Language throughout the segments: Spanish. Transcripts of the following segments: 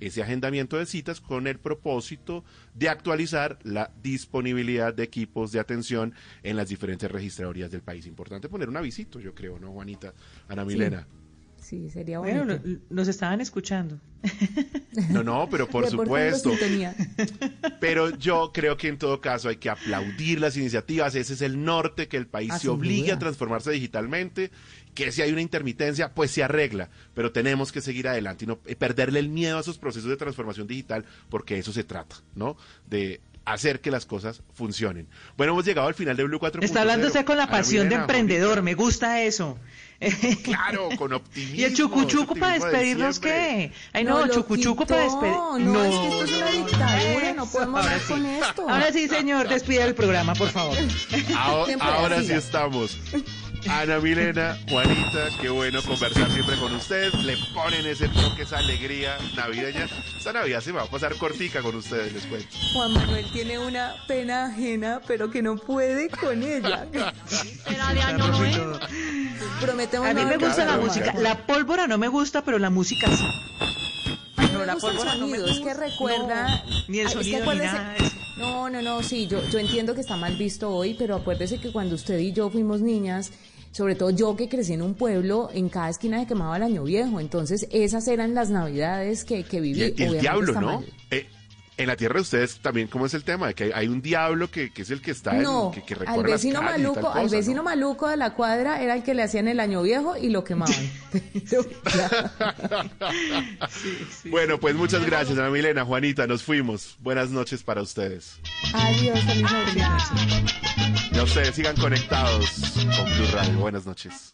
ese agendamiento de citas con el propósito de actualizar la disponibilidad de equipos de atención en las diferentes registradorías del país. Importante poner un avisito, yo creo, ¿no, Juanita? Ana Milena. Sí, sería bueno. Bueno, nos estaban escuchando. No, no, pero por supuesto. pero yo creo que en todo caso hay que aplaudir las iniciativas. Ese es el norte, que el país ah, se obligue a transformarse digitalmente que si hay una intermitencia, pues se arregla, pero tenemos que seguir adelante y no perderle el miedo a esos procesos de transformación digital, porque eso se trata, ¿no? De hacer que las cosas funcionen. Bueno, hemos llegado al final de Blue 4. Está hablando usted con la pasión de emprendedor, me gusta eso. Claro, con optimismo. ¿Y el chucuchuco para despedirnos qué? Ay, no, chucuchuco para despedirnos. No, no, es que esto es una dictadura, no podemos hablar con esto. Ahora sí, señor, despide el programa, por favor. ahora sí estamos. Ana Milena, Juanita, qué bueno conversar siempre con ustedes. Le ponen ese toque, esa alegría navideña. Esta Navidad se va a pasar cortica con ustedes, les cuento. Juan Manuel tiene una pena ajena, pero que no puede con ella. Era de año nuevo. Prometemos A mí me gusta la música. La pólvora no me gusta, pero la música sí. No, la pólvora no me gusta. Es que recuerda. ni el sonido ni nada. No, no, no, sí, yo, yo entiendo que está mal visto hoy, pero acuérdese que cuando usted y yo fuimos niñas, sobre todo yo que crecí en un pueblo, en cada esquina se quemaba el año viejo, entonces esas eran las navidades que, que viví. Y, el diablo, ¿no? Eh, en la tierra de ustedes también, ¿cómo es el tema? De que hay un diablo que, que es el que está no, en, que, que al vecino maluco, al vecino maluco de la cuadra era el que le hacían el año viejo y lo quemaban. Bueno, pues muchas gracias, Ana Milena, Juanita, nos fuimos. Buenas noches para ustedes. Adiós, feliz Ya ustedes sigan conectados con Blue Radio. Buenas noches.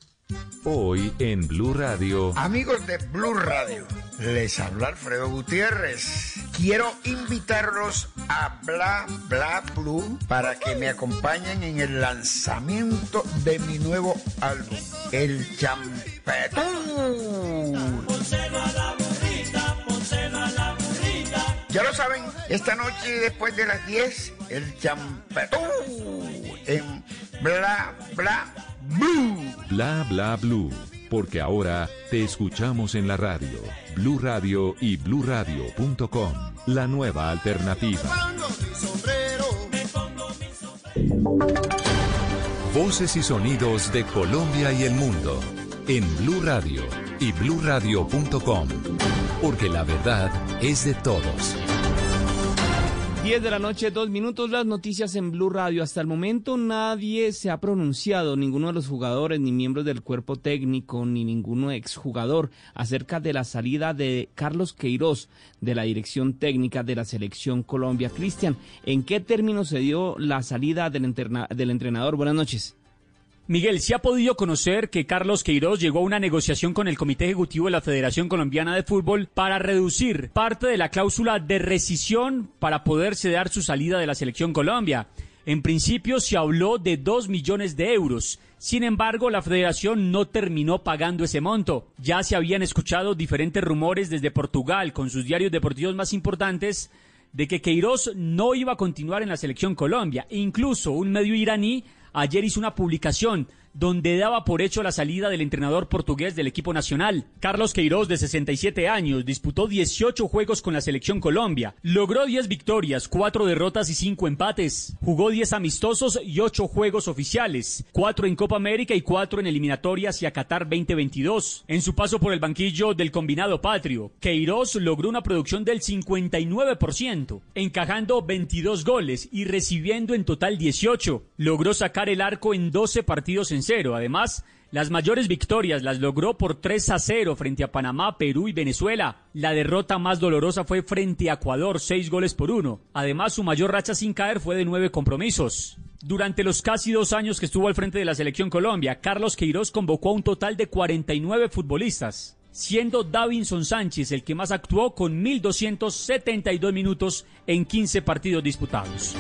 Hoy en Blue Radio. Amigos de Blue Radio, les habla Alfredo Gutiérrez. Quiero invitarlos a Bla Bla Blue para que me acompañen en el lanzamiento de mi nuevo álbum, El Champetón. Ya lo saben, esta noche después de las 10, el champetón en Bla Bla Blue. Bla Bla Blue. Porque ahora te escuchamos en la radio. Blue Radio y bluradio.com. La nueva alternativa. Voces y sonidos de Colombia y el mundo. En Blue Radio y bluradio.com. Porque la verdad es de todos. 10 de la noche, dos minutos, las noticias en Blue Radio. Hasta el momento nadie se ha pronunciado, ninguno de los jugadores, ni miembros del cuerpo técnico, ni ninguno exjugador, acerca de la salida de Carlos Queiroz de la dirección técnica de la selección Colombia. Cristian, ¿en qué términos se dio la salida del, del entrenador? Buenas noches. Miguel, se ha podido conocer que Carlos Queiroz llegó a una negociación con el Comité Ejecutivo de la Federación Colombiana de Fútbol para reducir parte de la cláusula de rescisión para poderse dar su salida de la Selección Colombia. En principio se habló de dos millones de euros. Sin embargo, la federación no terminó pagando ese monto. Ya se habían escuchado diferentes rumores desde Portugal con sus diarios deportivos más importantes de que Queiroz no iba a continuar en la selección Colombia. Incluso un medio iraní ayer hizo una publicación donde daba por hecho la salida del entrenador portugués del equipo nacional. Carlos Queiroz, de 67 años, disputó 18 juegos con la selección Colombia, logró 10 victorias, 4 derrotas y 5 empates, jugó 10 amistosos y 8 juegos oficiales, 4 en Copa América y 4 en eliminatorias hacia Qatar 2022. En su paso por el banquillo del combinado patrio, Queiroz logró una producción del 59%, encajando 22 goles y recibiendo en total 18. Logró sacar el arco en 12 partidos en Además, las mayores victorias las logró por 3 a 0 frente a Panamá, Perú y Venezuela. La derrota más dolorosa fue frente a Ecuador, 6 goles por 1. Además, su mayor racha sin caer fue de 9 compromisos. Durante los casi dos años que estuvo al frente de la selección Colombia, Carlos Queiroz convocó a un total de 49 futbolistas, siendo Davinson Sánchez el que más actuó con 1.272 minutos en 15 partidos disputados.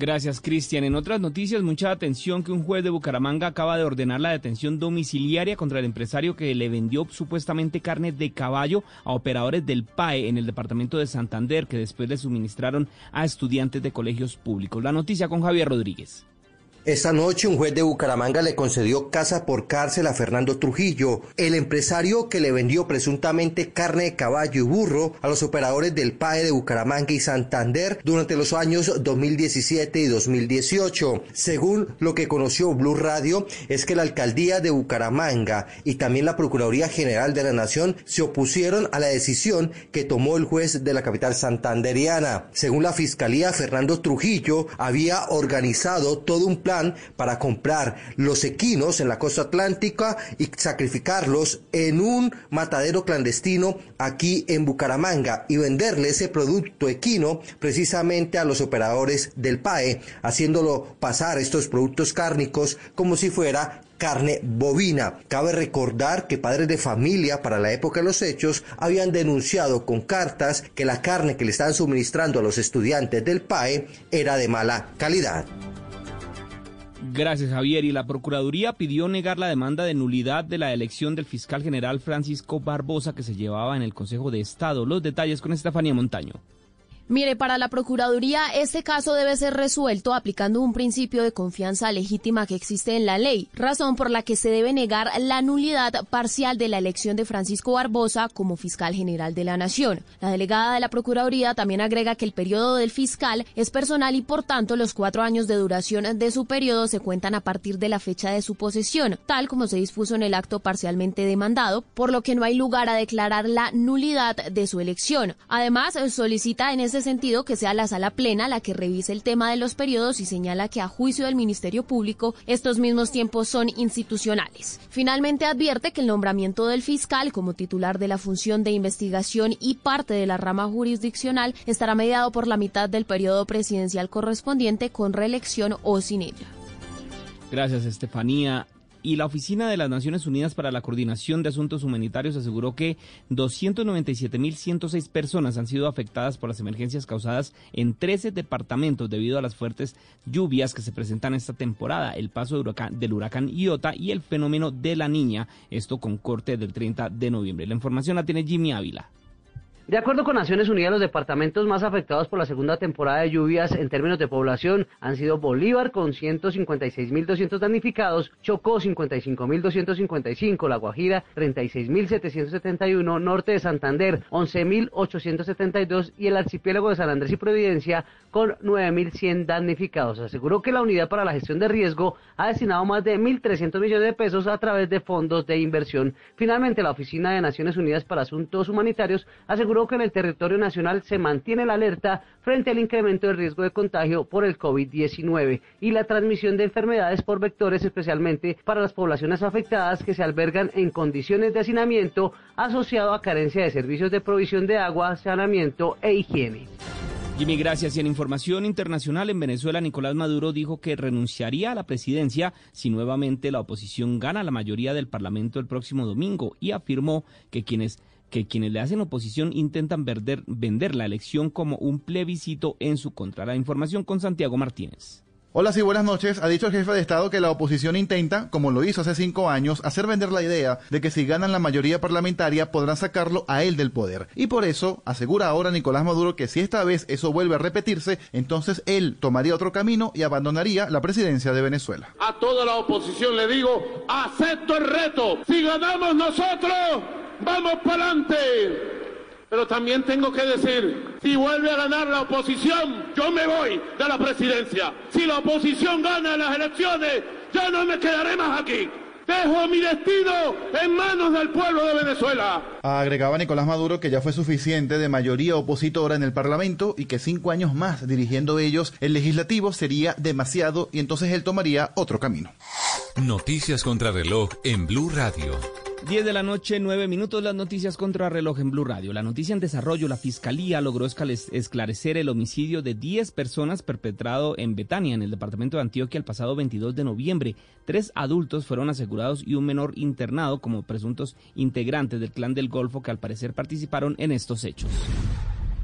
Gracias, Cristian. En otras noticias, mucha atención que un juez de Bucaramanga acaba de ordenar la detención domiciliaria contra el empresario que le vendió supuestamente carne de caballo a operadores del PAE en el departamento de Santander, que después le suministraron a estudiantes de colegios públicos. La noticia con Javier Rodríguez. Esta noche un juez de Bucaramanga le concedió casa por cárcel a Fernando Trujillo, el empresario que le vendió presuntamente carne de caballo y burro a los operadores del PAE de Bucaramanga y Santander durante los años 2017 y 2018. Según lo que conoció Blue Radio, es que la alcaldía de Bucaramanga y también la Procuraduría General de la Nación se opusieron a la decisión que tomó el juez de la capital santanderiana. Según la fiscalía, Fernando Trujillo había organizado todo un plan para comprar los equinos en la costa atlántica y sacrificarlos en un matadero clandestino aquí en Bucaramanga y venderle ese producto equino precisamente a los operadores del PAE, haciéndolo pasar estos productos cárnicos como si fuera carne bovina. Cabe recordar que padres de familia para la época de los hechos habían denunciado con cartas que la carne que le estaban suministrando a los estudiantes del PAE era de mala calidad. Gracias, Javier. Y la Procuraduría pidió negar la demanda de nulidad de la elección del fiscal general Francisco Barbosa que se llevaba en el Consejo de Estado. Los detalles con Estefanía Montaño. Mire, para la Procuraduría este caso debe ser resuelto aplicando un principio de confianza legítima que existe en la ley, razón por la que se debe negar la nulidad parcial de la elección de Francisco Barbosa como fiscal general de la Nación. La delegada de la Procuraduría también agrega que el periodo del fiscal es personal y por tanto los cuatro años de duración de su periodo se cuentan a partir de la fecha de su posesión, tal como se dispuso en el acto parcialmente demandado, por lo que no hay lugar a declarar la nulidad de su elección. Además, solicita en ese sentido que sea la sala plena la que revise el tema de los periodos y señala que a juicio del Ministerio Público estos mismos tiempos son institucionales. Finalmente advierte que el nombramiento del fiscal como titular de la función de investigación y parte de la rama jurisdiccional estará mediado por la mitad del periodo presidencial correspondiente con reelección o sin ella. Gracias, Estefanía y la Oficina de las Naciones Unidas para la Coordinación de Asuntos Humanitarios aseguró que 297.106 personas han sido afectadas por las emergencias causadas en 13 departamentos debido a las fuertes lluvias que se presentan esta temporada, el paso del huracán, Iota y el fenómeno de la niña, esto con corte del 30 de noviembre. La información la tiene Jimmy Ávila. De acuerdo con Naciones Unidas, los departamentos más afectados por la segunda temporada de lluvias en términos de población han sido Bolívar con 156.200 damnificados, Chocó 55.255, La Guajira 36.771, Norte de Santander 11.872 y el archipiélago de San Andrés y Providencia con 9.100 damnificados. Aseguró que la Unidad para la Gestión de Riesgo ha destinado más de 1.300 millones de pesos a través de fondos de inversión. Finalmente, la Oficina de Naciones Unidas para Asuntos Humanitarios aseguró que en el territorio nacional se mantiene la alerta frente al incremento del riesgo de contagio por el COVID-19 y la transmisión de enfermedades por vectores, especialmente para las poblaciones afectadas que se albergan en condiciones de hacinamiento asociado a carencia de servicios de provisión de agua, saneamiento e higiene. Jimmy, gracias. Y en información internacional en Venezuela, Nicolás Maduro dijo que renunciaría a la presidencia si nuevamente la oposición gana la mayoría del Parlamento el próximo domingo y afirmó que quienes que quienes le hacen oposición intentan vender, vender la elección como un plebiscito en su contra. La información con Santiago Martínez. Hola, sí, buenas noches. Ha dicho el jefe de Estado que la oposición intenta, como lo hizo hace cinco años, hacer vender la idea de que si ganan la mayoría parlamentaria podrán sacarlo a él del poder. Y por eso asegura ahora Nicolás Maduro que si esta vez eso vuelve a repetirse, entonces él tomaría otro camino y abandonaría la presidencia de Venezuela. A toda la oposición le digo, acepto el reto. Si ganamos nosotros, vamos para adelante. Pero también tengo que decir, si vuelve a ganar la oposición, yo me voy de la presidencia. Si la oposición gana las elecciones, ya no me quedaré más aquí. Dejo mi destino en manos del pueblo de Venezuela. Agregaba Nicolás Maduro que ya fue suficiente de mayoría opositora en el Parlamento y que cinco años más dirigiendo ellos el legislativo sería demasiado y entonces él tomaría otro camino. Noticias contra reloj en Blue Radio. 10 de la noche, 9 minutos, las noticias contra reloj en Blue Radio. La noticia en desarrollo, la Fiscalía logró esclarecer el homicidio de 10 personas perpetrado en Betania, en el departamento de Antioquia, el pasado 22 de noviembre. Tres adultos fueron asegurados y un menor internado como presuntos integrantes del clan del Golfo que al parecer participaron en estos hechos.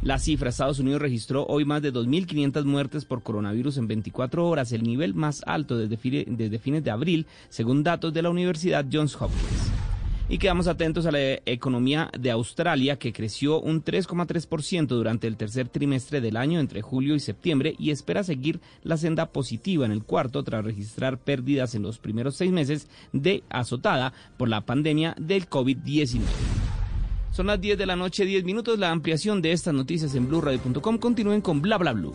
La cifra, Estados Unidos registró hoy más de 2.500 muertes por coronavirus en 24 horas, el nivel más alto desde, desde fines de abril, según datos de la Universidad Johns Hopkins. Y quedamos atentos a la economía de Australia, que creció un 3,3% durante el tercer trimestre del año entre julio y septiembre y espera seguir la senda positiva en el cuarto tras registrar pérdidas en los primeros seis meses de azotada por la pandemia del COVID-19. Son las 10 de la noche, 10 minutos. La ampliación de estas noticias en blueradio.com. Continúen con bla bla blue.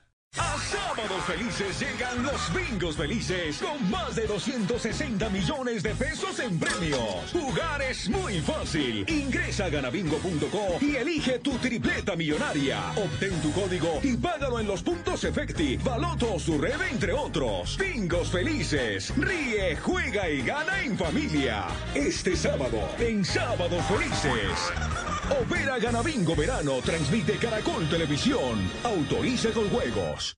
Los bingos felices con más de 260 millones de pesos en premios. Jugar es muy fácil. Ingresa a ganabingo.co y elige tu tripleta millonaria. Obtén tu código y págalo en los puntos Efecti, Baloto su red, entre otros. Bingos felices. Ríe, juega y gana en familia. Este sábado, en Sábados Felices. Opera Ganabingo Verano, transmite Caracol Televisión. Autoriza con juegos.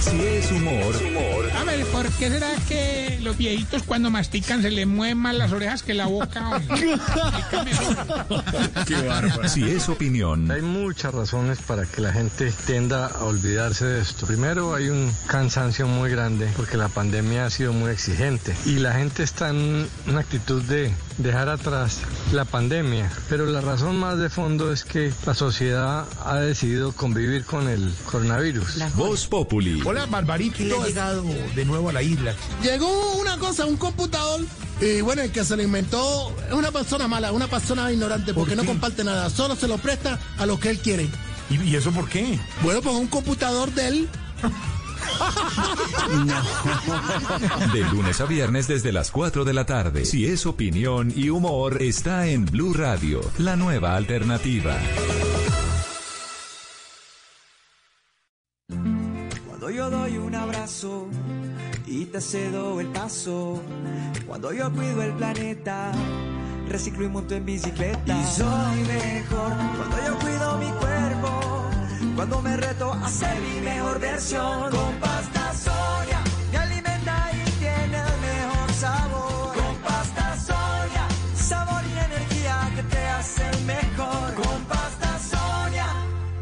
Si es humor. A ver, ¿por qué será que los viejitos cuando mastican se les mueven más las orejas que la boca? Qué bárbaro. Si es opinión. Hay muchas razones para que la gente tienda a olvidarse de esto. Primero, hay un cansancio muy grande porque la pandemia ha sido muy exigente y la gente está en una actitud de dejar atrás la pandemia. Pero la razón más de fondo es que la sociedad ha decidido convivir con el coronavirus. Voz Populi. Hola, Barbarito. ha llegado de nuevo a la isla. Llegó una cosa, un computador. Y bueno, el que se lo inventó es una persona mala, una persona ignorante, porque no comparte nada, solo se lo presta a lo que él quiere. ¿Y, y eso por qué? Bueno, pues un computador de él De lunes a viernes desde las 4 de la tarde. Si es opinión y humor, está en Blue Radio, la nueva alternativa. Y te cedo el paso, cuando yo cuido el planeta, reciclo y monto en bicicleta. Y soy mejor cuando yo cuido mi cuerpo cuando me reto a ser mi mejor versión. Con pasta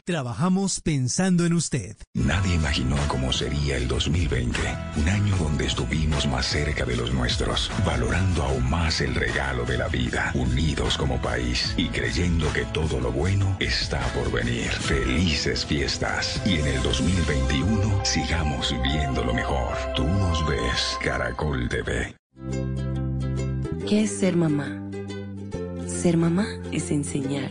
Trabajamos pensando en usted. Nadie imaginó cómo sería el 2020. Un año donde estuvimos más cerca de los nuestros, valorando aún más el regalo de la vida, unidos como país y creyendo que todo lo bueno está por venir. Felices fiestas. Y en el 2021 sigamos viendo lo mejor. Tú nos ves, Caracol TV. ¿Qué es ser mamá? Ser mamá es enseñar.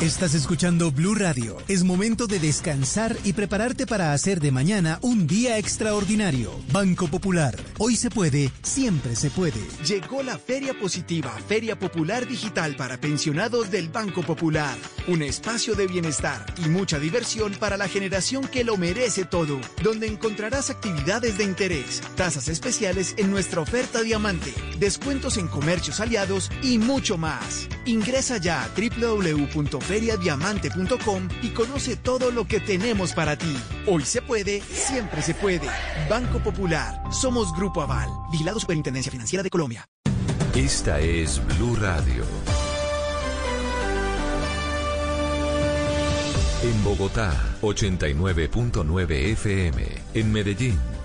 Estás escuchando Blue Radio. Es momento de descansar y prepararte para hacer de mañana un día extraordinario. Banco Popular. Hoy se puede, siempre se puede. Llegó la Feria Positiva, Feria Popular Digital para pensionados del Banco Popular. un espacio de bienestar y mucha diversión para la generación que lo merece todo, donde encontrarás actividades de interés, tasas especiales en nuestra oferta diamante, descuentos en comercios aliados y mucho más. Ingresa ya a www.feriadiamante.com y conoce todo lo que tenemos para ti. Hoy se puede, siempre se puede. Banco Popular, somos Grupo Aval, vigilado Superintendencia Financiera de Colombia. Esta es Blue Radio. En Bogotá, 89.9 FM. En Medellín,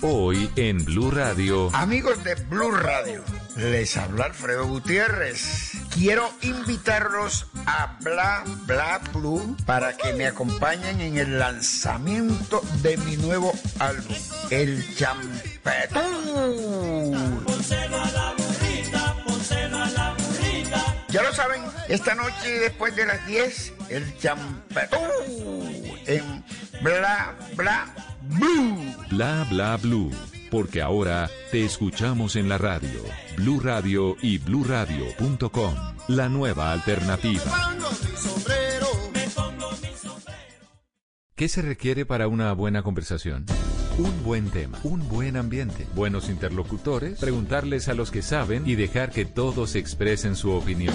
Hoy en Blue Radio. Amigos de Blue Radio, les habla Alfredo Gutiérrez. Quiero invitarlos a Bla Bla Blue para que me acompañen en el lanzamiento de mi nuevo álbum, El Champetón. Ya lo saben, esta noche después de las 10, el champetón en Bla Bla Blue. Bla bla blue. Porque ahora te escuchamos en la radio, Blue Radio y bluradio.com. La nueva alternativa. ¿Qué se requiere para una buena conversación? Un buen tema, un buen ambiente, buenos interlocutores, preguntarles a los que saben y dejar que todos expresen su opinión.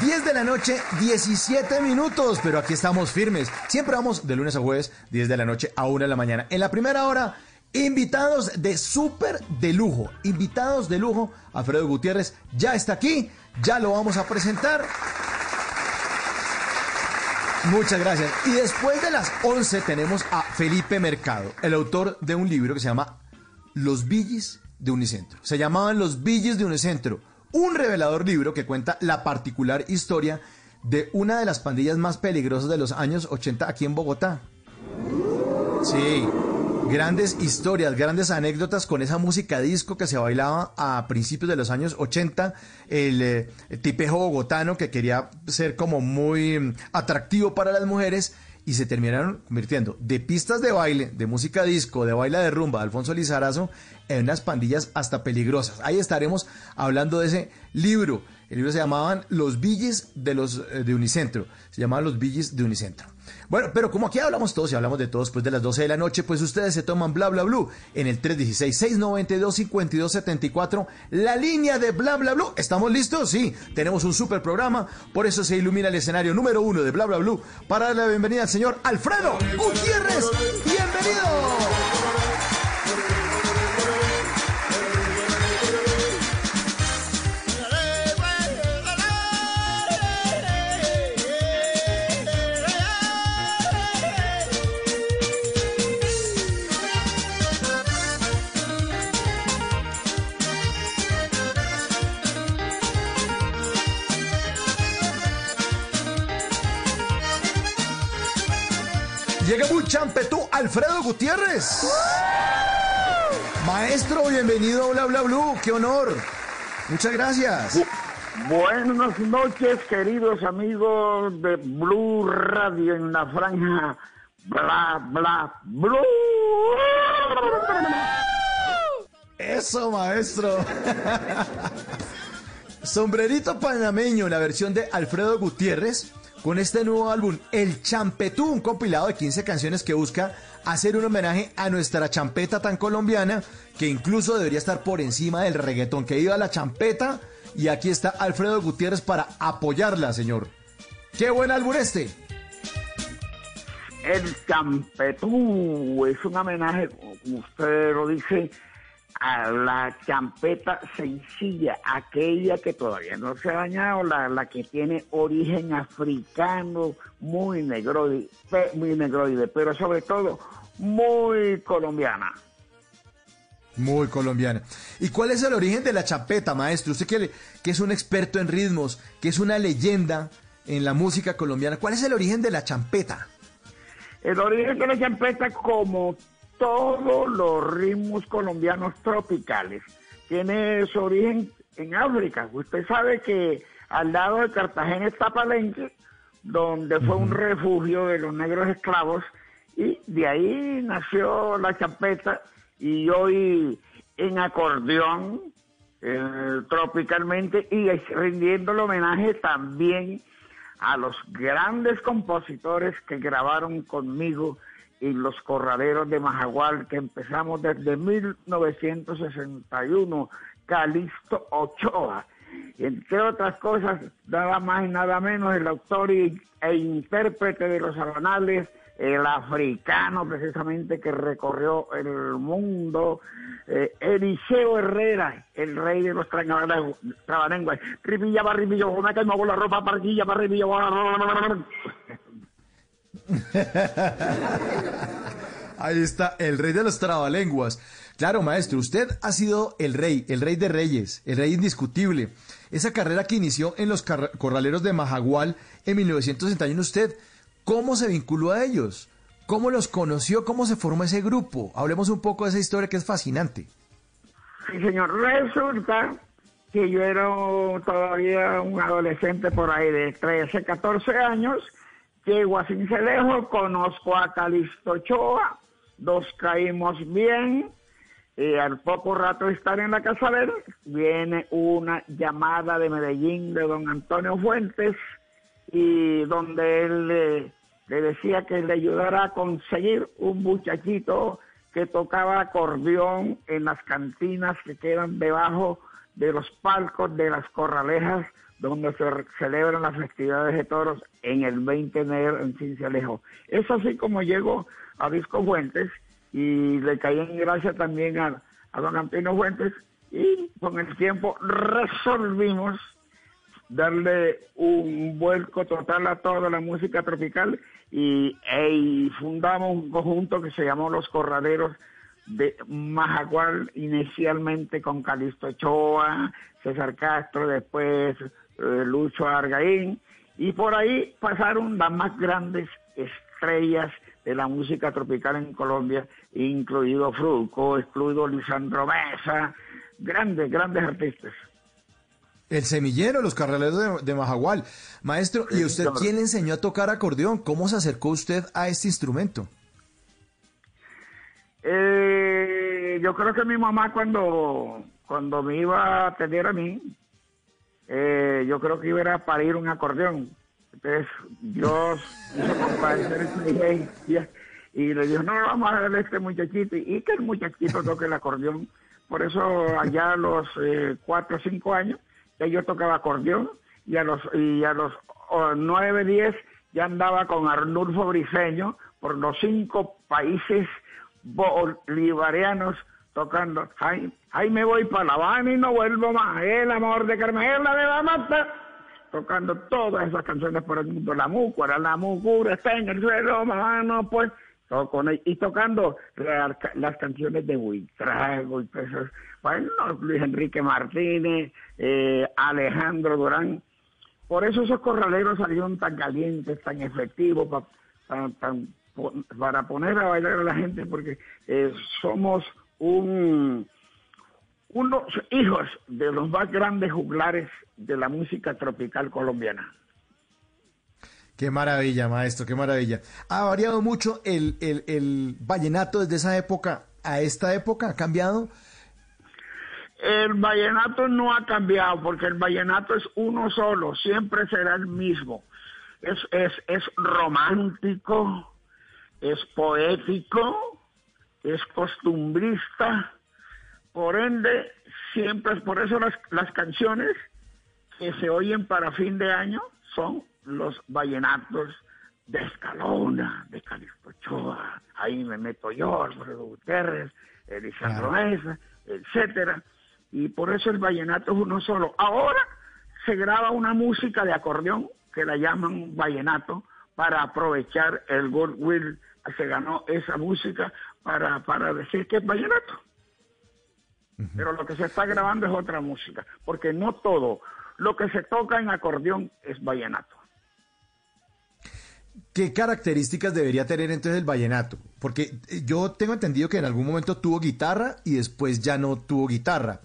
10 de la noche, 17 minutos, pero aquí estamos firmes. Siempre vamos de lunes a jueves, 10 de la noche a 1 de la mañana. En la primera hora, invitados de súper de lujo. Invitados de lujo. Alfredo Gutiérrez ya está aquí, ya lo vamos a presentar. Muchas gracias. Y después de las 11 tenemos a Felipe Mercado, el autor de un libro que se llama Los Villis de Unicentro. Se llamaban Los Villis de Unicentro, un revelador libro que cuenta la particular historia de una de las pandillas más peligrosas de los años 80 aquí en Bogotá. Sí, grandes historias, grandes anécdotas con esa música disco que se bailaba a principios de los años 80, el, eh, tipejo bogotano que quería ser como muy mm, atractivo para las mujeres y se terminaron convirtiendo de pistas de baile, de música disco, de baile de rumba de Alfonso Lizarazo en unas pandillas hasta peligrosas. Ahí estaremos hablando de ese libro. El libro se llamaban Los Villis de los eh, de Unicentro. Se llamaban Los Villis de Unicentro. Bueno, pero como aquí hablamos todos y hablamos de todos después de las 12 de la noche, pues ustedes se toman bla bla blue en el 316-692-5274, la línea de bla bla blue. ¿Estamos listos? Sí, tenemos un super programa, por eso se ilumina el escenario número uno de bla bla blue para darle la bienvenida al señor Alfredo Gutiérrez. ¡Bienvenido! Llega muy champetú Alfredo Gutiérrez. Maestro, bienvenido a Bla Bla Blue. Qué honor. Muchas gracias. Buenas noches, queridos amigos de Blue Radio en la franja Bla Bla Blue. Eso, maestro. Sombrerito panameño, la versión de Alfredo Gutiérrez, con este nuevo álbum, El Champetú, un compilado de 15 canciones que busca hacer un homenaje a nuestra champeta tan colombiana, que incluso debería estar por encima del reggaetón. Que iba la champeta, y aquí está Alfredo Gutiérrez para apoyarla, señor. ¡Qué buen álbum este! El Champetú es un homenaje, como usted lo dice, a la champeta sencilla, aquella que todavía no se ha dañado, la, la que tiene origen africano, muy negroide, muy negroide, pero sobre todo muy colombiana. Muy colombiana. ¿Y cuál es el origen de la champeta, maestro? Usted que, que es un experto en ritmos, que es una leyenda en la música colombiana, ¿cuál es el origen de la champeta? El origen de la champeta, como todos los ritmos colombianos tropicales, tiene su origen en África. Usted sabe que al lado de Cartagena está Palenque, donde fue un refugio de los negros esclavos, y de ahí nació la champeta, y hoy en acordeón, eh, tropicalmente, y rindiendo el homenaje también a los grandes compositores que grabaron conmigo y los corraderos de Majagual, que empezamos desde 1961, Calixto Ochoa. Entre otras cosas, nada más y nada menos, el autor y, e intérprete de los sabanales, el africano precisamente que recorrió el mundo, eh, Eliseo Herrera, el rey de los trabalenguas. Ripilla va, ripilla, me la ropa, parquilla va, ripilla, Ahí está, el rey de los trabalenguas. Claro, maestro, usted ha sido el rey, el rey de reyes, el rey indiscutible. Esa carrera que inició en los corraleros de Majagual en 1961, usted, ¿cómo se vinculó a ellos? ¿Cómo los conoció? ¿Cómo se formó ese grupo? Hablemos un poco de esa historia que es fascinante. Sí, señor. Resulta que yo era todavía un adolescente por ahí de 13, 14 años Llego a Cincelejo, conozco a Calixto Ochoa, nos caímos bien. Y al poco rato de estar en la casa de él, viene una llamada de Medellín de don Antonio Fuentes, y donde él le, le decía que le ayudara a conseguir un muchachito que tocaba acordeón en las cantinas que quedan debajo de los palcos de las corralejas donde se celebran las festividades de toros en el 20 de enero en Cincelejo. Es así como llego a Disco Fuentes y le caí en gracia también a, don Antonio Fuentes y con el tiempo resolvimos darle un vuelco total a toda la música tropical y, fundamos un conjunto que se llamó Los Corraderos de Majagual, inicialmente con Calixto Ochoa, César Castro, después Lucho Argaín, y por ahí pasaron las más grandes estrellas de la música tropical en Colombia, incluido Fruco, incluido Lisandro Mesa, grandes, grandes artistas. El semillero, los carreleros de, Majagual. Maestro, ¿y usted quién le enseñó a tocar acordeón? ¿Cómo se acercó usted a este instrumento? Eh, yo creo que mi mamá cuando, cuando me iba a atender a mí, eh, yo creo que iba a parir un acordeón. Entonces Dios hizo y le dijo, no, vamos a darle a este muchachito y que el muchachito toque el acordeón. Por eso allá a los eh, cuatro o cinco años ya yo tocaba acordeón y a los y a los nueve, diez ya andaba con Arnulfo Briseño por los cinco países bolivarianos tocando. Ahí, me voy para La Habana y no vuelvo más. El amor de Carmela de la Mata. Tocando todas esas canciones por el mundo. La mucura, la mucura está en el suelo, mano, pues. y tocando las canciones de Buitrago y esos. Bueno, Luis Enrique Martínez, eh, Alejandro Durán. Por eso esos corraleros salieron tan calientes, tan efectivos, para poner a bailar a la gente, porque eh, somos un, unos hijos de los más grandes juglares de la música tropical colombiana. Qué maravilla, maestro, qué maravilla. ¿Ha variado mucho el, el, el vallenato desde esa época a esta época? ¿Ha cambiado? El vallenato no ha cambiado porque el vallenato es uno solo, siempre será el mismo. Es, es, es romántico, es poético, es costumbrista, por ende, siempre, por eso las, las canciones que se oyen para fin de año son los vallenatos de Escalona, de Calixto Ochoa, ahí me meto yo, Alfredo Gutiérrez, Elisandro Mesa, etcétera, y por eso el vallenato es uno solo. Ahora se graba una música de acordeón que la llaman vallenato para aprovechar el goodwill se ganó esa música para, para decir que es vallenato. Pero lo que se está grabando es otra música, porque no todo lo que se toca en acordeón es vallenato. ¿Qué características debería tener entonces el vallenato? Porque yo tengo entendido que en algún momento tuvo guitarra y después ya no tuvo guitarra.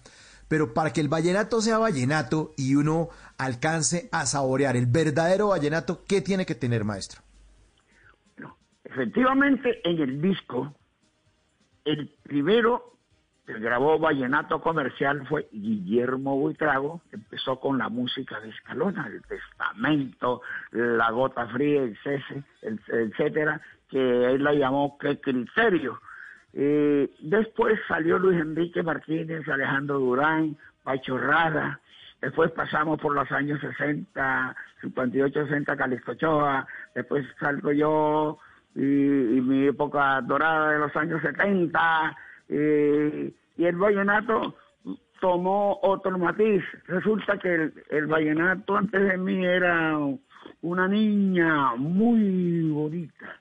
Pero para que el vallenato sea vallenato y uno alcance a saborear el verdadero vallenato, ¿qué tiene que tener, maestro? Efectivamente, en el disco, el primero que grabó Vallenato Comercial fue Guillermo Buitrago, empezó con la música de Escalona, el Testamento, La Gota Fría, etcétera, que él la llamó ¿Qué criterio? Eh, después salió Luis Enrique Martínez, Alejandro Durán, Pacho Rada, después pasamos por los años 60, 58, 60, Calixto Ochoa, después salgo yo, y, mi época dorada de los años 70, y, y el vallenato tomó otro matiz. Resulta que el, el, vallenato antes de mí era una niña muy bonita,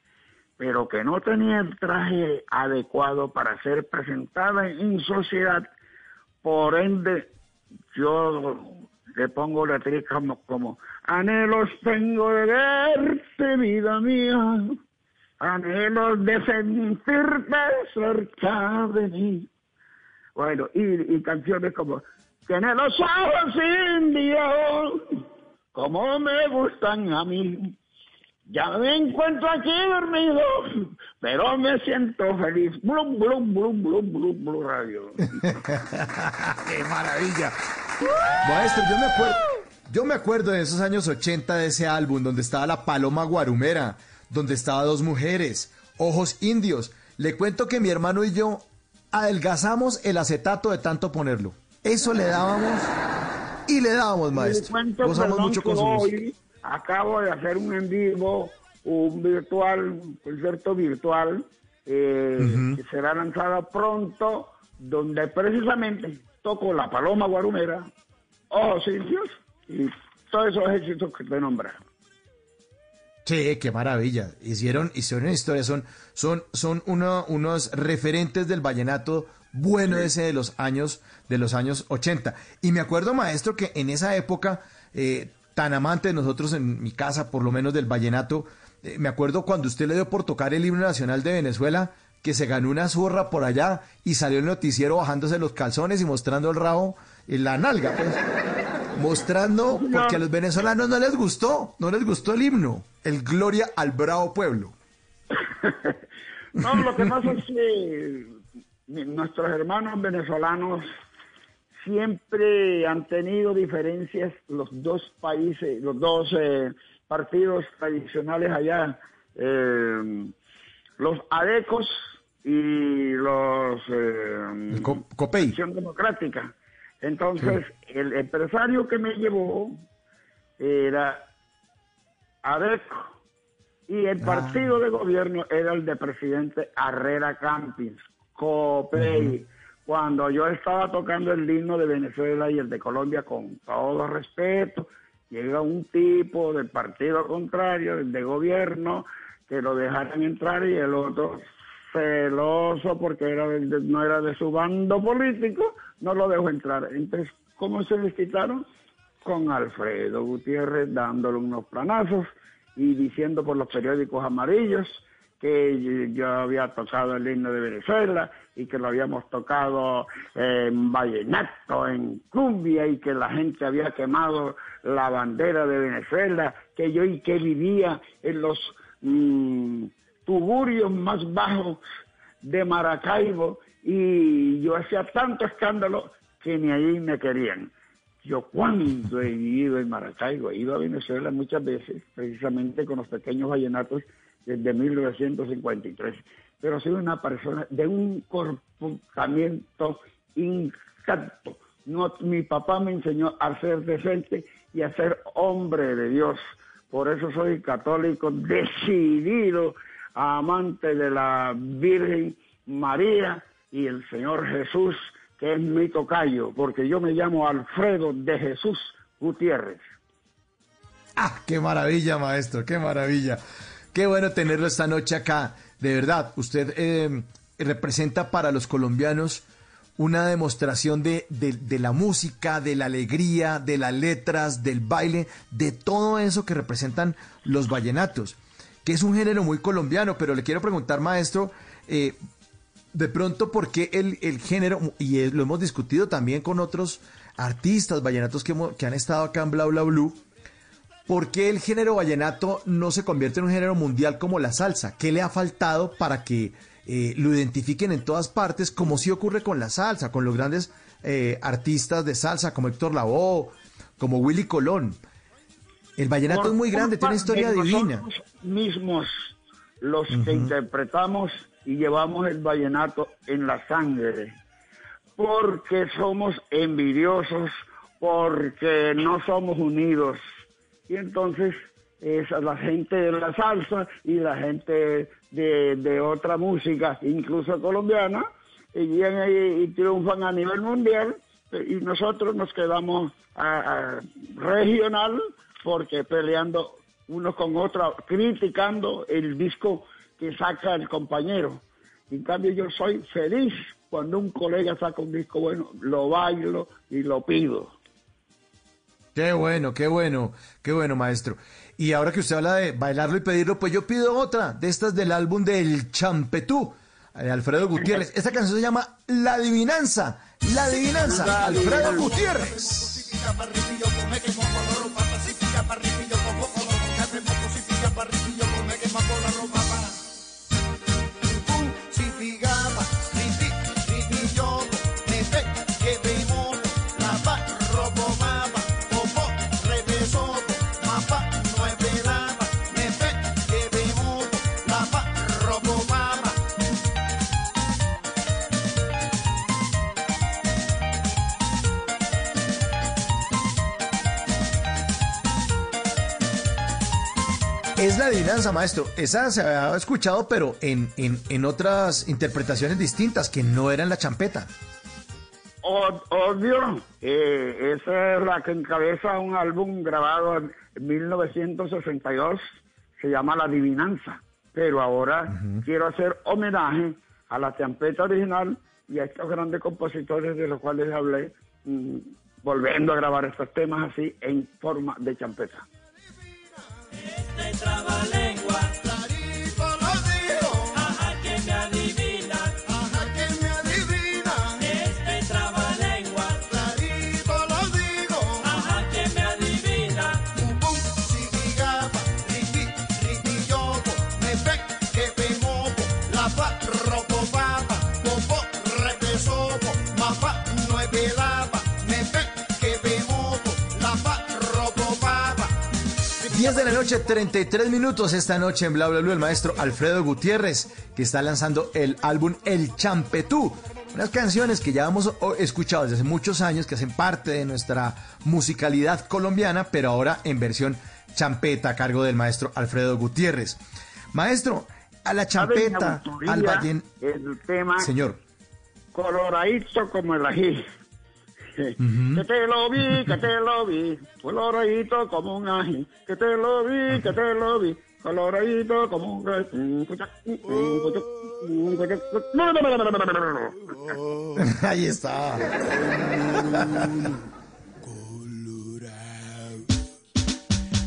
pero que no tenía el traje adecuado para ser presentada en sociedad. Por ende, yo le pongo letriz como, como anhelos tengo de verte, vida mía anhelos de sentirte cerca de mí. Bueno, y, y canciones como Tiene los ojos indios, como me gustan a mí. Ya me encuentro aquí dormido, pero me siento feliz. Blum, blum, blum, blum, blum, blum, radio. ¡Qué maravilla! Maestro, yo me acuerdo, yo me acuerdo de esos años 80 de ese álbum donde estaba la Paloma Guarumera donde estaba dos mujeres, ojos indios. Le cuento que mi hermano y yo adelgazamos el acetato de tanto ponerlo. Eso le dábamos y le dábamos, maestro. Cuento, Gozamos mucho con su hoy acabo de hacer un en vivo, un virtual, un concierto virtual, eh, uh -huh. que será lanzado pronto, donde precisamente toco la paloma guarumera, ojos indios y todos esos éxitos que te nombraron. Sí, qué maravilla. Hicieron, hicieron historia, son, son, son uno, unos referentes del vallenato bueno sí. ese de los años, de los años 80. Y me acuerdo, maestro, que en esa época, eh, tan amante de nosotros en mi casa, por lo menos del vallenato, eh, me acuerdo cuando usted le dio por tocar el himno nacional de Venezuela, que se ganó una zurra por allá y salió el noticiero bajándose los calzones y mostrando el rabo en la nalga, pues. mostrando, porque a los venezolanos no les gustó, no les gustó el himno, el Gloria al Bravo Pueblo. no, lo que pasa es que nuestros hermanos venezolanos siempre han tenido diferencias, los dos países, los dos eh, partidos tradicionales allá, eh, los adecos y los eh, Copey. Acción Democrática. Entonces, sí. el empresario que me llevó era ADECO y el partido ah. de gobierno era el de presidente Herrera Campins, COPEI. Uh -huh. Cuando yo estaba tocando el himno de Venezuela y el de Colombia con todo respeto, llega un tipo del partido contrario, el de gobierno, que lo dejaran entrar y el otro celoso porque era de, no era de su bando político, no lo dejó entrar. Entonces, ¿cómo se les quitaron? Con Alfredo Gutiérrez dándole unos planazos y diciendo por los periódicos amarillos que yo había tocado el himno de Venezuela y que lo habíamos tocado en vallenato, en cumbia y que la gente había quemado la bandera de Venezuela, que yo y que vivía en los mm, tuburios más bajos de Maracaibo y yo hacía tanto escándalo que ni ahí me querían. Yo cuando he vivido en Maracaibo, he ido a Venezuela muchas veces, precisamente con los pequeños vallenatos desde 1953, pero soy una persona de un comportamiento intacto. No, mi papá me enseñó a ser decente y a ser hombre de Dios. Por eso soy católico decidido, amante de la Virgen María y el Señor Jesús, que es mi tocayo, porque yo me llamo Alfredo de Jesús Gutiérrez. Ah, qué maravilla, maestro, qué maravilla. Qué bueno tenerlo esta noche acá. De verdad, usted eh, representa para los colombianos una demostración de, de, de, la música, de la alegría, de las letras, del baile, de todo eso que representan los vallenatos, que es un género muy colombiano, pero le quiero preguntar, maestro, eh, de pronto, ¿por qué el, el género, y lo hemos discutido también con otros artistas vallenatos que, hemos, que han estado acá en Bla Bla Blue, ¿por qué el género vallenato no se convierte en un género mundial como la salsa? ¿Qué le ha faltado para que eh, lo identifiquen en todas partes, como sí ocurre con la salsa, con los grandes eh, artistas de salsa como Héctor Lavoe, como Willy Colón? El vallenato Por es muy grande, tiene historia de divina. mismos los que interpretamos y llevamos el vallenato en la sangre, porque somos envidiosos, porque no somos unidos. Y entonces es la gente de la salsa y la gente de, de otra música, incluso colombiana, y llegan ahí y triunfan a nivel mundial y nosotros nos quedamos a, a regional porque peleando uno con otro, criticando el disco que saca el compañero. En cambio yo soy feliz cuando un colega saca un disco bueno, lo bailo y lo pido. Qué bueno, qué bueno, qué bueno, maestro. Y ahora que usted habla de bailarlo y pedirlo, pues yo pido otra de estas del álbum del Champetú, de Alfredo Gutiérrez. Esta canción se llama La Adivinanza. La Adivinanza, Alfredo Gutiérrez. Adivinanza, maestro. Esa se había escuchado, pero en, en, en otras interpretaciones distintas, que no eran la champeta. Obvio, eh, esa es la que encabeza un álbum grabado en 1962, se llama La Adivinanza. Pero ahora quiero hacer homenaje a la champeta original y a estos grandes compositores de los cuales hablé, mm, volviendo a grabar estos temas así en forma de champeta. Este trabalengua, clarito lo 10 de la noche, 33 minutos esta noche en Bla Bla Bla, el maestro Alfredo Gutiérrez, que está lanzando el álbum El Champetú. Unas canciones que ya hemos escuchado desde hace muchos años, que hacen parte de nuestra musicalidad colombiana, pero ahora en versión champeta a cargo del maestro Alfredo Gutiérrez. Maestro, a la ¿Sabe mi champeta, al vallen... El tema Señor. coloradito como el ají dice, uh -huh. que te lo vi, que te lo vi, coloradito como un ají, que te lo vi, que te lo vi, coloradito como un ají. Ahí está.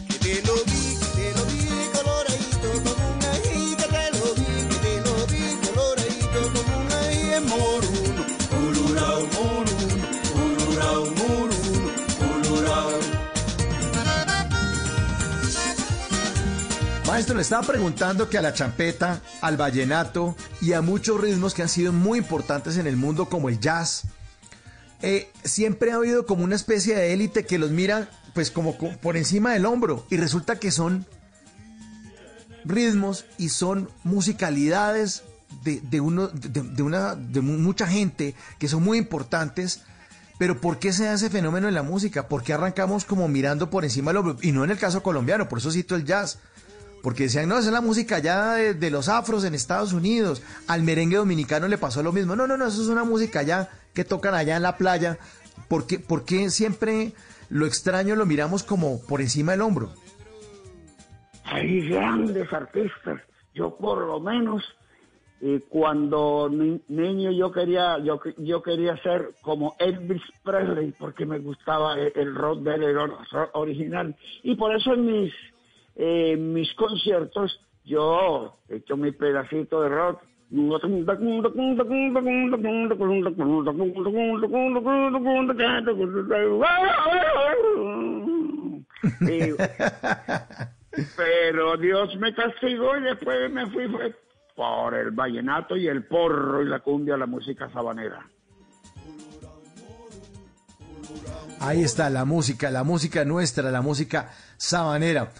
Que te lo vi, que te lo vi, coloradito como un ají, que te lo vi, que te lo vi, coloradito como un ají, es moruno, colorado, moruno. Maestro, le estaba preguntando que a la champeta, al vallenato y a muchos ritmos que han sido muy importantes en el mundo, como el jazz, eh, siempre ha habido como una especie de élite que los mira pues como por encima del hombro y resulta que son ritmos y son musicalidades de, de, una, de mucha gente que son muy importantes pero ¿por qué se ese fenómeno en la música? ¿Por qué arrancamos como mirando por encima del hombro? Y no en el caso colombiano, por eso cito el jazz. Porque decían, no, esa es la música ya de, de los afros en Estados Unidos. Al merengue dominicano le pasó lo mismo. No, no, no, eso es una música ya que tocan allá en la playa. ¿Por qué, por qué siempre lo extraño lo miramos como por encima del hombro? Hay grandes artistas. Yo por lo menos eh, cuando ni- niño yo quería yo, yo quería ser como Elvis Presley porque me gustaba el, el rock de él, el or- original. Y por eso en mis eh, mis conciertos yo he hecho mi pedacito de rock. Y- pero Dios me castigó y después me fui fue por el vallenato y el porro y la cumbia, la música sabanera. Ahí está la música, la música nuestra, la música sabanera.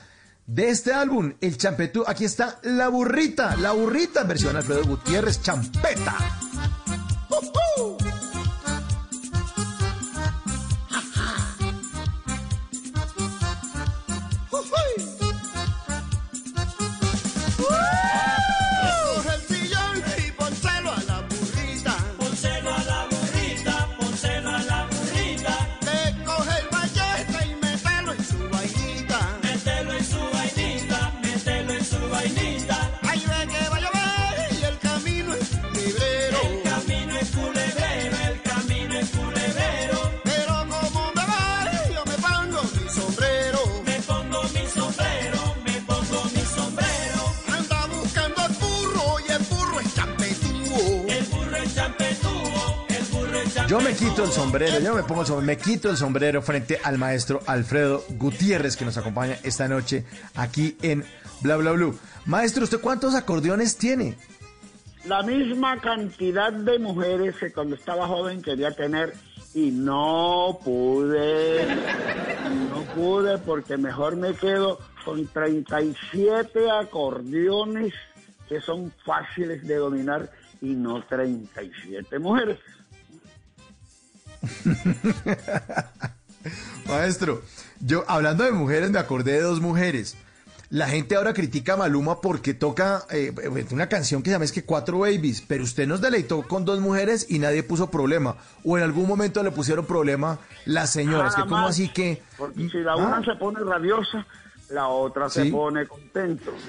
De este álbum, el champetú, aquí está la burrita, la burrita versión Alfredo Gutiérrez, champeta. Yo me pongo el sombrero, me quito el sombrero frente al maestro Alfredo Gutiérrez que nos acompaña esta noche aquí en Bla Bla Blue. Maestro, ¿usted cuántos acordeones tiene? La misma cantidad de mujeres que cuando estaba joven quería tener y no pude, no pude porque mejor me quedo con 37 acordeones que son fáciles de dominar y no 37 mujeres. Maestro, yo hablando de mujeres me acordé de dos mujeres. La gente ahora critica a Maluma porque toca eh, una canción que se llama es que Cuatro Babies, pero usted nos deleitó con dos mujeres y nadie puso problema. O en algún momento le pusieron problema las señoras, que Nada como así que... Porque si la Ah. una se pone rabiosa, la otra se pone contento.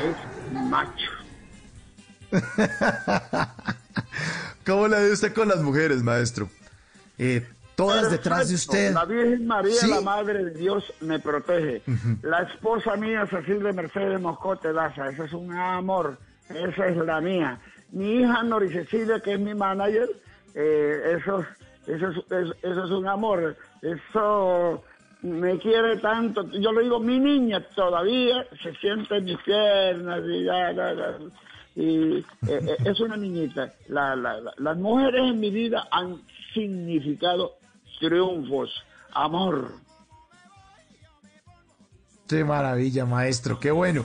Es macho. ¿Cómo la ve usted con las mujeres, maestro? Eh, todas detrás de usted. La Virgen María, Sí. la Madre de Dios, me protege. La esposa mía, Cecilia Mercedes Moscote Daza, ese es un amor. Esa es la mía. Mi hija Nori Cecilia, que es mi manager, eh, eso, eso, es, es- eso es un amor. Eso me quiere tanto. Yo le digo, mi niña todavía se siente en mis piernas y ya, ya, ya. Y eh, eh, es una niñita. La- la- la- las mujeres en mi vida han significado triunfos, amor. Qué maravilla, maestro, qué bueno.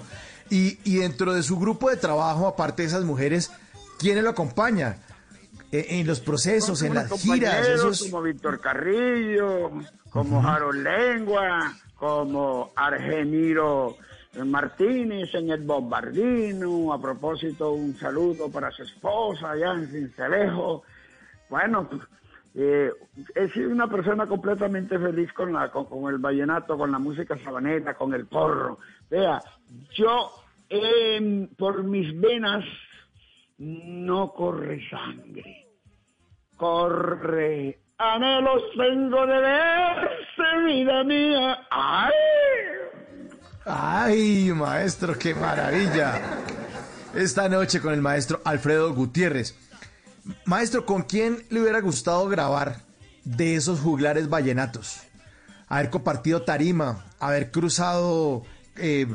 Y, y dentro de su grupo de trabajo, aparte de esas mujeres, ¿quiénes lo acompañan? Eh, en los procesos, en las giras, esos... como Víctor Carrillo, como Harold Lengua, como Argemiro Martínez en el Bombardino. A propósito, un saludo para su esposa allá en Cincelejo. Bueno, eh, he sido una persona completamente feliz con, la, con, el vallenato, con la música sabanera, con el porro. Vea, yo em, por mis venas no corre sangre, corre anhelos tengo de verte, vida mía. ¡Ay! Ay, maestro, qué maravilla. Esta noche con el maestro Alfredo Gutiérrez. Maestro, ¿con quién le hubiera gustado grabar de esos juglares vallenatos? haber compartido tarima, haber cruzado eh,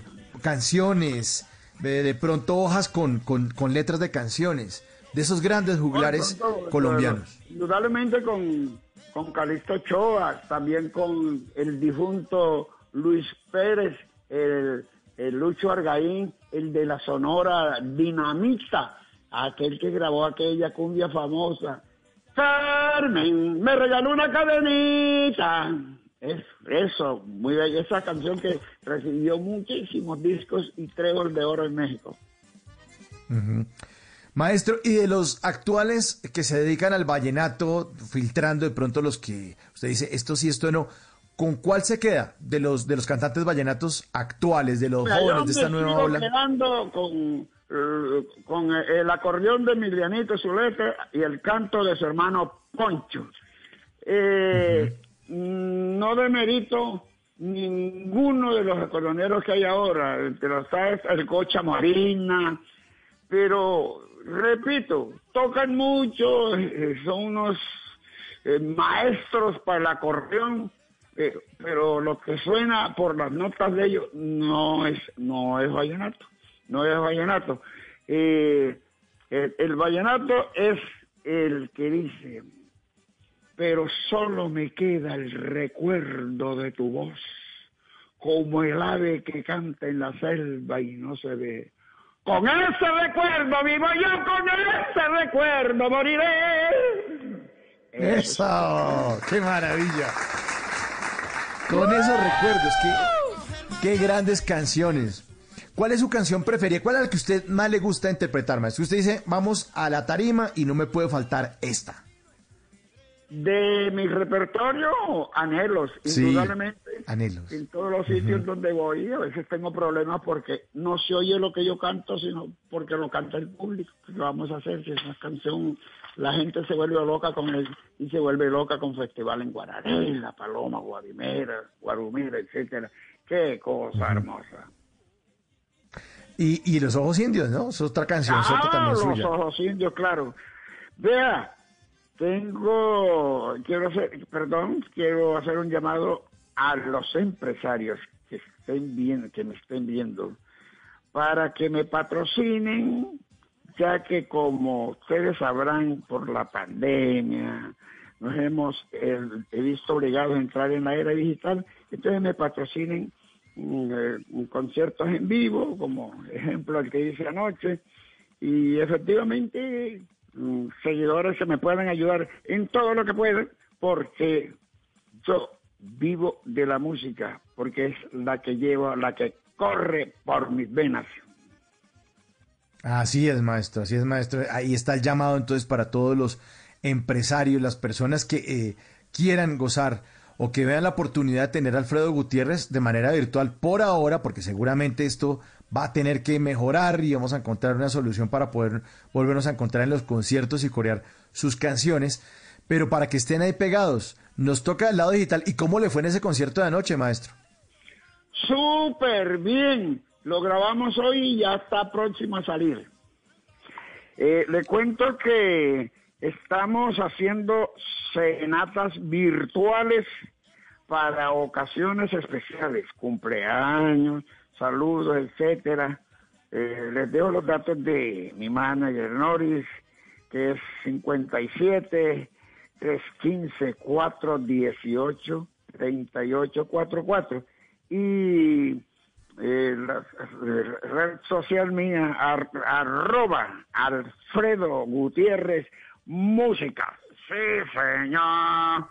canciones, de, de pronto hojas con, con, con letras de canciones, de esos grandes juglares Bueno, pronto, colombianos. Indudablemente con, con Calixto Ochoa, también con el difunto Luis Pérez, el, el Lucho Argaín, el de la Sonora Dinamita, aquel que grabó aquella cumbia famosa. Carmen, me regaló una cadenita. Es eso, muy bella esa canción que recibió muchísimos discos y trébol de oro en México. Maestro, y de los actuales que se dedican al vallenato, filtrando de pronto los que usted dice esto sí, esto no, ¿con cuál se queda de los de los cantantes vallenatos actuales, de los Mira, jóvenes de esta nueva ola? quedando con, eh, con el acordeón de Emilianito Zulete y el canto de su hermano Poncho. Eh, mm, No demerito ninguno de los acordeoneros que hay ahora, entre los sabes, el Cocha Marina, pero repito, tocan mucho, eh, son unos eh, maestros para el acordeón, pero lo que suena por las notas de ellos no es no es vallenato, no es vallenato. Eh, el, el vallenato es el que dice, pero solo me queda el recuerdo de tu voz, como el ave que canta en la selva y no se ve. Con ese recuerdo vivo yo, con ese recuerdo moriré. ¡Eso! ¡Qué maravilla! Con esos recuerdos, qué, grandes canciones. ¿Cuál es su canción preferida? ¿Cuál es la que usted más le gusta interpretar, maestro? Usted dice, vamos a la tarima y no me puede faltar esta. De mi repertorio, anhelos, Sí, indudablemente. Anhelos. En todos los sitios donde voy, a veces tengo problemas porque no se oye lo que yo canto, sino porque lo canta el público. ¿Qué vamos a hacer si es una canción? La gente se vuelve loca con él y se vuelve loca con festival en Guararé, La Paloma, Guarimera, Guarumira, etcétera. Qué cosa hermosa. Y, y Los Ojos Indios, ¿no? Es otra canción Ah, también los suya. ojos indios, claro. Vea, tengo, quiero hacer, perdón, quiero hacer un llamado a los empresarios que estén viendo, que me estén viendo, para que me patrocinen, ya que como ustedes sabrán por la pandemia, nos hemos he visto obligados a entrar en la era digital, entonces me patrocinen mm, eh, conciertos en vivo, como ejemplo el que hice anoche, y efectivamente seguidores que me puedan ayudar en todo lo que puedan, porque yo vivo de la música, porque es la que llevo, la que corre por mis venas. Así es, maestro, así es, maestro. Ahí está el llamado entonces para todos los empresarios, las personas que eh, quieran gozar o que vean la oportunidad de tener a Alfredo Gutiérrez de manera virtual por ahora, porque seguramente esto va a tener que mejorar y vamos a encontrar una solución para poder volvernos a encontrar en los conciertos y corear sus canciones. Pero para que estén ahí pegados, nos toca el lado digital. ¿Y cómo le fue en ese concierto de anoche, maestro? Súper bien. Lo grabamos hoy y ya está próximo a salir. Eh, le cuento que estamos haciendo serenatas virtuales para ocasiones especiales, cumpleaños, saludos, etcétera. Eh, les dejo los datos de mi manager Norris, que es 57 315 418 3844 y eh, la red social mía ar- arroba Alfredo Gutiérrez Música. Sí, señor.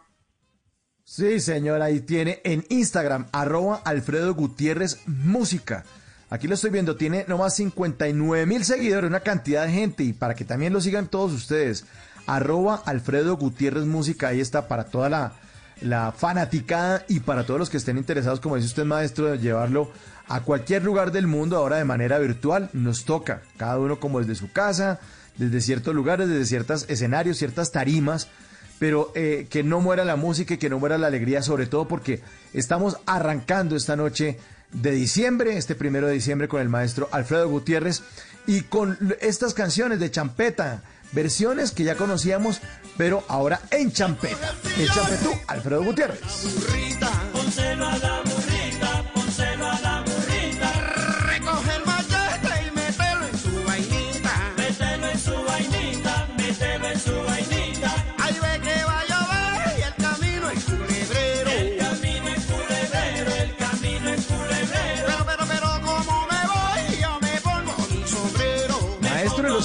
Sí, señor, ahí tiene en Instagram, arroba Alfredo Gutiérrez Música. Aquí lo estoy viendo, tiene nomás 59 mil seguidores, una cantidad de gente, y para que también lo sigan todos ustedes, arroba Alfredo Gutiérrez Música, ahí está para toda la, la fanaticada y para todos los que estén interesados, como dice usted, maestro, de llevarlo a cualquier lugar del mundo ahora de manera virtual, nos toca, cada uno como desde su casa, desde ciertos lugares, desde ciertos escenarios, ciertas tarimas, pero eh, que no muera la música y que no muera la alegría, sobre todo porque estamos arrancando esta noche de diciembre, este primero de diciembre, con el maestro Alfredo Gutiérrez y con estas canciones de champeta, versiones que ya conocíamos, pero ahora en champeta. El champetú, Alfredo Gutiérrez.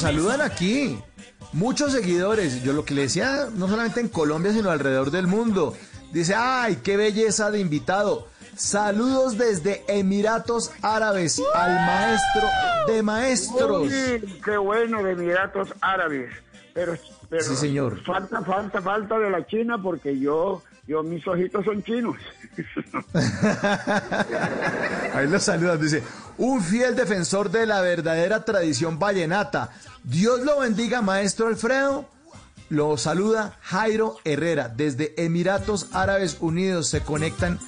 Saludan aquí. Muchos seguidores. Yo lo que le decía, no solamente en Colombia, sino alrededor del mundo. Dice, ay, qué belleza de invitado. Saludos desde Emiratos Árabes al maestro de maestros. Uy, qué bueno de Emiratos Árabes. Pero, pero Sí, señor. falta, falta, falta de la China porque yo, yo mis ojitos son chinos. Ahí lo saludan, dice, un fiel defensor de la verdadera tradición vallenata. Dios lo bendiga, maestro Alfredo. Lo saluda Jairo Herrera desde Emiratos Árabes Unidos. Se conectan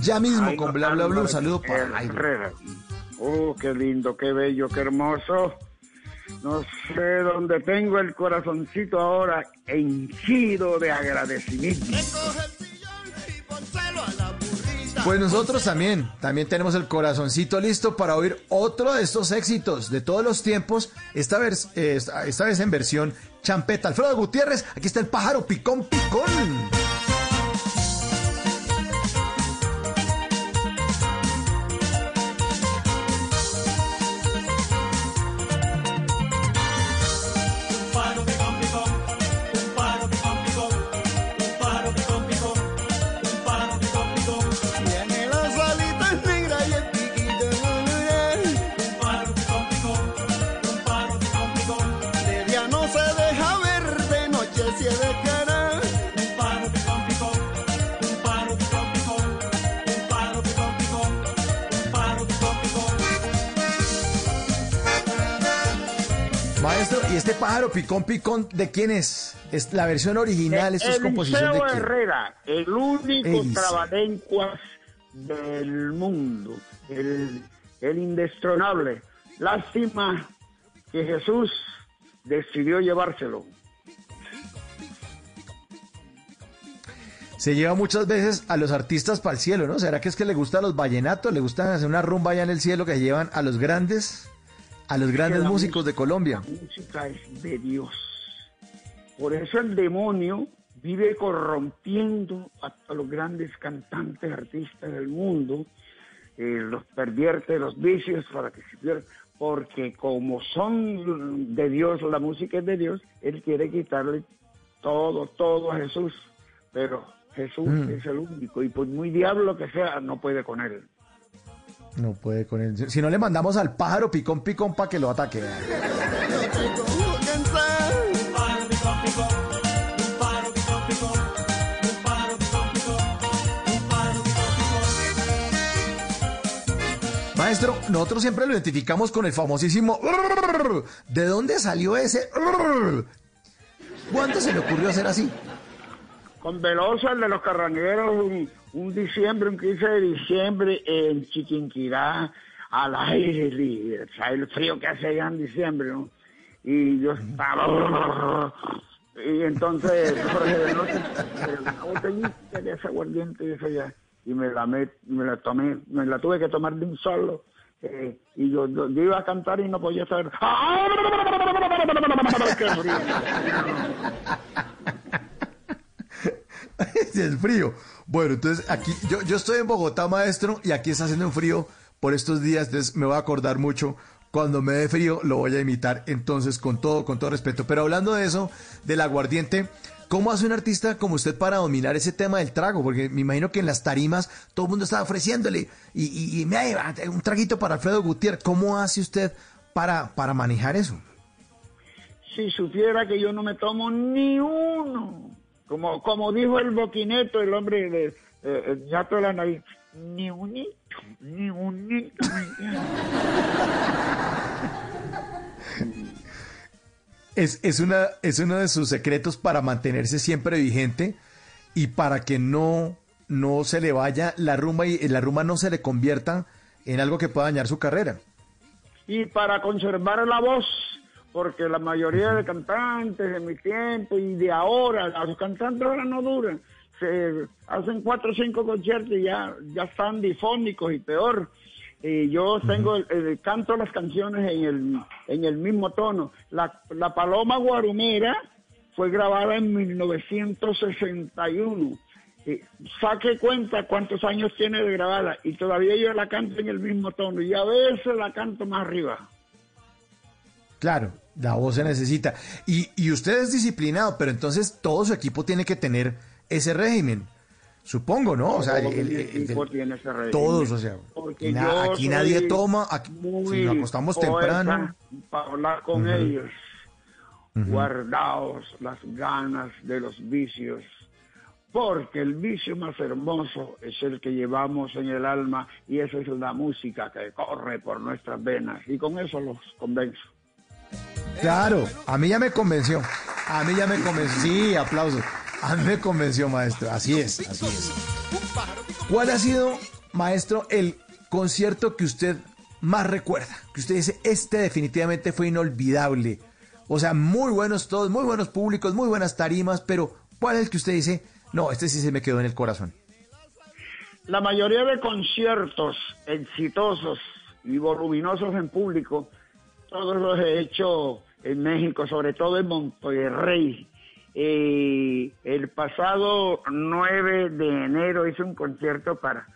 ya mismo con Bla Bla no, Un saludo para Jairo. Herrera. Oh, qué lindo, qué bello, qué hermoso. No sé dónde tengo el corazoncito ahora henchido de agradecimiento. Pues nosotros también, también tenemos el corazoncito listo para oír otro de estos éxitos de todos los tiempos, esta vez, eh, esta, vez en versión champeta. Alfredo Gutiérrez, aquí está el pájaro picón picón. Pájaro picón picón de quién es? ¿Es la versión original? ¿Esto es composición de quién? Herrera, el único Eliseo. del mundo, el, el indestronable. Lástima que Jesús decidió llevárselo. Se lleva muchas veces a los artistas para el cielo, ¿no? ¿Será que es que le gustan los vallenatos? ¿Le gustan hacer una rumba allá en el cielo que llevan a los grandes, a los grandes la músicos de Colombia? La música es de Dios. Por eso el demonio vive corrompiendo a, a los grandes cantantes, artistas del mundo, eh, los pervierte los vicios para que se pierdan, porque como son de Dios, la música es de Dios, él quiere quitarle todo, todo a Jesús, pero Jesús Mm. es el único y por muy diablo que sea, no puede con él. No puede con él. Si no le mandamos al pájaro picón picón para que lo ataque. Maestro, nosotros siempre lo identificamos con el famosísimo. ¿De dónde salió ese? ¿Cuándo se le ocurrió hacer así? Con Veloso, el de los carrañeros, un, diciembre, un 15 de diciembre en Chiquinquirá, al aire libre, o el frío que hace allá en diciembre. Y yo estaba... Y entonces Jorge Veloso, una botellita de ese aguardiente y eso ya, y me la, met- me la tomé, me la tuve que tomar de un solo. eh, y yo, yo- iba a cantar y no podía saber. Es frío. Bueno, entonces aquí, yo, yo estoy en Bogotá, maestro, y aquí está haciendo un frío por estos días, entonces me voy a acordar mucho. Cuando me dé frío, lo voy a imitar, entonces, con todo, con todo respeto. Pero hablando de eso, del aguardiente, ¿cómo hace un artista como usted para dominar ese tema del trago? Porque me imagino que en las tarimas todo el mundo estaba ofreciéndole, y, y, y un traguito para Alfredo Gutiérrez. ¿Cómo hace usted para, para manejar eso? si supiera que yo no me tomo ni uno, como como dijo el boquineto, el hombre de eh, el ñato de la nariz, ni unito, ni unito. Es, es, una, es uno de sus secretos para mantenerse siempre vigente y para que no, no se le vaya la rumba y la rumba no se le convierta en algo que pueda dañar su carrera. y para conservar la voz, porque la mayoría de cantantes de mi tiempo y de ahora, los cantantes ahora no duran, se hacen cuatro o cinco conciertos y ya, ya están difónicos y peor. Y yo tengo el, el- canto las canciones en el, en el mismo tono. La, la Paloma Guarumera fue grabada en 1961. Y saque cuenta cuántos años tiene de grabada y todavía yo la canto en el mismo tono y a veces la canto más arriba. Claro, la voz se necesita. Y, y usted es disciplinado, pero entonces todo su equipo tiene que tener ese régimen. Supongo, ¿no? O sea, Todo el- el- el- todos, o sea, na- aquí nadie toma, aquí, si nos acostamos temprano. Para hablar con ellos, guardaos las ganas de los vicios, porque el vicio más hermoso es el que llevamos en el alma y esa es la música que corre por nuestras venas. Y con eso los convenzo. Claro, a mí ya me convenció. A mí ya me convenció. Sí, aplausos. A mí me convenció, maestro. Así es, así es. ¿Cuál ha sido, maestro, el concierto que usted más recuerda? Que usted dice, este definitivamente fue inolvidable. O sea, muy buenos todos, muy buenos públicos, muy buenas tarimas, pero ¿cuál es el que usted dice, no, este sí se me quedó en el corazón? La mayoría de conciertos exitosos y voluminosos en público, todos los he hecho en México, sobre todo en Monterrey. Eh, el pasado 9 de enero hice un concierto para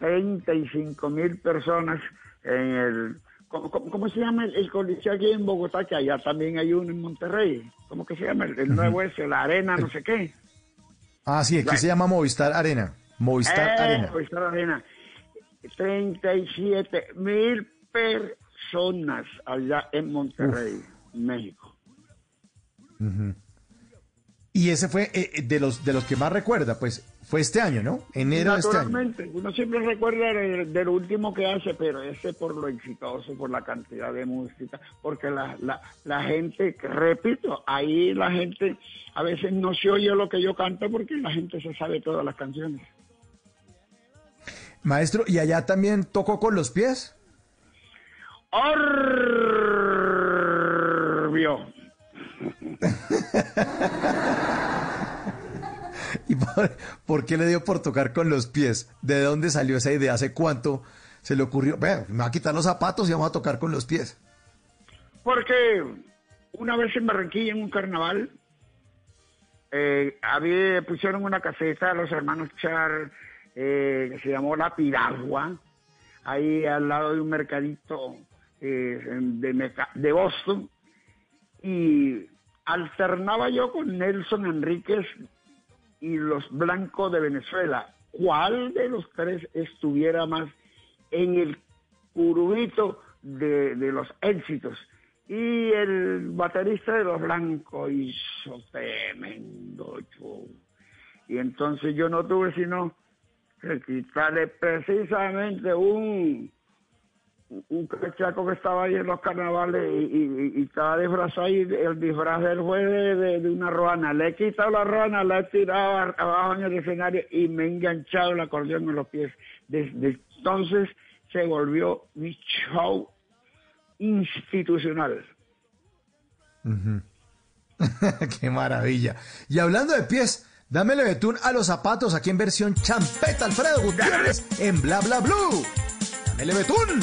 35 mil personas en el... ¿Cómo, se llama el, el coliseo aquí en Bogotá? Que allá también hay uno en Monterrey. ¿Cómo que se llama? El, el nuevo ese, la arena, no sé qué. Ah, sí, aquí Right. se llama Movistar Arena. Movistar Eh, Arena. Movistar Arena. 37 mil personas allá en Monterrey, México. Y ese fue eh, eh, de los de los que más recuerda, pues fue este año, ¿no? Enero de este año. Uno siempre recuerda del, del último que hace, pero ese por lo exitoso, por la cantidad de música, porque la, la, la gente, repito, ahí la gente a veces no se oye lo que yo canto porque la gente se sabe todas las canciones. Maestro, ¿y allá también tocó con los pies? Orbio. ¿Y por, por qué le dio por tocar con los pies? ¿De dónde salió esa idea? ¿Hace cuánto se le ocurrió? Bueno, me va a quitar los zapatos y vamos a tocar con los pies. Porque una vez en Barranquilla, en un carnaval, eh, había, pusieron una caseta a los hermanos Char eh, que se llamó La Piragua, ahí al lado de un mercadito eh, de, de Boston, y alternaba yo con Nelson Enríquez y los blancos de Venezuela. ¿Cuál de los tres estuviera más en el curubito de, de los éxitos? Y el baterista de los blancos hizo tremendo show. Y entonces yo no tuve sino que quitarle precisamente un, un cachaco que estaba ahí en los carnavales y, estaba disfrazado y el disfraz de él fue de, de- de una ruana. Le he quitado la ruana, la he tirado abajo en el escenario y me he enganchado el acordeón en los pies. Desde entonces se volvió mi show institucional. Qué maravilla. Y hablando de pies, dámele betún a los zapatos aquí en versión champeta Alfredo Gutiérrez en Bla Bla Blue. Dámele betún.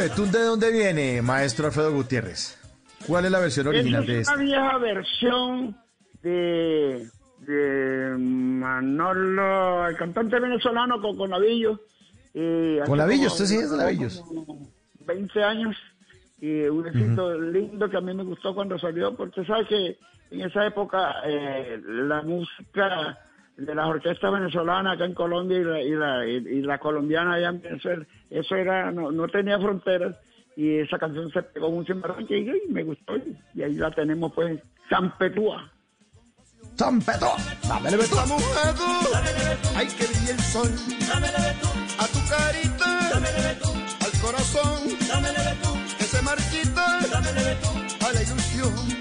Betún de dónde viene, maestro Alfredo Gutiérrez? ¿Cuál es la versión original Esa de es este? una vieja versión de, de Manolo, el cantante venezolano con Conavillo. Conavillos, como- usted sí es como 20 años y un éxito lindo que a mí me gustó cuando salió, porque sabes que en esa época eh, la música de las orquestas venezolanas acá en Colombia y la, y la, y la colombiana allá en Venezuela, eso era, no, no tenía fronteras y esa canción se pegó mucho en Barranquilla y me gustó y ahí la tenemos pues, Champetúa. Champetúa, dámele betú. Ay, que brille el sol. A tu carita. Al corazón. Que se marchita. A la ilusión.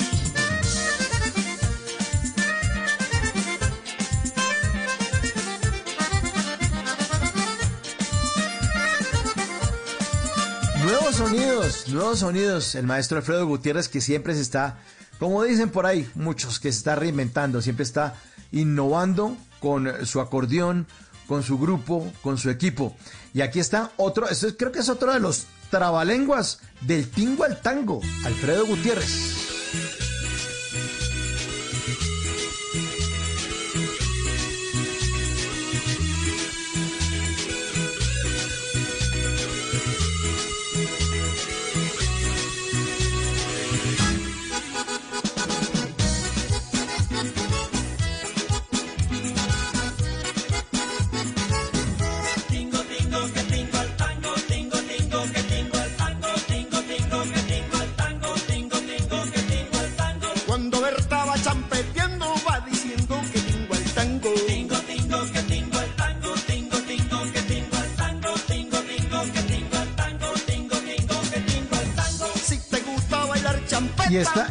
Nuevos sonidos, nuevos sonidos. El maestro Alfredo Gutiérrez que siempre se está, como dicen por ahí, muchos que se está reinventando, siempre está innovando con su acordeón, con su grupo, con su equipo. Y aquí está otro, esto creo que es otro de los trabalenguas del tingo al tango, Alfredo Gutiérrez.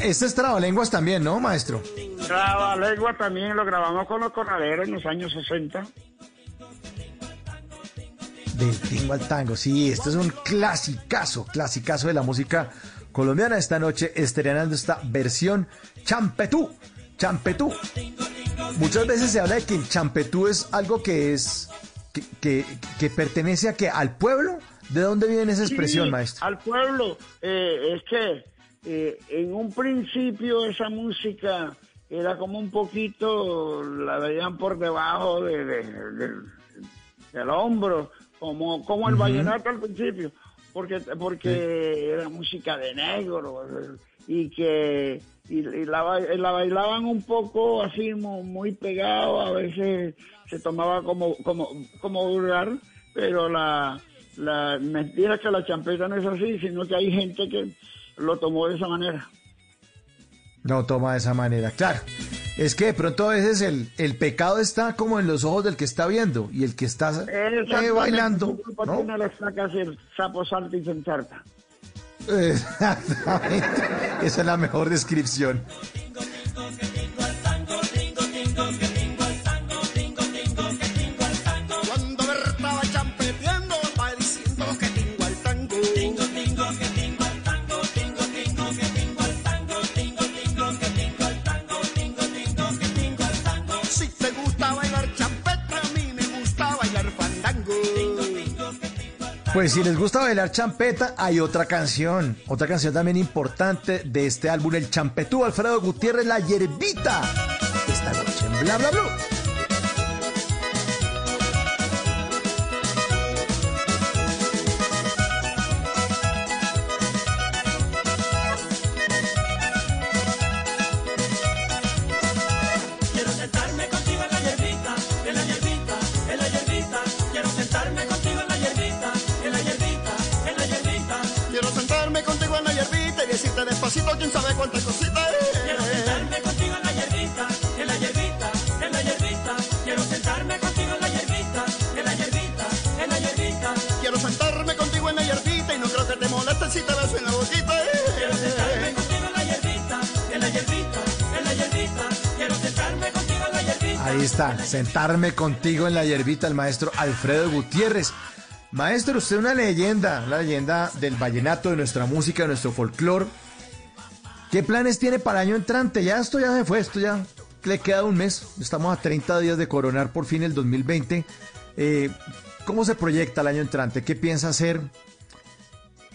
Este es Trabalenguas también, ¿no, maestro? Trabalenguas también lo grabamos con los corraderos en los años 60. Del tingo al tango, sí, esto es un clasicazo, clasicazo de la música colombiana. Esta noche estrenando esta versión Champetú, Champetú. Muchas veces se habla de que el champetú es algo que es, que, que, pertenece a que al pueblo. ¿De dónde viene esa expresión, maestro? Al pueblo, eh, es que eh, en un principio esa música era como un poquito, la veían por debajo de, del hombro, como, como el vallenato al principio, porque, porque era música de negro y que y, la, bailaban un poco así muy, pegado, a veces se tomaba como, como, como vulgar, pero la, la mentira es que la champeta no es así, sino que hay gente que lo tomó de esa manera. No toma de esa manera, claro. Es que de pronto a veces el, el pecado está como en los ojos del que está viendo y el que está eh, bailando. ¿no? no le sacas el sapo salta y. Exactamente. Esa es la mejor descripción. Pues si les gusta bailar champeta, hay otra canción, otra canción también importante de este álbum, el Champetú, Alfredo Gutiérrez, La Yerbita. Esta noche en Bla Bla Bla. Ahí está, sentarme contigo en la hierbita, el maestro Alfredo Gutiérrez. Maestro, usted es una leyenda, una leyenda del vallenato, de nuestra música, de nuestro folclore. ¿Qué planes tiene para el año entrante? Ya esto ya se fue, esto ya le queda un mes. Estamos a 30 días de coronar por fin el 2020. Eh, ¿Cómo se proyecta el año entrante? ¿Qué piensa hacer?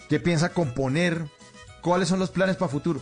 ¿Qué piensa componer? ¿Cuáles son los planes para futuro?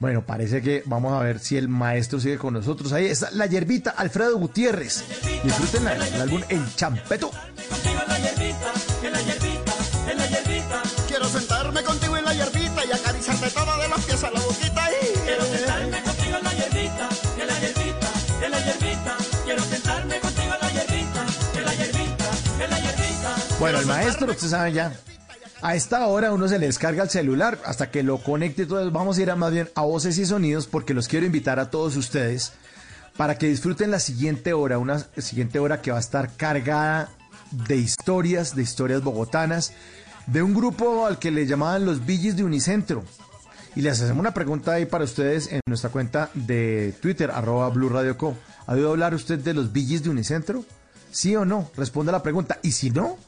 Bueno, parece que vamos a ver si el maestro sigue con nosotros. Ahí está la yerbita Alfredo Gutiérrez. Disfruten el álbum El Champeto. contigo en la hierbita, en la hierbita, en la hierbita. Quiero sentarme contigo en la hierbita y acariciarte toda de los pies a la boquita. Y... Quiero sentarme contigo en la hierbita, en la hierbita, en la hierbita. Quiero sentarme contigo en la hierbita, en la hierbita, en la hierbita. Bueno, el maestro, usted sabe ya. A esta hora uno se le descarga el celular hasta que lo conecte. Entonces vamos a ir a más bien a voces y sonidos porque los quiero invitar a todos ustedes para que disfruten la siguiente hora, una siguiente hora que va a estar cargada de historias, de historias bogotanas, de un grupo al que le llamaban los Villis de Unicentro. Y les hacemos una pregunta ahí para ustedes en nuestra cuenta de Twitter, arroba Blue Radio Co. ¿Ha oído hablar usted de los Villis de Unicentro? ¿Sí o no? Responda la pregunta. Y si no,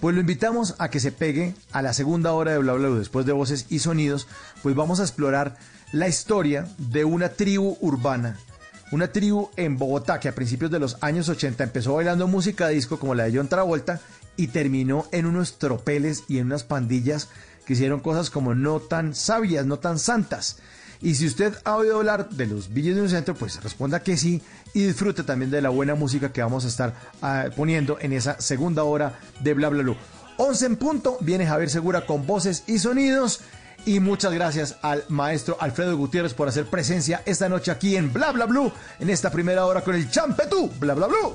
pues lo invitamos a que se pegue a la segunda hora de Bla Bla después de voces y sonidos, pues vamos a explorar la historia de una tribu urbana una tribu en Bogotá que a principios de los años 80 empezó bailando música disco como la de John Travolta y terminó en unos tropeles y en unas pandillas que hicieron cosas como no tan sabias, no tan santas. Y si usted ha oído hablar de los Villas de un Centro, pues responda que sí y disfrute también de la buena música que vamos a estar uh, poniendo en esa segunda hora de Bla Bla Blue. 11 en punto, viene Javier Segura con voces y sonidos. Y muchas gracias al maestro Alfredo Gutiérrez por hacer presencia esta noche aquí en Bla Bla Blue, en esta primera hora con el Champetú Bla Bla Blue.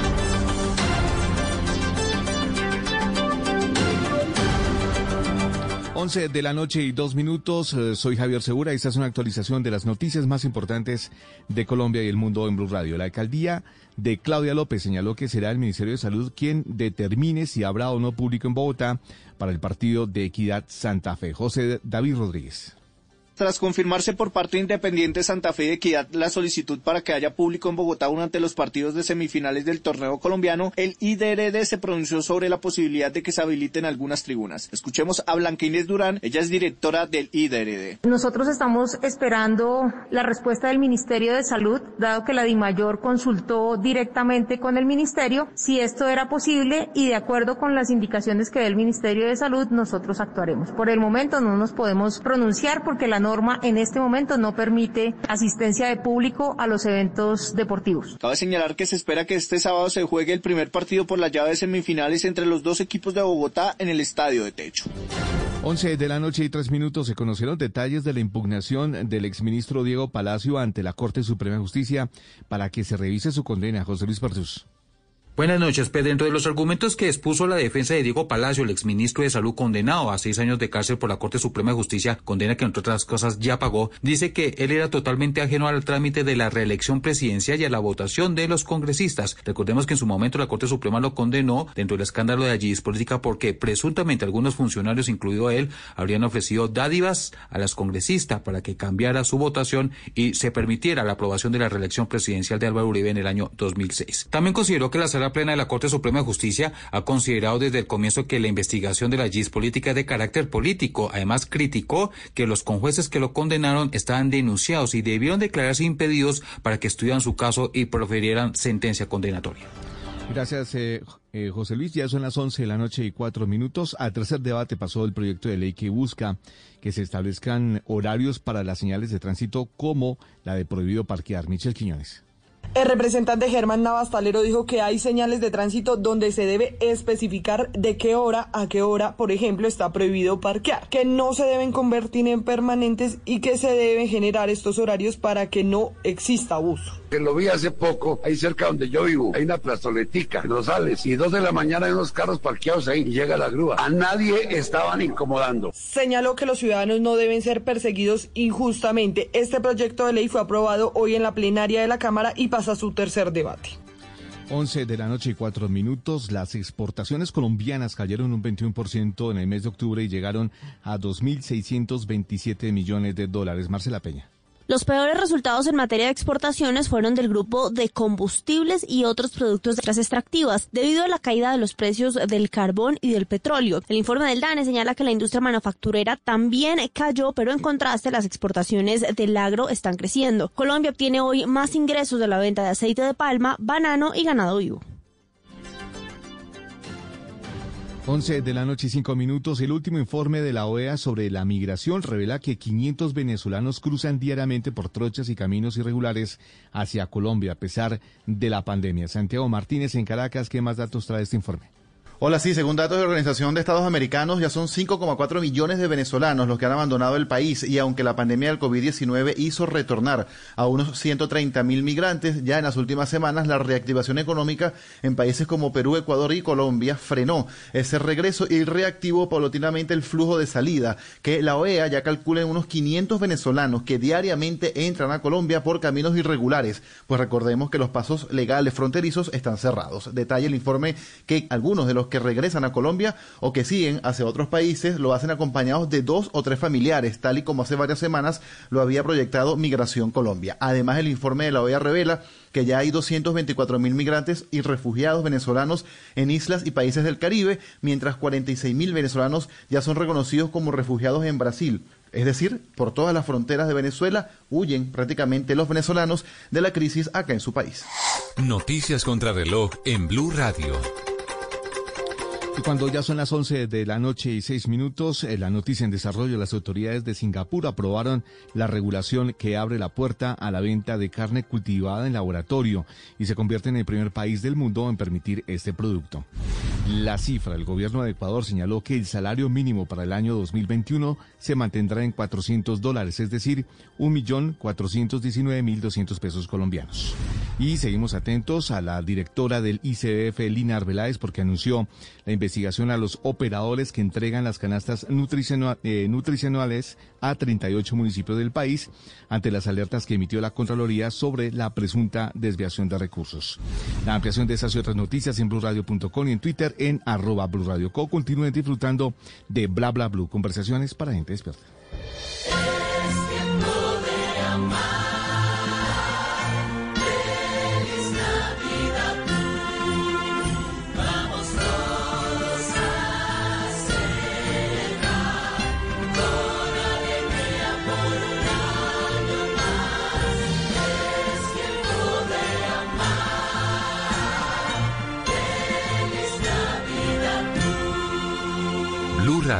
11 de la noche y dos minutos. Eh, soy Javier Segura y esta es una actualización de las noticias más importantes de Colombia y el mundo en Blue Radio. La alcaldía de Claudia López señaló que será el Ministerio de Salud quien determine si habrá o no público en Bogotá para el partido de Equidad Santa Fe. José David Rodríguez. Tras confirmarse por parte Independiente Santa Fe y Equidad la solicitud para que haya público en Bogotá durante los partidos de semifinales del torneo colombiano, el IDRD se pronunció sobre la posibilidad de que se habiliten algunas tribunas. Escuchemos a Blanca Inés Durán, ella es directora del IDRD. Nosotros estamos esperando la respuesta del Ministerio de Salud, dado que la DIMAYOR consultó directamente con el Ministerio si esto era posible y de acuerdo con las indicaciones que dé el Ministerio de Salud, nosotros actuaremos. Por el momento no nos podemos pronunciar porque la norma en este momento no permite asistencia de público a los eventos deportivos. Cabe señalar que se espera que este sábado se juegue el primer partido por la llave de semifinales entre los dos equipos de Bogotá en el Estadio de Techo. 11 de la noche y tres minutos se conocieron detalles de la impugnación del exministro Diego Palacio ante la Corte Suprema de Justicia para que se revise su condena. José Luis Pertus. Buenas noches, Pedro. Dentro de los argumentos que expuso la defensa de Diego Palacio, el exministro de Salud condenado a seis años de cárcel por la Corte Suprema de Justicia, condena que entre otras cosas ya pagó, dice que él era totalmente ajeno al trámite de la reelección presidencial y a la votación de los congresistas. Recordemos que en su momento la Corte Suprema lo condenó dentro del escándalo de allí política porque presuntamente algunos funcionarios, incluido él, habrían ofrecido dádivas a las congresistas para que cambiara su votación y se permitiera la aprobación de la reelección presidencial de Álvaro Uribe en el año 2006. También consideró que la Sala Plena de la Corte Suprema de Justicia ha considerado desde el comienzo que la investigación de la GIS política es de carácter político. Además, criticó que los conjueces que lo condenaron estaban denunciados y debieron declararse impedidos para que estudiaran su caso y profirieran sentencia condenatoria. Gracias, eh, eh, José Luis. Ya son las 11 de la noche y cuatro minutos. Al tercer debate pasó el proyecto de ley que busca que se establezcan horarios para las señales de tránsito como la de prohibido parquear. Michel Quiñones. El representante Germán Navastalero dijo que hay señales de tránsito donde se debe especificar de qué hora a qué hora, por ejemplo, está prohibido parquear, que no se deben convertir en permanentes y que se deben generar estos horarios para que no exista abuso. Que lo vi hace poco, ahí cerca donde yo vivo, hay una plazoletica, Rosales, y dos de la mañana hay unos carros parqueados ahí y llega la grúa. A nadie estaban incomodando. Señaló que los ciudadanos no deben ser perseguidos injustamente. Este proyecto de ley fue aprobado hoy en la plenaria de la Cámara y pasa a su tercer debate. 11 de la noche y 4 minutos. Las exportaciones colombianas cayeron un 21% en el mes de octubre y llegaron a 2.627 millones de dólares. Marcela Peña. Los peores resultados en materia de exportaciones fueron del grupo de combustibles y otros productos de las extractivas, debido a la caída de los precios del carbón y del petróleo. El informe del DANE señala que la industria manufacturera también cayó, pero en contraste las exportaciones del agro están creciendo. Colombia obtiene hoy más ingresos de la venta de aceite de palma, banano y ganado vivo. 11 de la noche y 5 minutos. El último informe de la OEA sobre la migración revela que 500 venezolanos cruzan diariamente por trochas y caminos irregulares hacia Colombia a pesar de la pandemia. Santiago Martínez en Caracas, ¿qué más datos trae este informe? Hola, sí, según datos de Organización de Estados Americanos, ya son 5,4 millones de venezolanos los que han abandonado el país y aunque la pandemia del COVID-19 hizo retornar a unos 130 mil migrantes, ya en las últimas semanas la reactivación económica en países como Perú, Ecuador y Colombia frenó ese regreso y reactivó paulatinamente el flujo de salida, que la OEA ya calcula en unos 500 venezolanos que diariamente entran a Colombia por caminos irregulares, pues recordemos que los pasos legales fronterizos están cerrados. Detalle el informe que algunos de los que regresan a Colombia o que siguen hacia otros países lo hacen acompañados de dos o tres familiares, tal y como hace varias semanas lo había proyectado Migración Colombia. Además, el informe de la OEA revela que ya hay 224 mil migrantes y refugiados venezolanos en islas y países del Caribe, mientras 46 mil venezolanos ya son reconocidos como refugiados en Brasil. Es decir, por todas las fronteras de Venezuela huyen prácticamente los venezolanos de la crisis acá en su país. Noticias contra reloj en Blue Radio. Cuando ya son las 11 de la noche y 6 minutos, eh, la noticia en desarrollo, las autoridades de Singapur aprobaron la regulación que abre la puerta a la venta de carne cultivada en laboratorio y se convierte en el primer país del mundo en permitir este producto. La cifra, el gobierno de Ecuador señaló que el salario mínimo para el año 2021 se mantendrá en 400 dólares, es decir, 1.419.200 pesos colombianos. Y seguimos atentos a la directora del ICF, Lina Arbeláez, porque anunció la investigación a los operadores que entregan las canastas eh, nutricionales a 38 municipios del país ante las alertas que emitió la Contraloría sobre la presunta desviación de recursos. La ampliación de esas y otras noticias en blurradio.com y en Twitter en arroba blurradioco. Continúen disfrutando de Bla Bla Blue, conversaciones para gente despierta.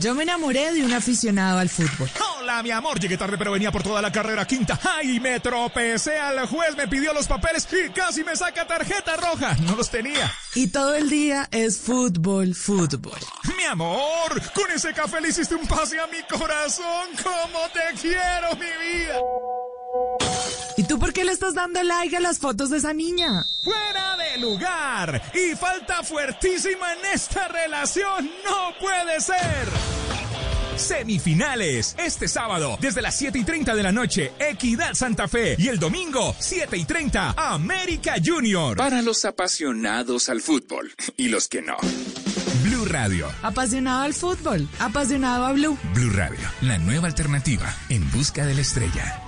Yo me enamoré de un aficionado al fútbol. Hola, mi amor. Llegué tarde, pero venía por toda la carrera quinta. ¡Ay! Me tropecé al juez, me pidió los papeles y casi me saca tarjeta roja. No los tenía. Y todo el día es fútbol, fútbol. Mi amor, con ese café le hiciste un pase a mi corazón. ¡Cómo te quiero, mi vida! ¿Y tú por qué le estás dando like a las fotos de esa niña? ¡Fuera de lugar! Y falta fuertísima en esta relación. ¡No puede ser! Semifinales. Este sábado, desde las 7 y 30 de la noche, Equidad Santa Fe. Y el domingo, 7 y 30, América Junior. Para los apasionados al fútbol y los que no. Blue Radio. Apasionado al fútbol, apasionado a Blue. Blue Radio, la nueva alternativa en busca de la estrella.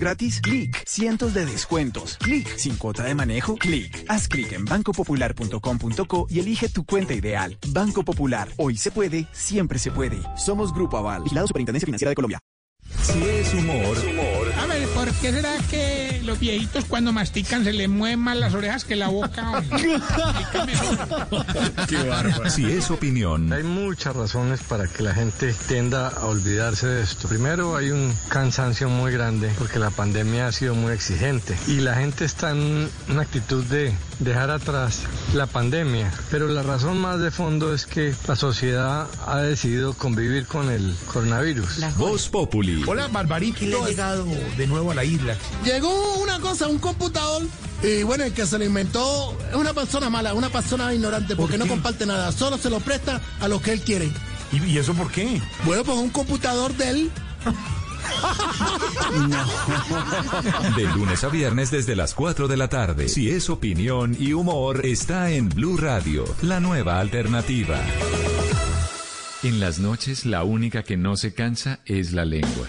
gratis? Clic. Cientos de descuentos. Clic. Sin cuota de manejo. Clic. Haz clic en bancopopular.com.co y elige tu cuenta ideal. Banco Popular. Hoy se puede, siempre se puede. Somos Grupo Aval. Vigilado Superintendencia Financiera de Colombia. Si es humor, ¿por qué será que los viejitos cuando mastican se les mueven más las orejas que la boca? qué bárbaro. Si es opinión, Hay muchas razones para que la gente tienda a olvidarse de esto. Primero, hay un cansancio muy grande porque la pandemia ha sido muy exigente y la gente está en una actitud de dejar atrás la pandemia. Pero la razón más de fondo es que la sociedad ha decidido convivir con el coronavirus. Voz Populi. Hola, Barbarito. ha llegado de nuevo a la isla? Llegó una cosa, un computador. Y bueno, el que se lo inventó es una persona mala, una persona ignorante, porque no comparte nada, solo se lo presta a los que él quiere. ¿Y, eso por qué? Bueno, pues un computador de él. De lunes a viernes desde las 4 de la tarde. Si es opinión y humor, está en Blue Radio, la nueva alternativa. En las noches, la única que no se cansa es la lengua.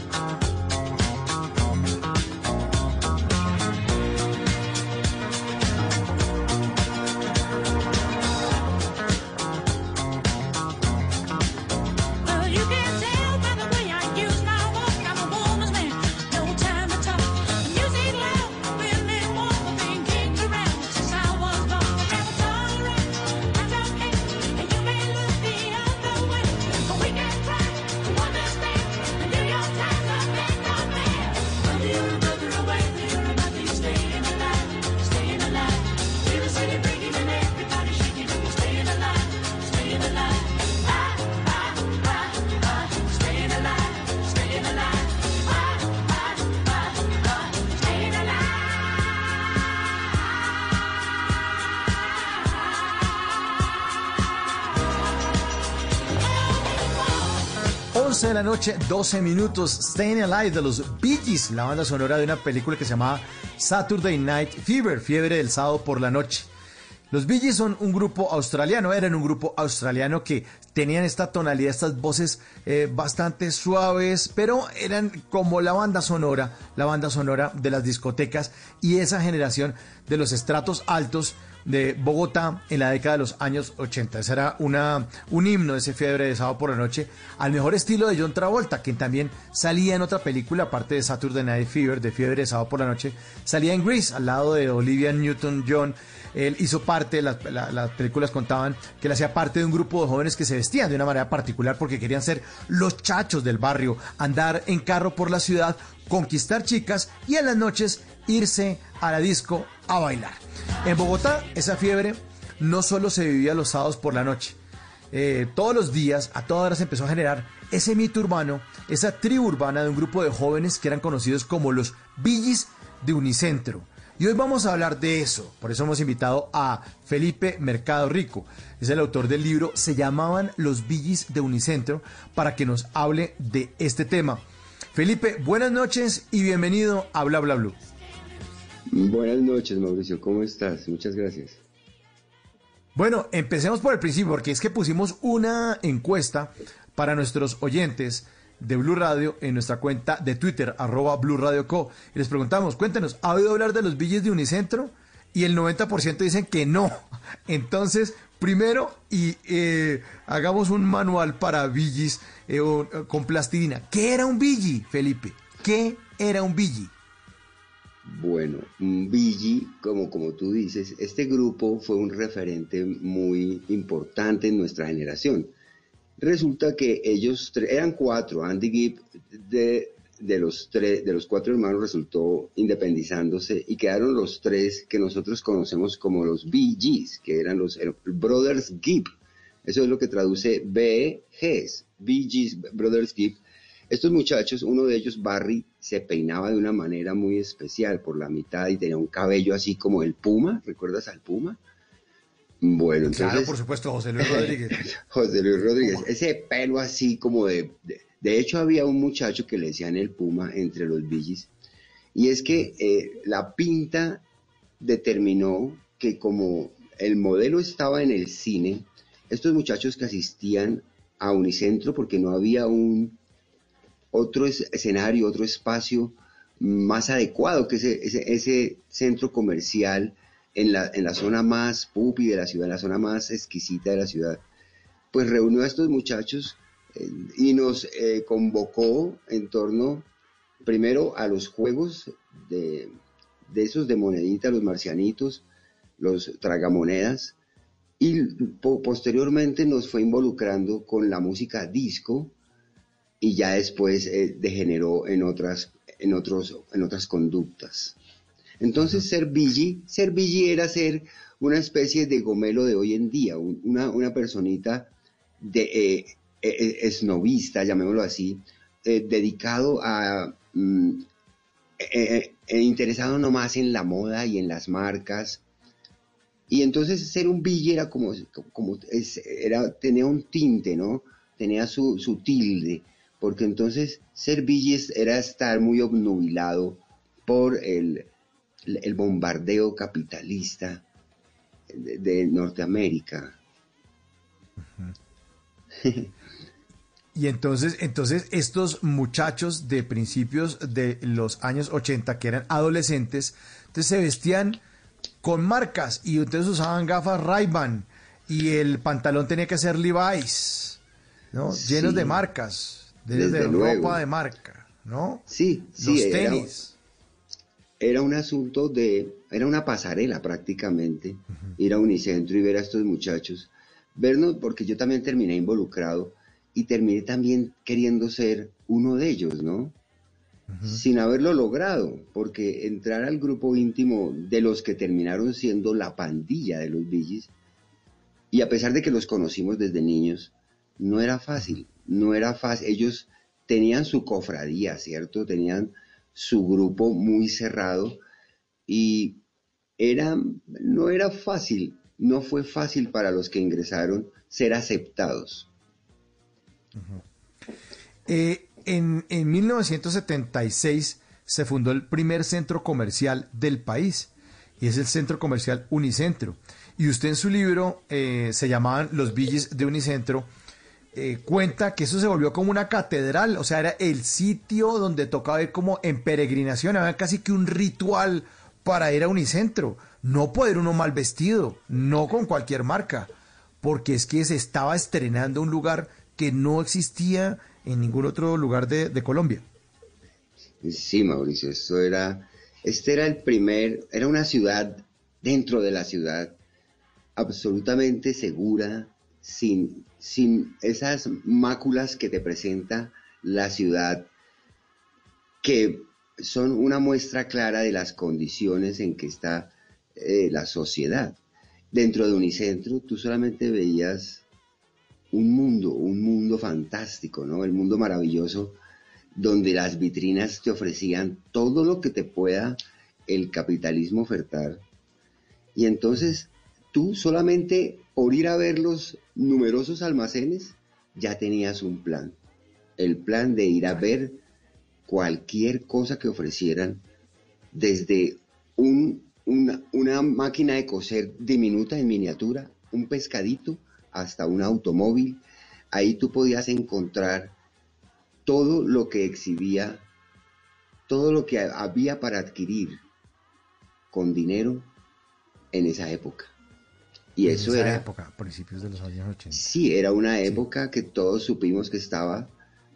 La noche, 12 minutos. Staying Alive de los Bee Gees, la banda sonora de una película que se llamaba Saturday Night Fever, fiebre del sábado por la noche. Los Bee Gees son un grupo australiano, eran un grupo australiano que tenían esta tonalidad, estas voces eh, bastante suaves, pero eran como la banda sonora, la banda sonora de las discotecas y esa generación de los estratos altos de Bogotá en la década de los años 80. Ese era una, un himno ese fiebre de sábado por la noche, al mejor estilo de John Travolta, quien también salía en otra película, aparte de Saturday Night Fever, de fiebre de sábado por la noche, salía en Grease, al lado de Olivia Newton-John. Él hizo parte, las, la- las películas contaban que él hacía parte de un grupo de jóvenes que se vestían de una manera particular porque querían ser los chachos del barrio, andar en carro por la ciudad, conquistar chicas y en las noches irse a la disco a bailar. En Bogotá, esa fiebre no solo se vivía los sábados por la noche. Eh, todos los días, a todas horas, empezó a generar ese mito urbano, esa tribu urbana de un grupo de jóvenes que eran conocidos como los Villis de Unicentro. Y hoy vamos a hablar de eso. Por eso hemos invitado a Felipe Mercado Rico. Es el autor del libro Se llamaban los Villis de Unicentro para que nos hable de este tema. Felipe, buenas noches y bienvenido a Bla Bla Blue. Buenas noches, Mauricio. ¿Cómo estás? Muchas gracias. Bueno, empecemos por el principio, porque es que pusimos una encuesta para nuestros oyentes de Blue Radio en nuestra cuenta de Twitter, arroba Blue Radio Co. Y les preguntamos, cuéntenos, ¿ha oído hablar de los billes de Unicentro? Y el 90% dicen que no. Entonces, primero, y eh, hagamos un manual para billis eh, con plastilina. ¿Qué era un billy, Felipe? ¿Qué era un billy? Bueno, un Billy, como, como tú dices, este grupo fue un referente muy importante en nuestra generación. Resulta que ellos eran cuatro, Andy Gibb de, de los tres, de los cuatro hermanos resultó independizándose y quedaron los tres que nosotros conocemos como los Gees, que eran los er- Brothers Gibb. Eso es lo que traduce BGs, Gees Brothers Gibb. Estos muchachos, uno de ellos, Barry, se peinaba de una manera muy especial por la mitad y tenía un cabello así como el puma. ¿Recuerdas al puma? Bueno, entonces. Claro, por supuesto, José Luis Rodríguez. José Luis Rodríguez, ese pelo así como de, de... de hecho, había un muchacho que le decían el Puma entre los billis, y es que eh, la pinta determinó que como el modelo estaba en el cine, estos muchachos que asistían a Unicentro, porque no había un otro es- escenario, otro espacio más adecuado que ese, ese, ese centro comercial en la, en la zona más pupi de la ciudad, en la zona más exquisita de la ciudad, pues reunió a estos muchachos eh, y nos eh, convocó en torno primero a los juegos de, de esos de monedita, los marcianitos, los tragamonedas, y po- posteriormente nos fue involucrando con la música disco y ya después eh, degeneró en otras, en, otros, en otras conductas. Entonces, ser Billy, ser Billy era ser una especie de gomelo de hoy en día, un- una, una personita de eh, eh, esnovista, llamémoslo así, eh, dedicado a mm, interesado nomás en la moda y en las marcas. Y entonces ser un Billy era como, como es- era, tenía un tinte, ¿no? Tenía su, su tilde, porque entonces ser Billy es- era estar muy obnubilado por el, el bombardeo capitalista de, de Norteamérica. Y entonces, entonces estos muchachos de principios de los años 80 que eran adolescentes, entonces se vestían con marcas y entonces usaban gafas Ray-Ban y el pantalón tenía que ser Levi's, ¿no? Sí. Llenos de marcas, de, Desde de luego. ropa de marca, ¿no? Sí, sí, Los era- tenis. Era un asunto de, era una pasarela prácticamente, ir a Unicentro y ver a estos muchachos, vernos, porque yo también terminé involucrado y terminé también queriendo ser uno de ellos, ¿no? Sin haberlo logrado, porque entrar al grupo íntimo de los que terminaron siendo la pandilla de los Billys, y a pesar de que los conocimos desde niños, no era fácil, no era fácil. Ellos tenían su cofradía, ¿cierto? Tenían su grupo muy cerrado y era, no era fácil, no fue fácil para los que ingresaron ser aceptados. Eh, en, en 1976 se fundó el primer centro comercial del país y es el centro comercial Unicentro. Y usted en su libro eh, se llamaban Los Billes de Unicentro. Eh, cuenta que eso se volvió como una catedral, o sea, era el sitio donde tocaba ir como en peregrinación, había casi que un ritual para ir a Unicentro. No poder uno mal vestido, no con cualquier marca, porque es que se estaba estrenando un lugar que no existía en ningún otro lugar de, de Colombia. Sí, Mauricio, esto era, este era el primer, era una ciudad dentro de la ciudad, absolutamente segura, sin, sin esas máculas que te presenta la ciudad, que son una muestra clara de las condiciones en que está eh, la sociedad. Dentro de Unicentro tú solamente veías un mundo, un mundo fantástico, ¿no? El mundo maravilloso donde las vitrinas te ofrecían todo lo que te pueda el capitalismo ofertar. Y entonces tú solamente por ir a ver los numerosos almacenes ya tenías un plan. El plan de ir a ver cualquier cosa que ofrecieran, desde un- una, una máquina de coser diminuta en miniatura, un pescadito, hasta un automóvil, ahí tú podías encontrar todo lo que exhibía, todo lo que había para adquirir con dinero en esa época. Y En eso esa era, época, principios de los años 80. sí, era una época que todos supimos que estaba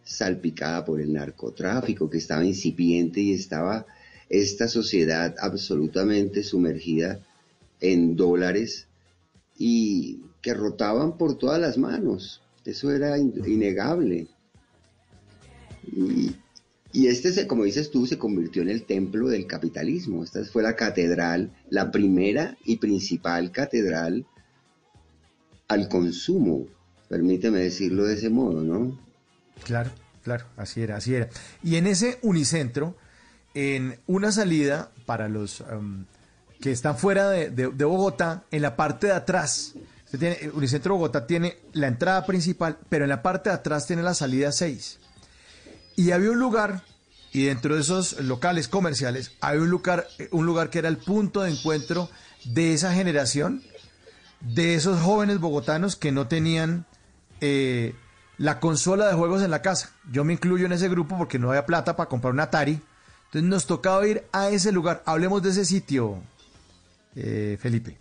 salpicada por el narcotráfico, que estaba incipiente y estaba esta sociedad absolutamente sumergida en dólares y que rotaban por todas las manos. Eso era in- innegable. Y, y este, se, como dices tú, se convirtió en el templo del capitalismo. Esta fue la catedral, la primera y principal catedral al consumo. Permíteme decirlo de ese modo, ¿no? Claro, claro, así era, así era. Y en ese unicentro, en una salida para los em, que están fuera de, Bogotá, en la parte de atrás, el Unicentro Bogotá tiene la entrada principal, pero en la parte de atrás tiene la salida 6. Y había un lugar, y dentro de esos locales comerciales, había un lugar, un lugar que era el punto de encuentro de esa generación, de esos jóvenes bogotanos que no tenían eh, la consola de juegos en la casa. Yo me incluyo en ese grupo porque no había plata para comprar un Atari. Entonces nos tocaba ir a ese lugar. Hablemos de ese sitio, eh, Felipe.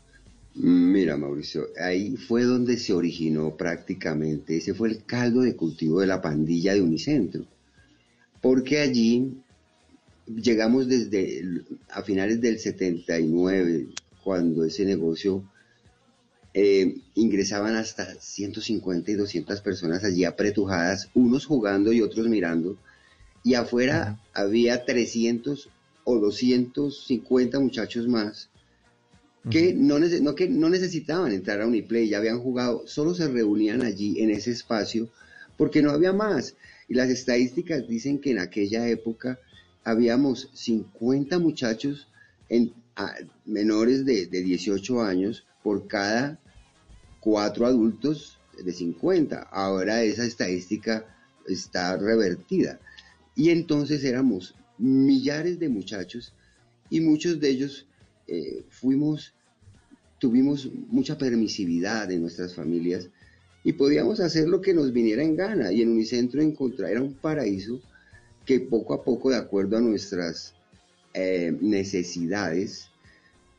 Mira, Mauricio, ahí fue donde se originó prácticamente, ese fue el caldo de cultivo de la pandilla de Unicentro, porque allí llegamos desde a finales del 79, cuando ese negocio eh, ingresaban hasta 150 y 200 personas allí apretujadas, unos jugando y otros mirando, y afuera había 300 o 250 muchachos más que, no, que no necesitaban entrar a Uniplay, ya habían jugado, solo se reunían allí en ese espacio porque no había más. Y las estadísticas dicen que en aquella época habíamos 50 muchachos menores de, de 18 años por cada cuatro adultos de 50. Ahora esa estadística está revertida. Y entonces éramos millares de muchachos y muchos de ellos eh, fuimos, tuvimos mucha permisividad en nuestras familias y podíamos hacer lo que nos viniera en gana. Y en Unicentro encontrar, un paraíso que poco a poco, de acuerdo a nuestras eh, necesidades,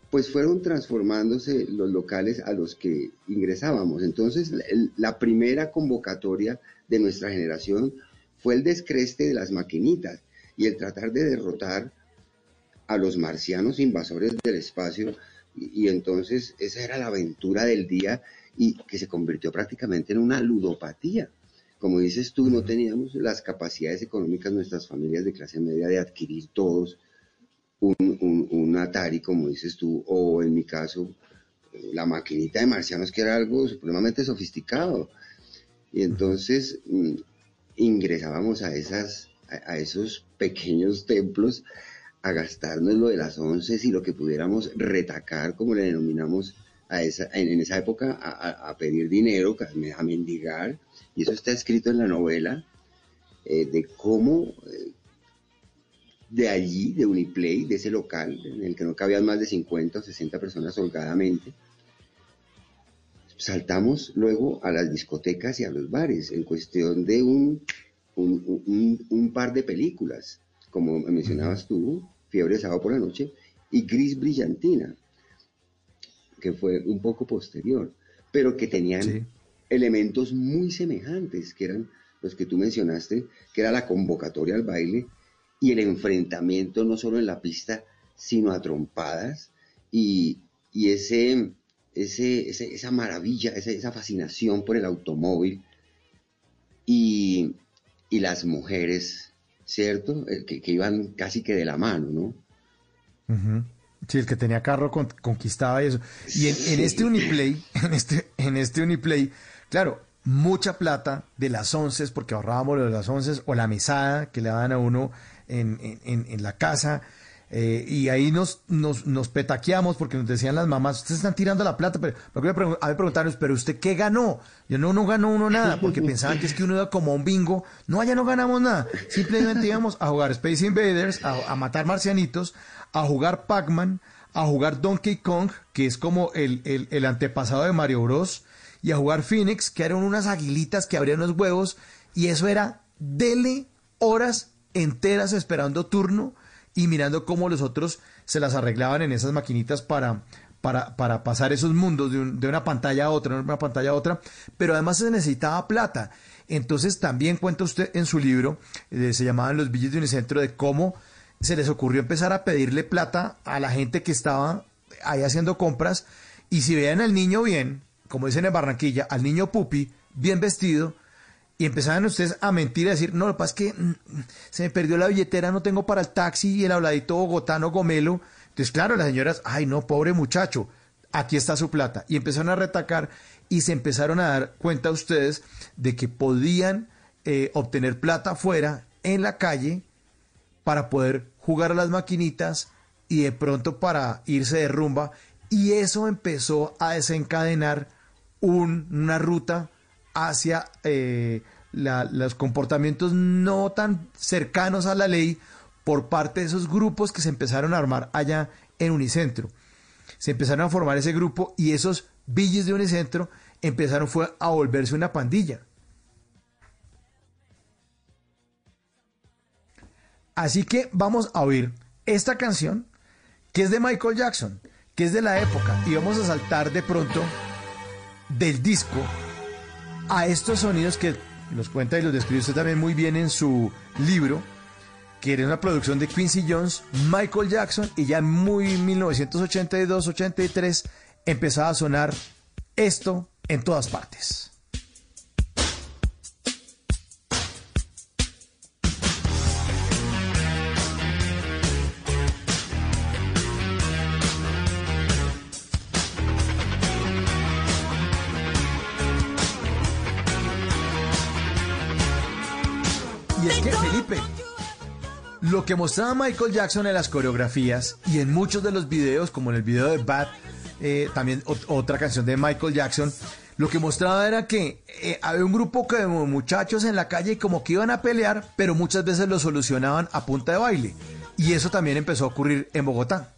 pues fueron transformándose los locales a los que ingresábamos. Entonces, la, primera convocatoria de nuestra generación fue el descreste de las maquinitas y el tratar de derrotar a los marcianos invasores del espacio. Y entonces esa era la aventura del día y que se convirtió prácticamente en una ludopatía. Como dices tú, no teníamos las capacidades económicas nuestras familias de clase media de adquirir todos un, un- un Atari, como dices tú, o en mi caso, la maquinita de marcianos, que era algo supremamente sofisticado. Y entonces mm, ingresábamos a, esas, a esos pequeños templos a gastarnos lo de las once y lo que pudiéramos retacar, como le denominamos en, esa época, a, pedir dinero, a, mendigar. Y eso está escrito en la novela eh, de cómo eh, de allí, de Uniplay, de ese local en el que no cabían más de 50 o 60 personas holgadamente, saltamos luego a las discotecas y a los bares en cuestión de un, un, un- un par de películas, como mencionabas tú, Fiebre de Sábado por la Noche y Gris Brillantina, que fue un poco posterior, pero que tenían elementos muy semejantes, que eran los que tú mencionaste, que era la convocatoria al baile y el enfrentamiento no solo en la pista, sino a trompadas y, y ese, ese, ese- esa maravilla, esa, esa fascinación por el automóvil y, y las mujeres, ¿cierto? Que, que iban casi que de la mano, ¿no? Ujú. Sí, el que tenía carro con- conquistaba eso. Y en, en este Uniplay, en este, en este Uniplay, claro, mucha plata de las once, porque ahorrábamos lo de las once, o la mesada que le daban a uno en, en- en- en la casa. Eh, y ahí nos, nos, nos petaqueamos porque nos decían las mamás, ustedes están tirando la plata, pero me a mí preguntarnos, pero usted qué ganó? Yo no, no ganó uno nada, porque pensaban que es que uno iba como a un bingo. No, allá no ganamos nada. Simplemente íbamos a jugar Space Invaders, a, a matar marcianitos, a jugar Pac-Man, a jugar Donkey Kong, que es como el, el, el antepasado de Mario Bros. y a jugar Phoenix, que eran unas aguilitas que abrían los huevos, y eso era dele horas enteras esperando turno y mirando cómo los otros se las arreglaban en esas maquinitas para, para, para pasar esos mundos de, un- de una pantalla a otra, de una pantalla a otra, pero además se necesitaba plata. Entonces también cuenta usted en su libro, eh, se llamaban Los Billes de Unicentro, de cómo se les ocurrió empezar a pedirle plata a la gente que estaba ahí haciendo compras y si veían al niño bien, como dicen en Barranquilla, al niño pupi, bien vestido, y empezaban ustedes a mentir, a decir, no, lo que pasa es que mm, se me perdió la billetera, no tengo para el taxi y el habladito bogotano gomelo. Entonces, claro, las señoras, ay, no, pobre muchacho, aquí está su plata. Y empezaron a retacar y se empezaron a dar cuenta ustedes de que podían eh, obtener plata afuera, en la calle, para poder jugar a las maquinitas y de pronto para irse de rumba. Y eso empezó a desencadenar un- una ruta hacia eh, los comportamientos no tan cercanos a la ley por parte de esos grupos que se empezaron a armar allá en Unicentro. Se empezaron a formar ese grupo y esos billes de Unicentro empezaron fue a volverse una pandilla. Así que vamos a oír esta canción que es de Michael Jackson, que es de la época, y vamos a saltar de pronto del disco a estos sonidos que los cuenta y los describe usted también muy bien en su libro, que era una producción de Quincy Jones, Michael Jackson, y ya en muy 1982-83 empezaba a sonar esto en todas partes. Lo que mostraba Michael Jackson en las coreografías y en muchos de los videos, como en el video de Bad, eh, también ot- otra canción de Michael Jackson, lo que mostraba era que eh, había un grupo de muchachos en la calle como que iban a pelear, pero muchas veces lo solucionaban a punta de baile. Y eso también empezó a ocurrir en Bogotá.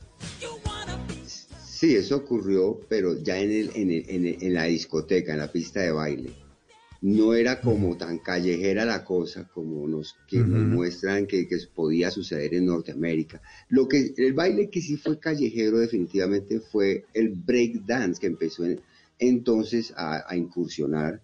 Sí, eso ocurrió, pero ya en, en, el- en la discoteca, en la pista de baile. No era como tan callejera la cosa como nos, que nos muestran que, que podía suceder en Norteamérica. Lo que, el baile que sí fue callejero definitivamente fue el break dance que empezó en- entonces a, a incursionar.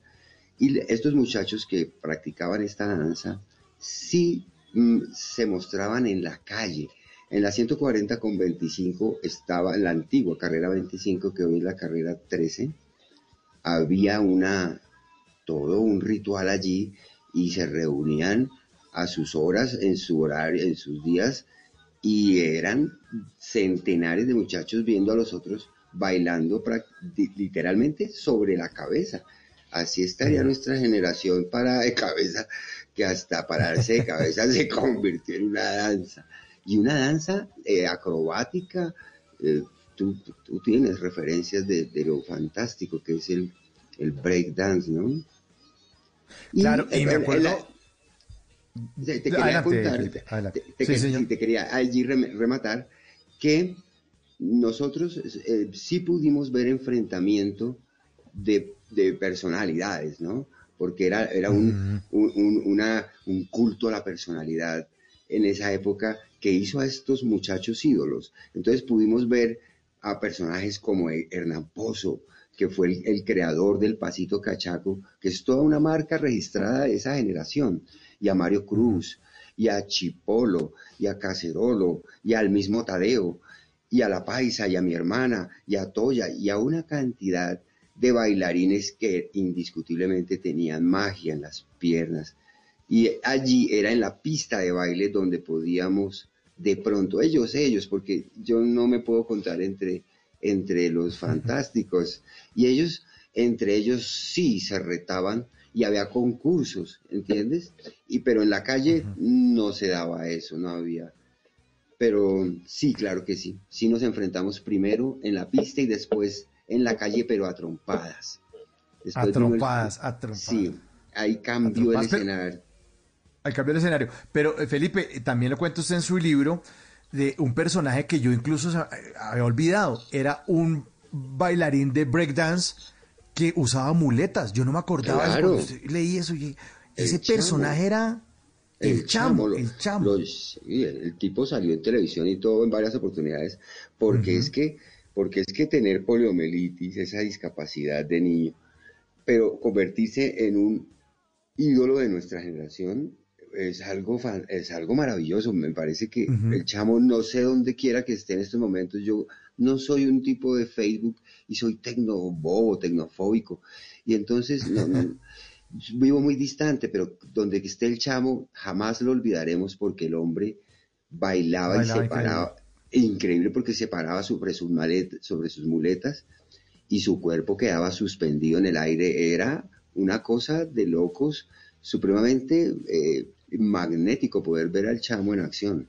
Y estos muchachos que practicaban esta danza sí mm, se mostraban en la calle. En la 140 con 25 estaba la antigua carrera 25, que hoy es la carrera 13. Había una, todo un ritual allí y se reunían a sus horas, en su horario, en sus días, y eran centenares de muchachos viendo a los otros bailando literalmente sobre la cabeza. Así estaría nuestra generación para de cabeza, que hasta pararse de cabeza se convirtió en una danza. Y una danza eh, acrobática, eh, tú, tú tienes referencias de, de lo fantástico que es el, el break dance, ¿no? Claro, y me acuerdo- te quería Adelante, contar, Felipe, adelante. te, te Sí, que- señor. sí, te quería allí rem- rematar que nosotros eh, sí pudimos ver enfrentamiento de, de personalidades, ¿no? Porque era, era un, un, un- una- un culto a la personalidad en esa época que hizo a estos muchachos ídolos. Entonces pudimos ver a personajes como Hernán Pozo, que fue el, creador del Pasito Cachaco, que es toda una marca registrada de esa generación, y a Mario Cruz, y a Chipolo, y a Cacerolo, y al mismo Tadeo, y a La Paisa, y a mi hermana, y a Toya, y a una cantidad de bailarines que indiscutiblemente tenían magia en las piernas. Y allí era en la pista de baile donde podíamos de pronto, ellos, ellos, porque yo no me puedo contar entre, entre los fantásticos, y ellos, entre ellos sí se retaban y había concursos, ¿entiendes? Y pero en la calle no se daba eso, no había. Pero sí, claro que sí. Sí nos enfrentamos primero en la pista y después en la calle, pero a trompadas. A el- trompadas, a trompadas. Sí, ahí cambió el trompadas, pero- escenario. al cambiar de escenario. Pero Felipe, eh, también lo cuenta usted en su libro de un personaje que yo incluso había olvidado. Era un bailarín de breakdance que usaba muletas. Yo no me acordaba. Claro. Cuando leí eso y El ese chamo. personaje era el, chamo, lo- el chamo. lo- sí, el, el tipo salió en televisión y todo en varias oportunidades, porque es que, porque es que tener poliomielitis, esa discapacidad de niño, pero convertirse en un ídolo de nuestra generación es algo, es algo maravilloso. Me parece que el chamo, no sé dónde quiera que esté en estos momentos, yo no soy un tipo de Facebook y soy tecnobobo, tecnofóbico. Y entonces no, no, vivo muy distante, pero donde esté el chamo, jamás lo olvidaremos porque el hombre bailaba, Bailaba y se paraba. Increíble porque se paraba sobre sus, malet- sobre sus muletas y su cuerpo quedaba suspendido en el aire. Era una cosa de locos, supremamente eh, magnético poder ver al chamo en acción.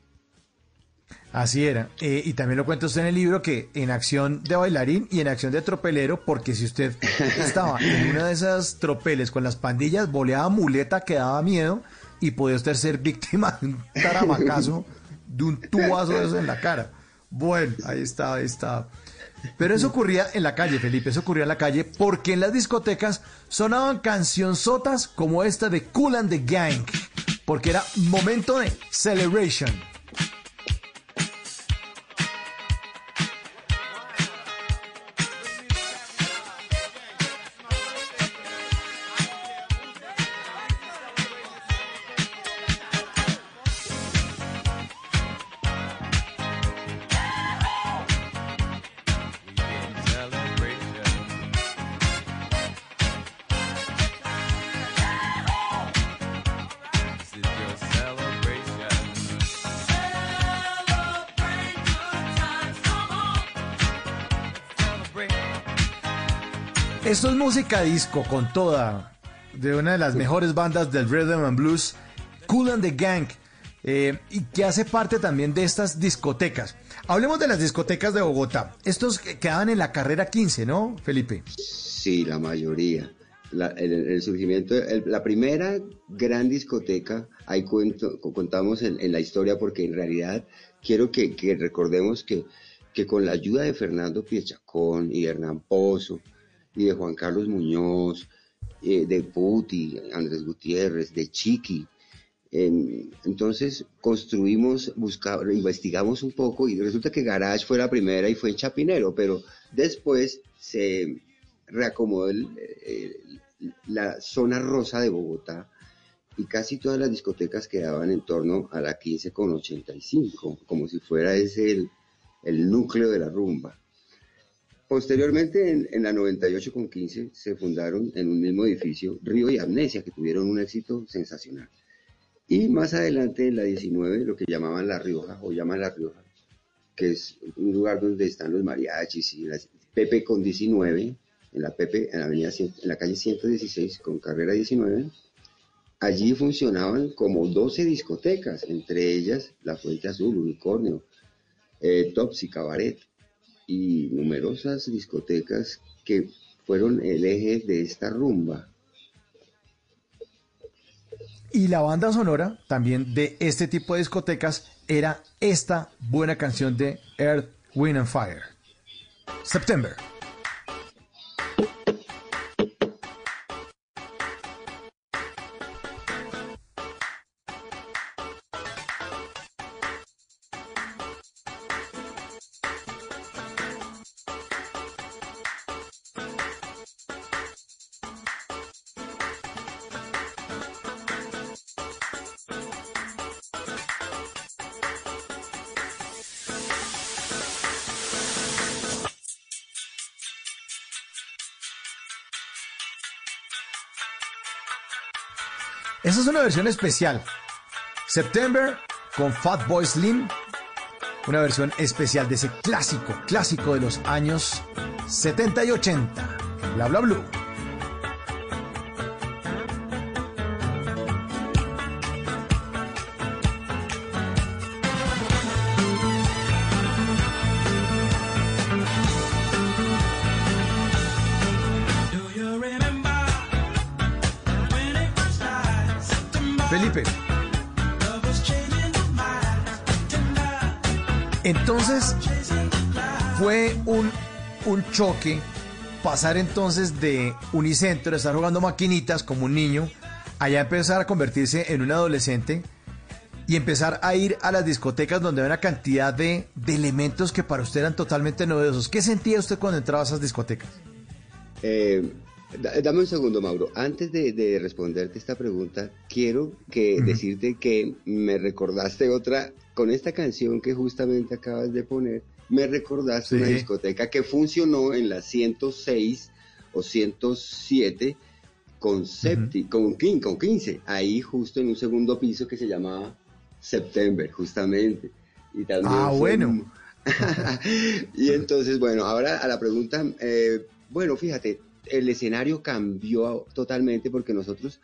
Así era. Eh, y también lo cuenta usted en el libro que en acción de bailarín y en acción de tropelero, porque si usted estaba en una de esas tropeles con las pandillas, boleaba muleta que daba miedo y podía usted ser víctima de un taramacazo, de un tubazo de eso en la cara. Bueno, ahí está, ahí está. Pero eso ocurría en la calle, Felipe, eso ocurría en la calle porque en las discotecas sonaban cancionzotas como esta de Cool and the Gang, porque era momento de celebration. Música disco con toda, de una de las mejores bandas del Rhythm and Blues, Cool and the Gang, eh, y que hace parte también de estas discotecas. Hablemos de las discotecas de Bogotá. Estos que quedaban en la carrera 15, ¿no, Felipe? Sí, la mayoría. La- el, el surgimiento, el- la primera gran discoteca, ahí cuento, contamos en, en la historia porque en realidad quiero que, que recordemos que, que con la ayuda de Fernando Piechacón y Hernán Pozo y de Juan Carlos Muñoz, eh, de Puti, Andrés Gutiérrez, de Chiqui, em, entonces construimos, buscamos, investigamos un poco y resulta que Garage fue la primera y fue en Chapinero, pero después se reacomodó el- la zona rosa de Bogotá y casi todas las discotecas quedaban en torno a la 15 con 85, como si fuera ese el núcleo de la rumba. Posteriormente, en, en la 98 con 15, se fundaron en un mismo edificio Río y Amnesia, que tuvieron un éxito sensacional. Y más adelante, en la 19, lo que llamaban La Rioja, o llaman La Rioja, que es un lugar donde están los mariachis y las Pepe con 19, en la Pepe, en la, avenida, en la calle 116 con carrera 19. Allí funcionaban como 12 discotecas, entre ellas La Fuente Azul, Unicornio, eh, Topsy, Cabaret y numerosas discotecas que fueron el eje de esta rumba. Y la banda sonora también de este tipo de discotecas era esta buena canción de Earth, Wind and Fire. September. Versión especial. September con Fatboy Slim. Una versión especial de ese clásico, clásico de los años 70 y 80. Bla bla blue. Un, un choque pasar entonces de unicentro, de estar jugando maquinitas como un niño, allá empezar a convertirse en un adolescente y empezar a ir a las discotecas donde hay una cantidad de, de elementos que para usted eran totalmente novedosos. ¿Qué sentía usted cuando entraba a esas discotecas? Eh, da- dame un segundo, Mauro. Antes de, de responderte esta pregunta, quiero que decirte que me recordaste otra con esta canción que justamente acabas de poner. Me recordaste una discoteca que funcionó en la 106 o 107 con, septi- con, con 15, ahí justo en un segundo piso que se llamaba September, justamente. Y también Ah, fue bueno. y entonces, bueno, ahora a la pregunta, eh, bueno, fíjate, el escenario cambió totalmente porque nosotros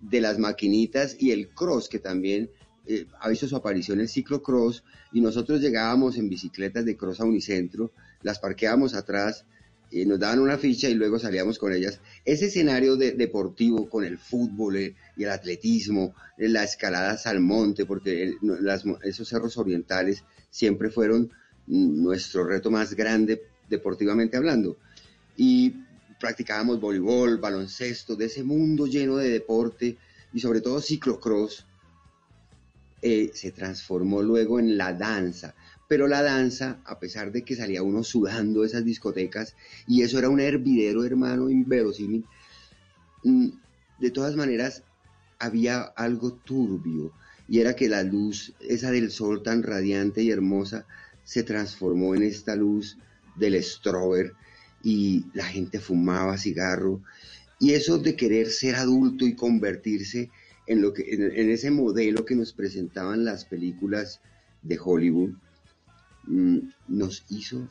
de las maquinitas y el cross, que también eh, visto su aparición el ciclocross, y nosotros llegábamos en bicicletas de cross a Unicentro, las parqueábamos atrás, y nos daban una ficha y luego salíamos con ellas. Ese escenario de- deportivo con el fútbol eh, y el atletismo, eh, la escalada al monte, porque esos cerros orientales siempre fueron nuestro reto más grande deportivamente hablando. Y practicábamos voleibol, baloncesto, de ese mundo lleno de deporte y sobre todo ciclocross, eh, se transformó luego en la danza. Pero la danza, a pesar de que salía uno sudando esas discotecas, y eso era un hervidero, hermano, inverosímil, mm, de todas maneras había algo turbio, y era que la luz, esa del sol tan radiante y hermosa, se transformó en esta luz del strober, y la gente fumaba cigarro, y eso de querer ser adulto y convertirse lo que, en, en ese modelo que nos presentaban las películas de Hollywood, mm, nos hizo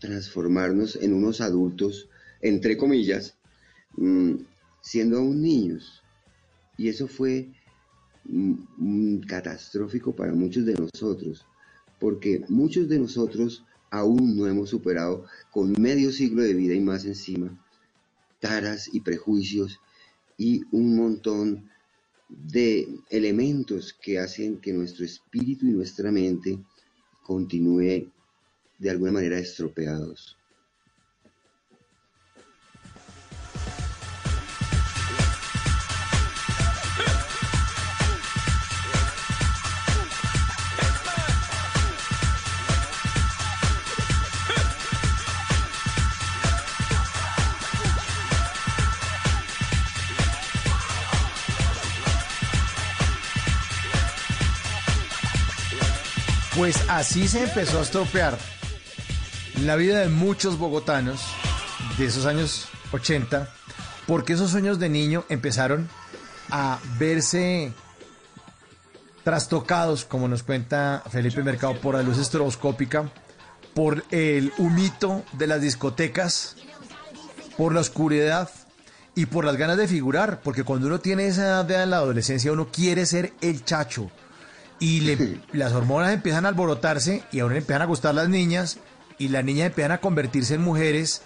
transformarnos en unos adultos, entre comillas, mm, siendo aún niños. Y eso fue mm, catastrófico para muchos de nosotros, porque muchos de nosotros aún no hemos superado, con medio siglo de vida y más encima, taras y prejuicios y un montón de elementos que hacen que nuestro espíritu y nuestra mente continúe de alguna manera estropeados. Pues así se empezó a estropear la vida de muchos bogotanos de esos años 80, porque esos sueños de niño empezaron a verse trastocados, como nos cuenta Felipe Mercado, por la luz estroboscópica, por el humito de las discotecas, por la oscuridad y por las ganas de figurar, porque cuando uno tiene esa edad de la adolescencia, uno quiere ser el chacho. Y le- las hormonas empiezan a alborotarse y ahora empiezan a gustar las niñas y las niñas empiezan a convertirse en mujeres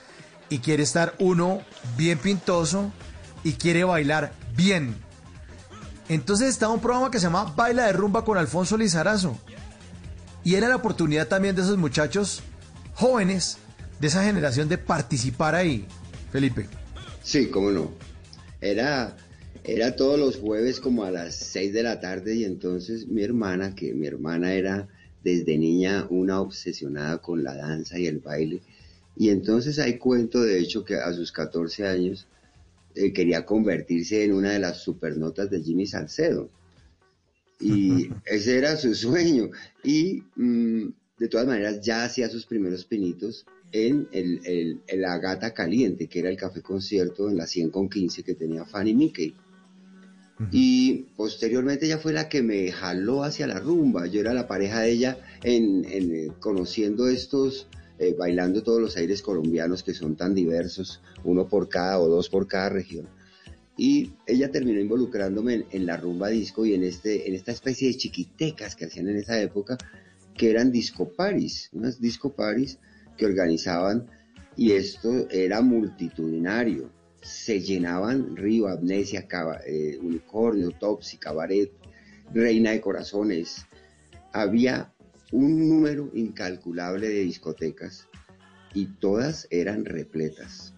y quiere estar uno bien pintoso y quiere bailar bien. Entonces estaba un programa que se llama Baila de Rumba con Alfonso Lizarazo. Y era la oportunidad también de esos muchachos jóvenes de esa generación de participar ahí, Felipe. Sí, cómo no. Era, era todos los jueves como a las 6 de la tarde y entonces mi hermana, que mi hermana era desde niña una obsesionada con la danza y el baile, y entonces hay cuento de hecho que a sus 14 años eh, quería convertirse en una de las supernotas de Jimmy Salcedo. Y ese era su sueño. Y mm, de todas maneras ya hacía sus primeros pinitos en el, el- La Gata Caliente, que era el café concierto en la 100 con 15 que tenía Fanny Mickey. Y posteriormente ella fue la que me jaló hacia la rumba. Yo era la pareja de ella en, eh, conociendo estos, eh, bailando todos los aires colombianos que son tan diversos, uno por cada o dos por cada región. Y ella terminó involucrándome en, en la rumba disco y en, este, en esta especie de chiquitecas que hacían en esa época, que eran disco paris, unas disco paris que organizaban y esto era multitudinario se llenaban Río, Amnesia, Caba, eh, Unicornio, Topsy, Cabaret, Reina de Corazones. Había un número incalculable de discotecas y todas eran repletas.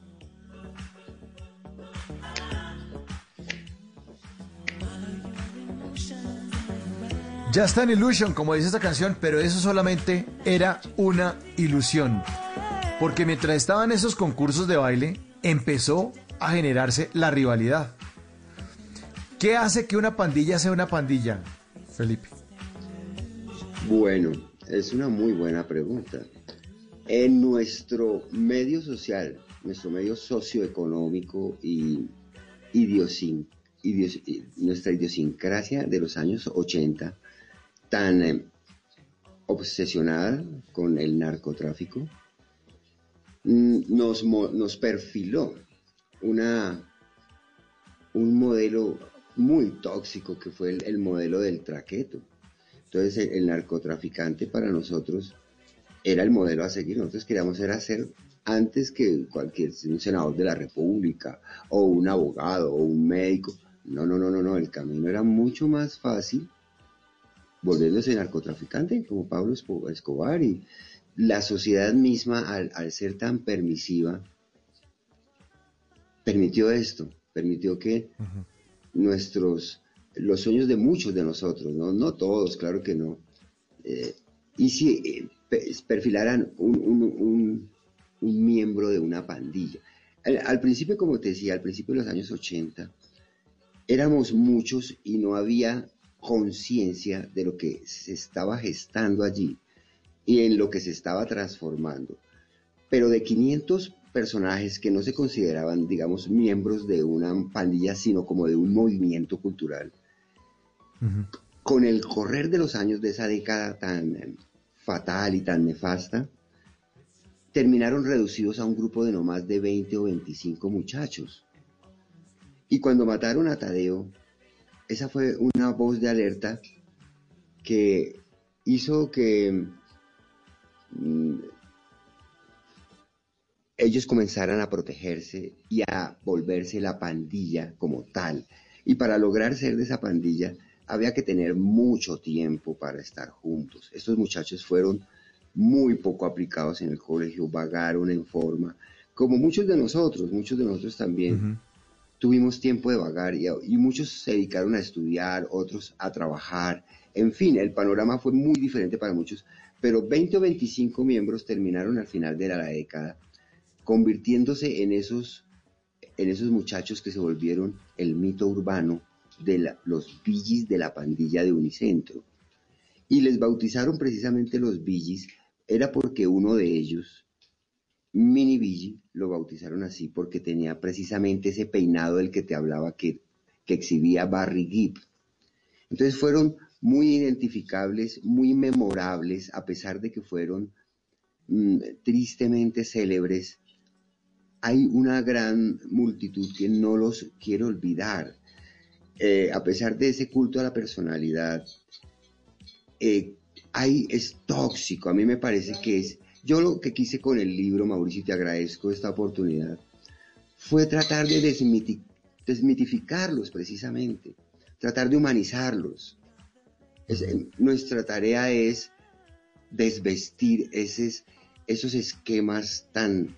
Ya está en Illusion, como dice esta canción, pero eso solamente era una ilusión. Porque mientras estaban esos concursos de baile, empezó a generarse la rivalidad. ¿Qué hace que una pandilla sea una pandilla, Felipe? Bueno, es una muy buena pregunta. En nuestro medio social, nuestro medio socioeconómico y nuestra idiosincrasia de los años 80, tan eh, obsesionada con el narcotráfico, mm, nos, nos perfiló una, un modelo muy tóxico que fue el, el modelo del traqueto. Entonces el, el narcotraficante para nosotros era el modelo a seguir. Nosotros queríamos era ser antes que cualquier senador de la República o un abogado o un médico. No, no, no, no, no. El camino era mucho más fácil volviéndose narcotraficante como Pablo Escobar y la sociedad misma al, al ser tan permisiva permitió esto, permitió que nuestros, los sueños de muchos de nosotros, no, no todos, claro que no, eh, y si eh, pe- perfilaran un, un- un- un miembro de una pandilla. Al, al principio, como te decía, al principio de los años 80, éramos muchos y no había conciencia de lo que se estaba gestando allí y en lo que se estaba transformando. Pero de 500 personajes que no se consideraban, digamos, miembros de una pandilla, sino como de un movimiento cultural, con el correr de los años de esa década tan eh, fatal y tan nefasta, terminaron reducidos a un grupo de no más de 20 o 25 muchachos. Y cuando mataron a Tadeo, esa fue una voz de alerta que hizo que mm, ellos comenzaran a protegerse y a volverse la pandilla como tal. Y para lograr ser de esa pandilla había que tener mucho tiempo para estar juntos. Estos muchachos fueron muy poco aplicados en el colegio, vagaron en forma, como muchos de nosotros, muchos de nosotros también tuvimos tiempo de vagar y, y muchos se dedicaron a estudiar, otros a trabajar. En fin, el panorama fue muy diferente para muchos, pero 20 o 25 miembros terminaron al final de la década convirtiéndose en esos, en esos muchachos que se volvieron el mito urbano de los billis de la pandilla de Unicentro. Y les bautizaron precisamente los billis, era porque uno de ellos, Mini Billy, lo bautizaron así porque tenía precisamente ese peinado del que te hablaba que, que exhibía Barry Gibb. Entonces fueron muy identificables, muy memorables, a pesar de que fueron mm, tristemente célebres. Hay una gran multitud que no los quiere olvidar. Eh, a pesar de ese culto a la personalidad, eh, es tóxico. A mí me parece que es. Yo lo que quise con el libro, Mauricio, y te agradezco esta oportunidad, fue tratar de desmiti- desmitificarlos precisamente, tratar de humanizarlos. Eh, nuestra tarea es desvestir esos, esos esquemas tan,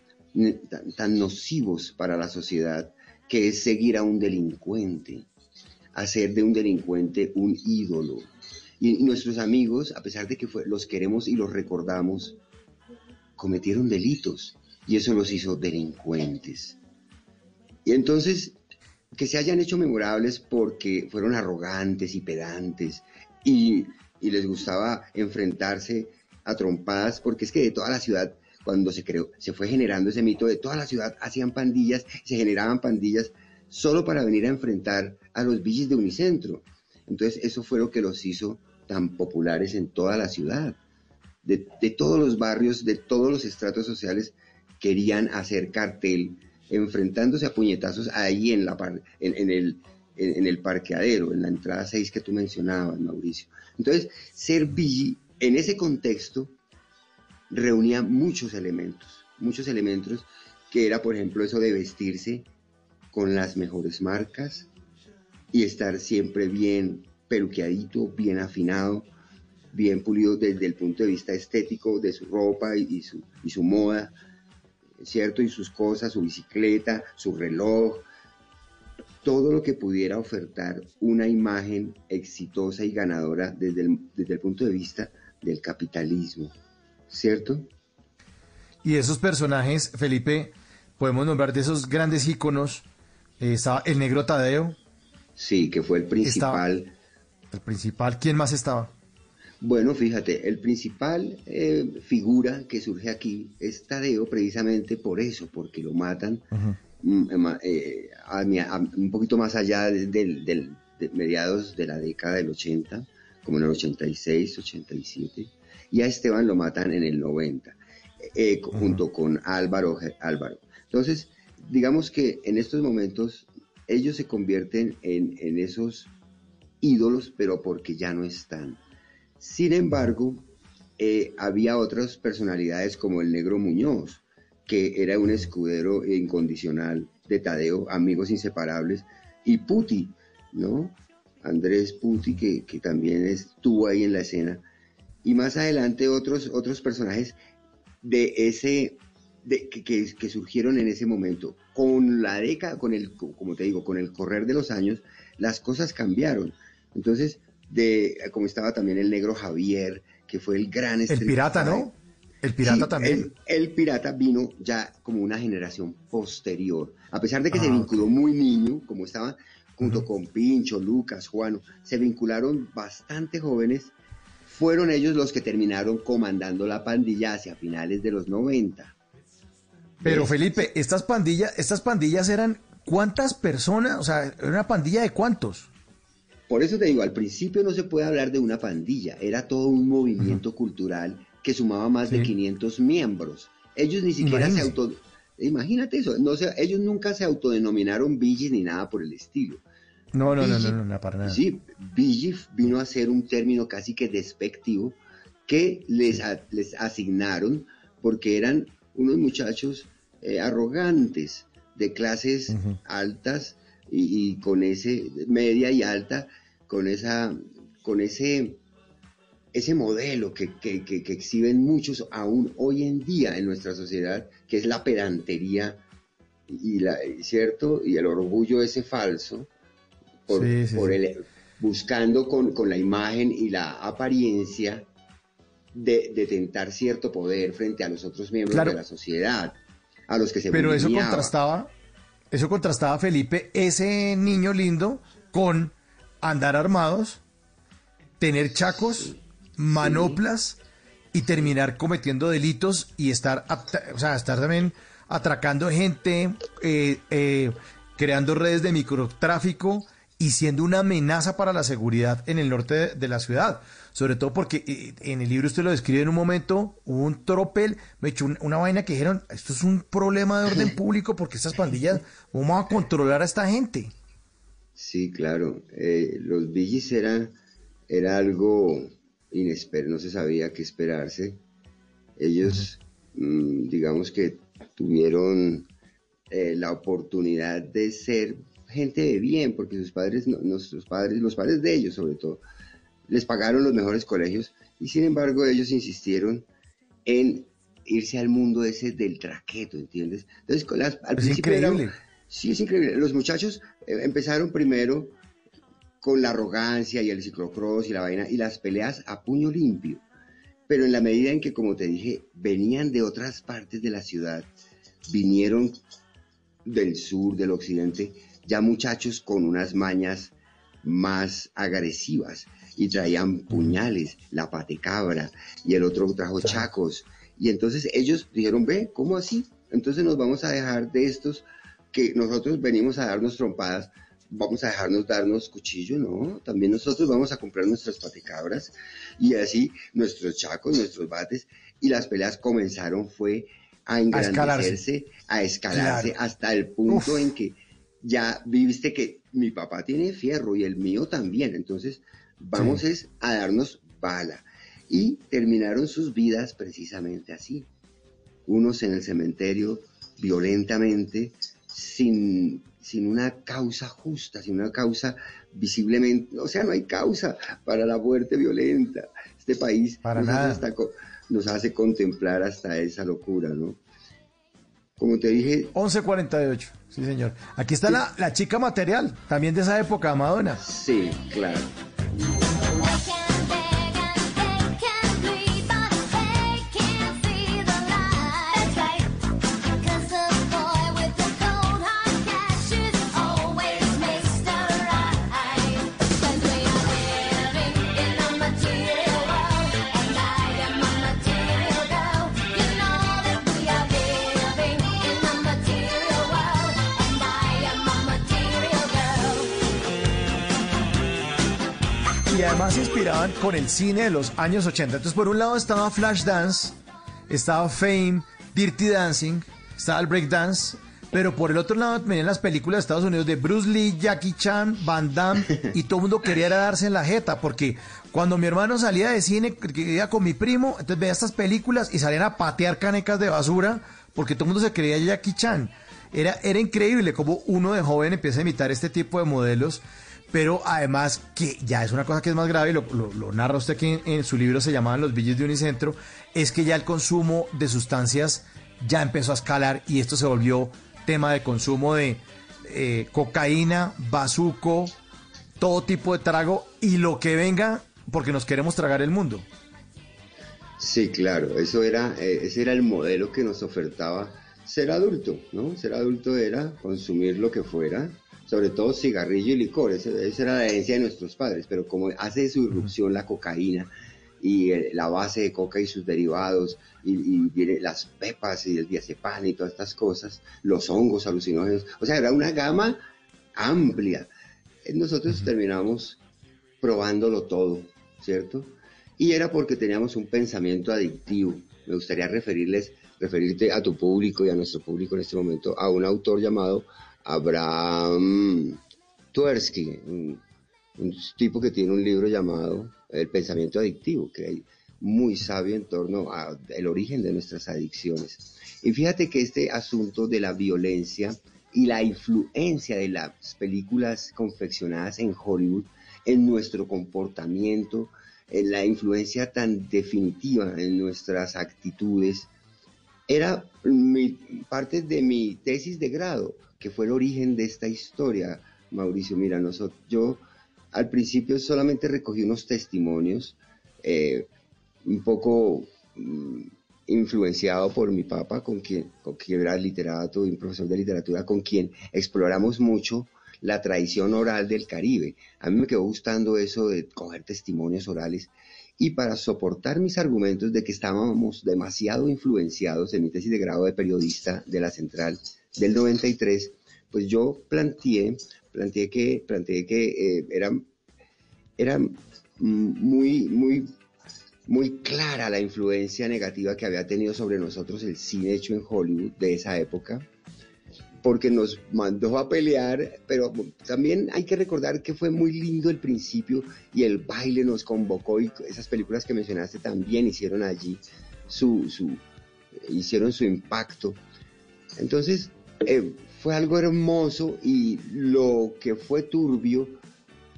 tan, nocivos para la sociedad, que es seguir a un delincuente, hacer de un delincuente un ídolo. Y nuestros amigos, a pesar de que los queremos y los recordamos, cometieron delitos y eso los hizo delincuentes. Y entonces, que se hayan hecho memorables porque fueron arrogantes y pedantes y, y les gustaba enfrentarse a trompadas, porque es que de toda la ciudad, cuando se creó, se fue generando ese mito, de toda la ciudad hacían pandillas, se generaban pandillas solo para venir a enfrentar a los villis de Unicentro. Entonces, eso fue lo que los hizo tan populares en toda la ciudad. De, todos los barrios, de todos los estratos sociales, querían hacer cartel, enfrentándose a puñetazos ahí en el parqueadero, en la entrada 6 que tú mencionabas, Mauricio. Entonces, ser Billy en ese contexto reunía muchos elementos, muchos elementos que era, por ejemplo, eso de vestirse con las mejores marcas y estar siempre bien peluqueadito, bien afinado, bien pulido desde el punto de vista estético de su ropa y, su, y su moda, ¿cierto? Y sus cosas, su bicicleta, su reloj. todo lo que pudiera ofertar una imagen exitosa y ganadora desde el, desde el punto de vista del capitalismo, ¿cierto? Y esos personajes, Felipe, podemos nombrar de esos grandes íconos, eh, estaba el negro Tadeo. Sí, que fue el principal. Estaba- el principal, ¿quién más estaba? Bueno, fíjate, el principal eh, figura que surge aquí es Tadeo precisamente por eso, porque lo matan mm, ema- eh, a un poquito más allá de, del- del- de mediados de la década del 80, como en el 86, 87, y a Esteban lo matan en el 90, eh, junto con Álvaro, Álvaro. Entonces, digamos que en estos momentos ellos se convierten en, en esos ídolos, pero porque ya no están. Sin embargo, eh, había otras personalidades como el negro Muñoz, que era un escudero incondicional de Tadeo, amigos inseparables, y Puti, ¿no? Andrés Puti, que, que también estuvo ahí en la escena. Y más adelante otros, otros personajes de ese, de, que, que- que surgieron en ese momento. Con la década, con el, como te digo, con el correr de los años, las cosas cambiaron. Entonces, de, como estaba también el negro Javier, que fue el gran El pirata, ¿no? El pirata Sí, también. El, el pirata vino ya como una generación posterior. A pesar de que se Ah, vinculó muy niño, como estaba junto con Pincho, Lucas, Juano, se vincularon bastante jóvenes. Fueron ellos los que terminaron comandando la pandilla hacia finales de los 90. Pero Felipe, estas pandillas, estas pandillas eran ¿cuántas personas? O sea, era una pandilla de cuántos. Por eso te digo, al principio no se puede hablar de una pandilla, era todo un movimiento cultural que sumaba más de Sí. 500 miembros. Ellos ni siquiera se auto... Imagínate eso, no se- ellos nunca se autodenominaron villis ni nada por el estilo. No, no, no, no, no, no, para nada. Sí, vino a ser un término casi que despectivo que les, a- les asignaron porque eran unos muchachos eh, arrogantes de clases altas y, y con ese media y alta con esa con ese ese modelo que, que- que- que exhiben muchos aún hoy en día en nuestra sociedad que es la pedantería y la cierto y el orgullo ese falso por, Sí, sí, por sí. el buscando con, con la imagen y la apariencia de, de tentar cierto poder frente a los otros miembros Claro. de la sociedad a los que se Pero eso contrastaba, eso contrastaba, Felipe, ese niño lindo con andar armados, tener chacos, manoplas y terminar cometiendo delitos y estar, o sea, estar también atracando gente, eh, eh, creando redes de microtráfico y siendo una amenaza para la seguridad en el norte de, de la ciudad. Sobre todo porque eh, en el libro usted lo describe en un momento, hubo un tropel, me echó un- una vaina que dijeron, esto es un problema de orden público porque estas pandillas, ¿cómo vamos a controlar a esta gente? Sí, claro. Eh, los Billys era, era algo inesperado, no se sabía qué esperarse. Ellos, mm, digamos que tuvieron eh, la oportunidad de ser gente de bien, porque sus padres, nuestros padres, los padres de ellos sobre todo, les pagaron los mejores colegios y sin embargo ellos insistieron en irse al mundo ese del traqueto, ¿entiendes? Entonces, con las- al Es principio era-. Sí, es increíble. Los muchachos eh, empezaron primero con la arrogancia y el ciclocross y la vaina y las peleas a puño limpio. Pero en la medida en que, como te dije, venían de otras partes de la ciudad, vinieron del sur, del occidente, ya muchachos con unas mañas más agresivas y traían puñales, la patecabra y el otro trajo chacos. Y entonces ellos dijeron, ve, ¿cómo así? Entonces nos vamos a dejar de estos que nosotros venimos a darnos trompadas, vamos a dejarnos darnos cuchillo, ¿no? También nosotros vamos a comprar nuestras patecabras y así nuestros chacos, nuestros bates y las peleas comenzaron fue a escalarse. engrandecerse, a escalarse, Claro. hasta el punto Uf. en que ya viste que mi papá tiene fierro y el mío también, entonces vamos Sí. es a darnos bala. Y terminaron sus vidas precisamente así. Unos en el cementerio violentamente, sin, sin una causa justa, sin una causa visiblemente, o sea, no hay causa para la muerte violenta. Este país Para nos, nada. Hace hasta co- nos hace contemplar hasta esa locura, ¿no? Como te dije... 11.48, sí señor. Aquí está la, la chica material, también de esa época, Madonna. Sí, claro. Con el cine de los años 80. Entonces, por un lado estaba Flashdance, estaba Fame, Dirty Dancing, estaba el Breakdance, pero por el otro lado venían las películas de Estados Unidos de Bruce Lee, Jackie Chan, Van Damme, y todo el mundo quería darse en la jeta, porque cuando mi hermano salía de cine, iba con mi primo, entonces veía estas películas y salían a patear canecas de basura, porque todo el mundo se creía Jackie Chan. Era, era increíble como uno de joven empieza a imitar este tipo de modelos pero además que ya es una cosa que es más grave, lo, lo- narra usted que en, en su libro se llamaban Los Billes de Unicentro, es que ya el consumo de sustancias ya empezó a escalar y esto se volvió tema de consumo de eh, cocaína, bazuco, todo tipo de trago y lo que venga porque nos queremos tragar el mundo. Sí, claro, eso era, eh, ese era el modelo que nos ofertaba ser adulto, ¿no? Ser adulto era consumir lo que fuera, sobre todo cigarrillo y licor, esa era la herencia de nuestros padres, pero como hace su irrupción la cocaína y eh, la base de coca y sus derivados, y, y viene las pepas y el diazepam y todas estas cosas, los hongos alucinógenos, o sea, era una gama amplia. Nosotros terminamos probándolo todo, ¿cierto? Y era porque teníamos un pensamiento adictivo. Me gustaría referirles, referirte a tu público y a nuestro público en este momento a un autor llamado Abraham Tversky, un, tipo que tiene un libro llamado El pensamiento adictivo, que es muy sabio en torno al origen de nuestras adicciones. Y fíjate que este asunto de la violencia y la influencia de las películas confeccionadas en Hollywood en nuestro comportamiento, en la influencia tan definitiva en nuestras actitudes, era parte de mi tesis de grado, que fue el origen de esta historia, Mauricio. Mira, nosotros, yo al principio solamente recogí unos testimonios, eh, un poco mm, influenciado por mi papá, con quien, con quien era literato y un profesor de literatura, con quien exploramos mucho la tradición oral del Caribe. A mí me quedó gustando eso de coger testimonios orales y para soportar mis argumentos de que estábamos demasiado influenciados en mi tesis de grado de periodista de la Central del 93, pues yo planteé, planteé que, planteé que eh, era, era muy, muy, muy clara la influencia negativa que había tenido sobre nosotros el cine hecho en Hollywood de esa época, porque nos mandó a pelear, pero también hay que recordar que fue muy lindo el principio y el baile nos convocó y esas películas que mencionaste también hicieron allí su, su hicieron su impacto. Entonces, eh, fue algo hermoso y lo que fue turbio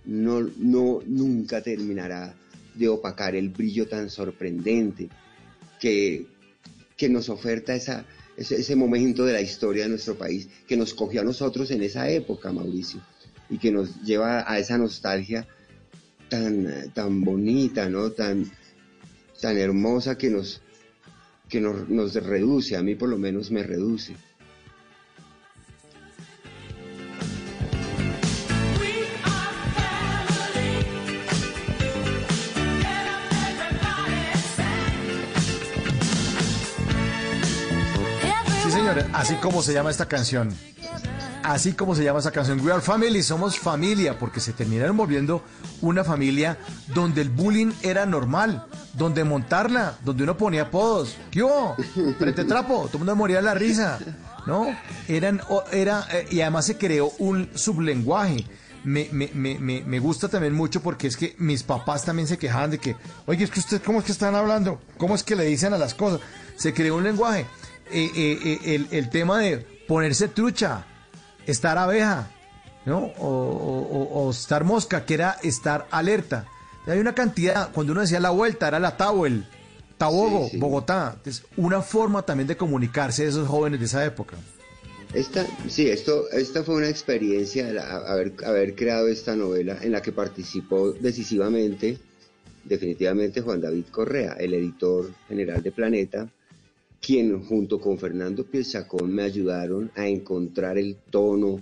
no, no nunca terminará de opacar el brillo tan sorprendente que, que nos oferta esa, ese, ese momento de la historia de nuestro país, que nos cogió a nosotros en esa época, Mauricio, y que nos lleva a esa nostalgia tan, tan bonita, ¿no? Tan, tan hermosa que nos, que nos, nos reduce, a mí por lo menos me reduce. Así como se llama esta canción. Así como se llama esta canción. We are family, somos familia, porque se terminaron volviendo una familia donde el bullying era normal, donde montarla, donde uno ponía apodos. ¿Qué hubo? Frente trapo, todo el mundo moría de la risa. ¿No? Eran, era, eh, y además se creó un sublenguaje. Me, me, me, me, gusta también mucho porque es que mis papás también se quejaban de que, oye, es que ustedes, ¿cómo es que están hablando? ¿Cómo es que le dicen a las cosas? Se creó un lenguaje. Eh, eh, eh, el, el tema de ponerse trucha, estar abeja, ¿no? O, o- o- o estar mosca, que era estar alerta. Hay una cantidad, cuando uno decía la vuelta, era la towel, Tabogo, Sí, sí. Bogotá. Es una forma también de comunicarse de esos jóvenes de esa época. Esta, sí, esto, esta fue una experiencia, la- haber, haber creado esta novela en la que participó decisivamente, definitivamente Juan David Correa, el editor general de Planeta, quien junto con Fernando Piezachón me ayudaron a encontrar el tono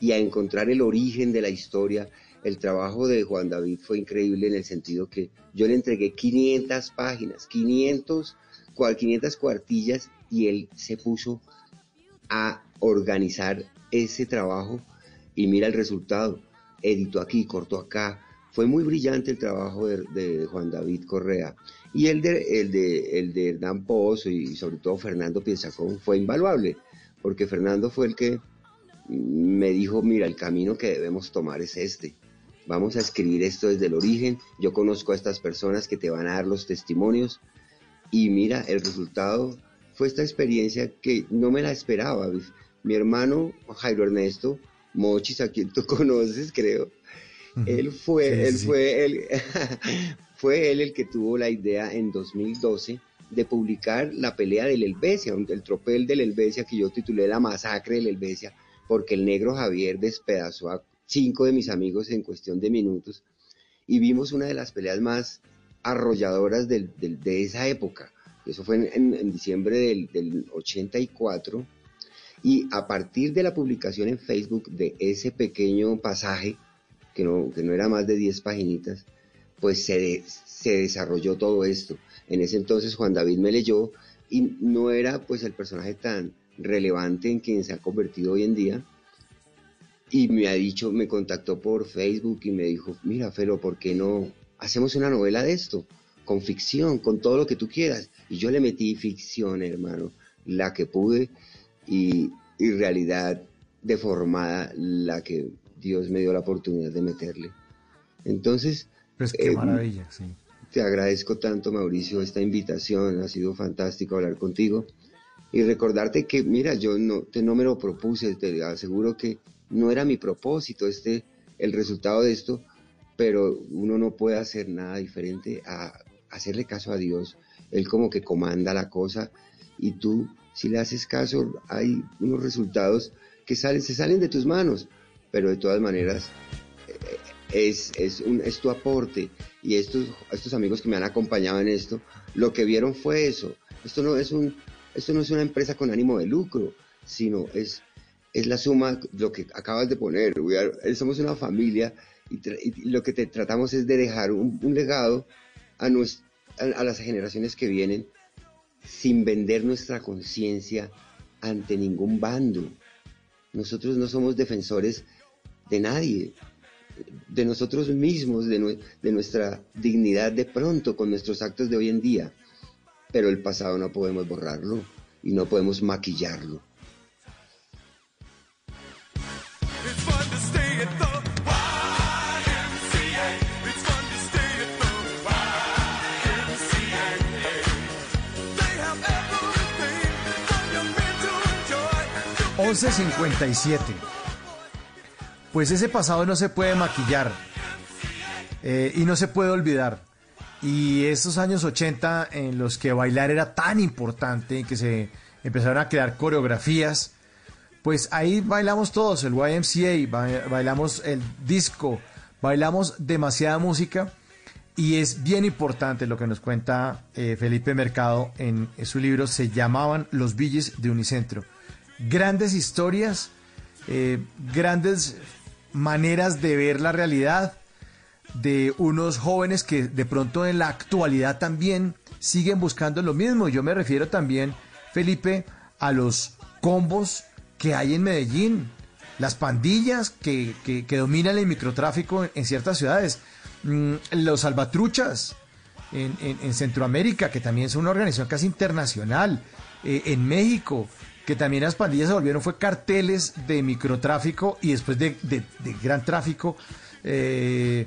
y a encontrar el origen de la historia. El trabajo de Juan David fue increíble en el sentido que yo le entregué 500 páginas, 500, cual- 500 cuartillas y él se puso a organizar ese trabajo y mira el resultado. Editó aquí, cortó acá. Fue muy brillante el trabajo de Juan David Correa. Y el de, el de, el de Hernán Pozo y sobre todo Fernando Pienzacón fue invaluable, porque Fernando fue el que me dijo, mira, el camino que debemos tomar es este. Vamos a escribir esto desde el origen. Yo conozco a estas personas que te van a dar los testimonios. Y mira, el resultado fue esta experiencia que no me la esperaba. Mi hermano Jairo Ernesto Mochis, a quien tú conoces, creo, él fue, sí, él sí. fue, él, fue él el que tuvo la idea en 2012 de publicar la pelea del Helvecia, el tropel del Helvecia que yo titulé La masacre del Helvecia, porque el negro Javier despedazó a cinco de mis amigos en cuestión de minutos y vimos una de las peleas más arrolladoras de esa época. Eso fue en, diciembre del, del 84 y a partir de la publicación en Facebook de ese pequeño pasaje, que no, que no era más de 10 paginitas, pues se, se desarrolló todo esto. En ese entonces Juan David me leyó y no era pues el personaje tan relevante en quien se ha convertido hoy en día. Y me ha dicho, me contactó por Facebook y me dijo, mira Felo, ¿por qué no hacemos una novela de esto? Con ficción, con todo lo que tú quieras. Y yo le metí ficción, hermano, la que pude y, y realidad deformada la que Dios me dio la oportunidad de meterle. Entonces, Pues qué eh, maravilla, sí. te agradezco tanto, Mauricio, esta invitación. Ha sido fantástico hablar contigo. Y recordarte que, mira, yo no, te, no me lo propuse, te aseguro que no era mi propósito este, el resultado de esto, pero uno no puede hacer nada diferente a hacerle caso a Dios. Él como que comanda la cosa y tú, si le haces caso, hay unos resultados que salen, se salen de tus manos, pero de todas maneras es, es, un, es tu aporte y estos, estos amigos que me han acompañado en esto, lo que vieron fue eso. Esto no es, un, esto no es una empresa con ánimo de lucro, sino es, es la suma, lo que acabas de poner. Somos una familia y, lo que te tratamos es de dejar un, legado a, a, a las generaciones que vienen sin vender nuestra conciencia ante ningún bando. Nosotros no somos defensores de nadie, de nosotros mismos, de, de nuestra dignidad de pronto con nuestros actos de hoy en día. Pero el pasado no podemos borrarlo y no podemos maquillarlo. Once 11.57. Pues ese pasado no se puede maquillar eh, y no se puede olvidar. Y esos años 80 en los que bailar era tan importante, que se empezaron a crear coreografías, pues ahí bailamos todos, el YMCA, ba- bailamos el disco, bailamos demasiada música y es bien importante lo que nos cuenta eh, Felipe Mercado en, en su libro, se llamaban Los Villes de Unicentro. Grandes historias, eh, grandes maneras de ver la realidad de unos jóvenes que de pronto en la actualidad también siguen buscando lo mismo. Yo me refiero también, Felipe, a los combos que hay en Medellín, las pandillas que, que- que dominan el microtráfico en, ciertas ciudades, Mm, los salvatruchas en, en- en Centroamérica, que también son una organización casi internacional, eh, en México, que también las pandillas se volvieron fue carteles de microtráfico y después de, de- de gran tráfico. eh,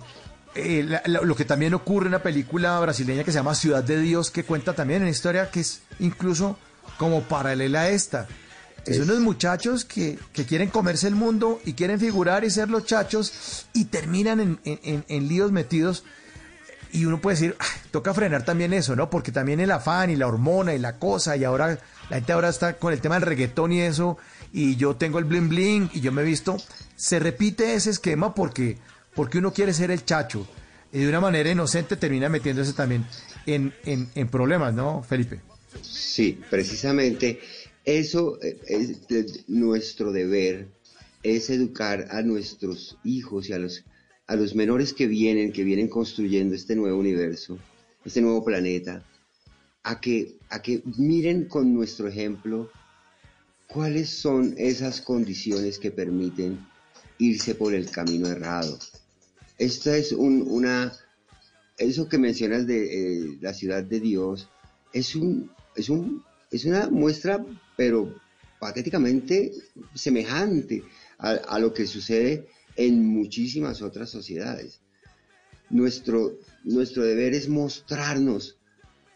eh, la- la- lo que también ocurre en una película brasileña que se llama Ciudad de Dios, que cuenta también una historia que es incluso como paralela a esta. Que son unos muchachos que, que quieren comerse el mundo y quieren figurar y ser los chachos y terminan en, en- en- en líos metidos. Y uno puede decir, "Ay, toca frenar también eso, ¿no? Porque también el afán y la hormona y la cosa, y ahora la gente ahora está con el tema del reggaetón y eso, y yo tengo el bling bling y yo me he visto, se repite ese esquema porque, porque uno quiere ser el chacho. Y de una manera inocente termina metiéndose también en, en, problemas, ¿no, Felipe? Sí, precisamente eso eh, es nuestro deber, es educar a nuestros hijos y a los, a los menores que vienen, que vienen construyendo este nuevo universo, este nuevo planeta, a que, a que miren con nuestro ejemplo cuáles son esas condiciones que permiten irse por el camino errado. Esta es un- una, eso que mencionas de eh, la ciudad de Dios, es un, es un, es una muestra, pero patéticamente semejante a, a lo que sucede en muchísimas otras sociedades. Nuestro, nuestro deber es mostrarnos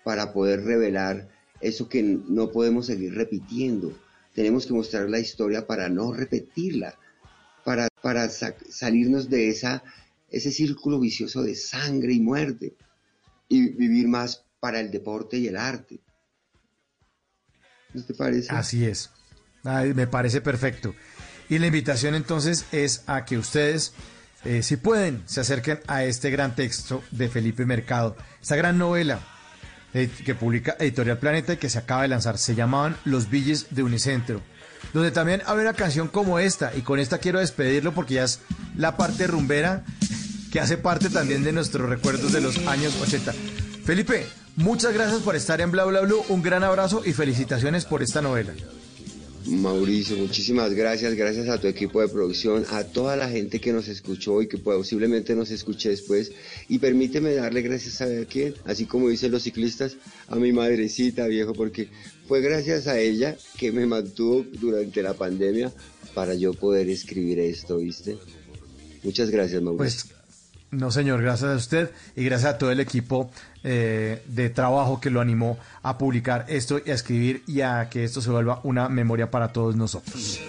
para poder revelar eso que no podemos seguir repitiendo. Tenemos que mostrar la historia para no repetirla, para, para sa- salirnos de esa, ese círculo vicioso de sangre y muerte y vivir más para el deporte y el arte. ¿No te parece? Así es. Me parece perfecto. Y la invitación entonces es a que ustedes, eh, si pueden, se acerquen a este gran texto de Felipe Mercado, esta gran novela que publica Editorial Planeta y que se acaba de lanzar. Se llamaban Los Villes de Unicentro, donde también hay una canción como esta, y con esta quiero despedirlo porque ya es la parte rumbera que hace parte también de nuestros recuerdos de los años 80. Felipe, muchas gracias por estar en Bla Bla Blue, un gran abrazo y felicitaciones por esta novela. Mauricio, muchísimas gracias, gracias a tu equipo de producción, a toda la gente que nos escuchó y que posiblemente nos escuche después. Y permíteme darle gracias a quién, así como dicen los ciclistas, a mi madrecita, viejo, porque fue gracias a ella que me mantuvo durante la pandemia para yo poder escribir esto, ¿viste? Muchas gracias, Mauricio. Pues no, señor, gracias a usted y gracias a todo el equipo eh, de trabajo que lo animó a publicar esto y a escribir y a que esto se vuelva una memoria para todos nosotros.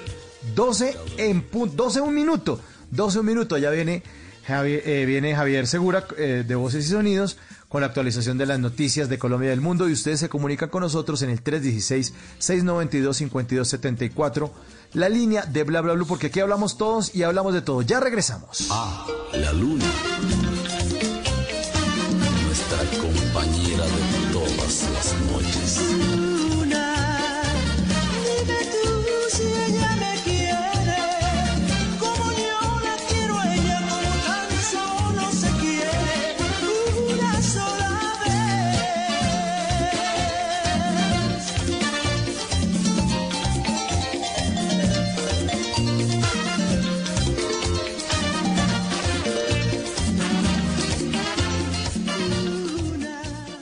12 en punto, 12 un minuto, 12 un minuto, ya viene Javier, eh, viene Javier Segura eh, de Voces y Sonidos con la actualización de las noticias de Colombia y del mundo y ustedes se comunican con nosotros en el 316-692-5274, la línea de Bla Bla Blue, porque aquí hablamos todos y hablamos de todo. Ya regresamos. Ah, la luna. Compañera de todas las noches.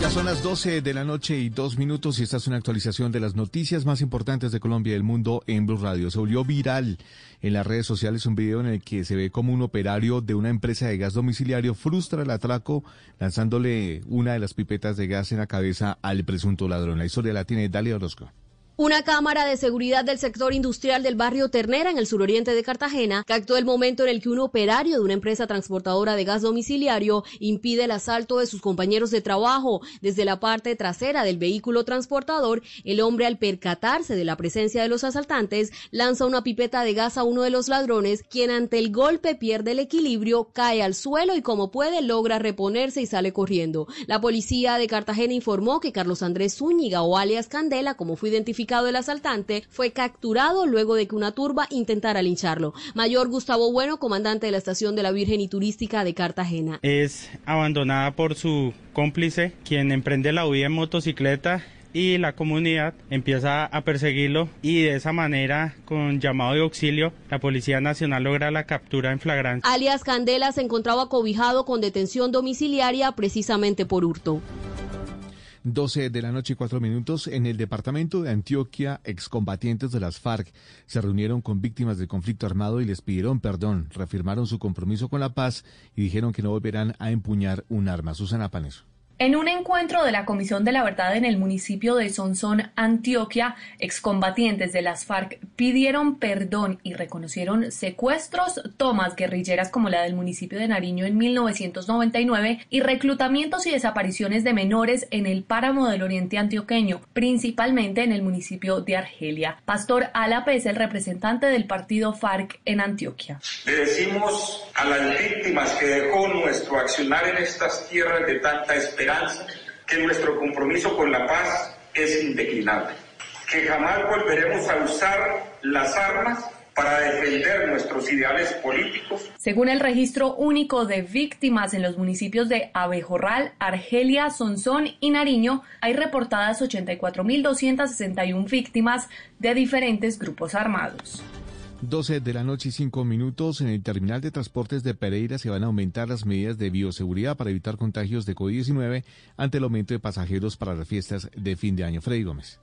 Ya son las 12 de la noche y dos minutos y esta es una actualización de las noticias más importantes de Colombia y el mundo en Blue Radio. Se volvió viral en las redes sociales un video en el que se ve como un operario de una empresa de gas domiciliario frustra el atraco lanzándole una de las pipetas de gas en la cabeza al presunto ladrón. La historia la tiene Dalia Orozco. Una cámara de seguridad del sector industrial del barrio Ternera, en el suroriente de Cartagena, captó el momento en el que un operario de una empresa transportadora de gas domiciliario impide el asalto de sus compañeros de trabajo. Desde la parte trasera del vehículo transportador, el hombre, al percatarse de la presencia de los asaltantes, lanza una pipeta de gas a uno de los ladrones, quien ante el golpe pierde el equilibrio, cae al suelo y como puede logra reponerse y sale corriendo. La policía de Cartagena informó que Carlos Andrés Zúñiga o alias Candela, como fue identificado identificado el asaltante, fue capturado luego de que una turba intentara lincharlo. Mayor Gustavo Bueno, comandante de la estación de la Virgen y Turística de Cartagena. Es abandonada por su cómplice, quien emprende la huida en motocicleta y la comunidad empieza a perseguirlo y de esa manera con llamado de auxilio la Policía Nacional logra la captura en flagrancia. Alias Candela se encontraba cobijado con detención domiciliaria precisamente por hurto. 12 de la noche y 4 minutos en el departamento de Antioquia, excombatientes de las FARC se reunieron con víctimas del conflicto armado y les pidieron perdón, reafirmaron su compromiso con la paz y dijeron que no volverán a empuñar un arma. Susana Paneso. En un encuentro de la Comisión de la Verdad en el municipio de Sonsón, Antioquia, excombatientes de las FARC pidieron perdón y reconocieron secuestros, tomas guerrilleras como la del municipio de Nariño en 1999 y reclutamientos y desapariciones de menores en el páramo del oriente antioqueño, principalmente en el municipio de Argelia. Pastor Álape es el representante del partido FARC en Antioquia. Le decimos a las víctimas que dejó nuestro accionar en estas tierras de tanta esperanza que nuestro compromiso con la paz es indeclinable, que jamás volveremos a usar las armas para defender nuestros ideales políticos. Según el registro único de víctimas en los municipios de Abejorral, Argelia, Sonsón y Nariño, hay reportadas 84.261 víctimas de diferentes grupos armados. 12 de la noche y 5 minutos. En el terminal de transportes de Pereira se van a aumentar las medidas de bioseguridad para evitar contagios de COVID-19 ante el aumento de pasajeros para las fiestas de fin de año. Freddy Gómez.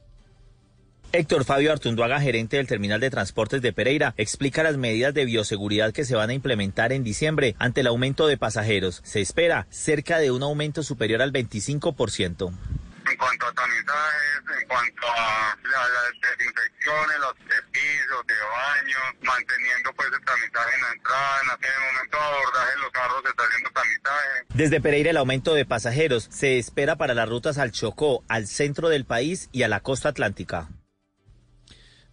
Héctor Fabio Artunduaga, gerente del terminal de transportes de Pereira, explica las medidas de bioseguridad que se van a implementar en diciembre ante el aumento de pasajeros. Se espera cerca de un aumento superior al 25% en cuanto a tamizajes, en cuanto a las desinfecciones, los pisos, de baño, manteniendo pues el tamizaje en la entrada, en el momento de abordaje los carros se está haciendo tamizaje. Desde Pereira el aumento de pasajeros se espera para las rutas al Chocó, al centro del país y a la costa atlántica.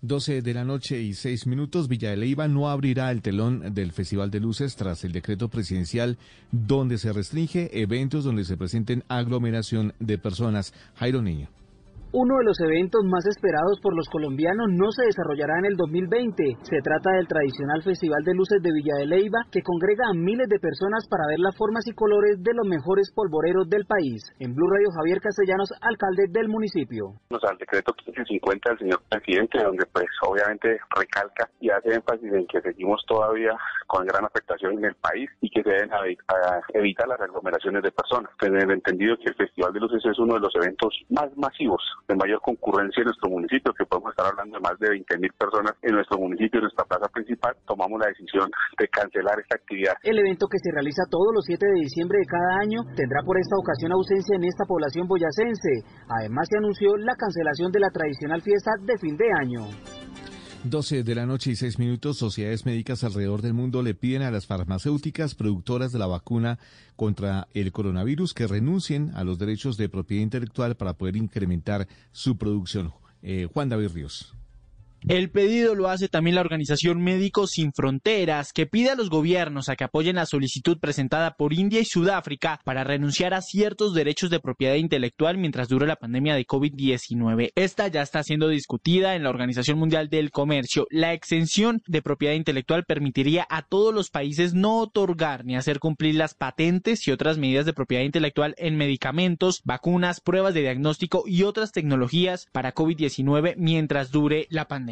12 de la noche y 6 minutos, Villa de Leyva no abrirá el telón del Festival de Luces tras el decreto presidencial donde se restringe eventos donde se presenten aglomeración de personas. Jairo Niño. Uno de los eventos más esperados por los colombianos no se desarrollará en el 2020. Se trata del tradicional Festival de Luces de Villa de Leyva, que congrega a miles de personas para ver las formas y colores de los mejores polvoreros del país. En Blue Radio, Javier Castellanos, alcalde del municipio. Al decreto 1550 del señor presidente, donde pues obviamente recalca y hace énfasis en que seguimos todavía con gran afectación en el país y que se deben evitar las aglomeraciones de personas. Tener entendido que el Festival de Luces es uno de los eventos más masivos de mayor concurrencia en nuestro municipio, que podemos estar hablando de más de 20 mil personas en nuestro municipio, en nuestra plaza principal, tomamos la decisión de cancelar esta actividad. El evento que se realiza todos los 7 de diciembre de cada año tendrá por esta ocasión ausencia en esta población boyacense. Además se anunció la cancelación de la tradicional fiesta de fin de año. 12 de la noche y 6 minutos, sociedades médicas alrededor del mundo le piden a las farmacéuticas productoras de la vacuna contra el coronavirus que renuncien a los derechos de propiedad intelectual para poder incrementar su producción. Eh, Juan David Ríos. El pedido lo hace también la organización Médicos Sin Fronteras, que pide a los gobiernos a que apoyen la solicitud presentada por India y Sudáfrica para renunciar a ciertos derechos de propiedad intelectual mientras dure la pandemia de COVID-19. Esta ya está siendo discutida en la Organización Mundial del Comercio. La exención de propiedad intelectual permitiría a todos los países no otorgar ni hacer cumplir las patentes y otras medidas de propiedad intelectual en medicamentos, vacunas, pruebas de diagnóstico y otras tecnologías para COVID-19 mientras dure la pandemia.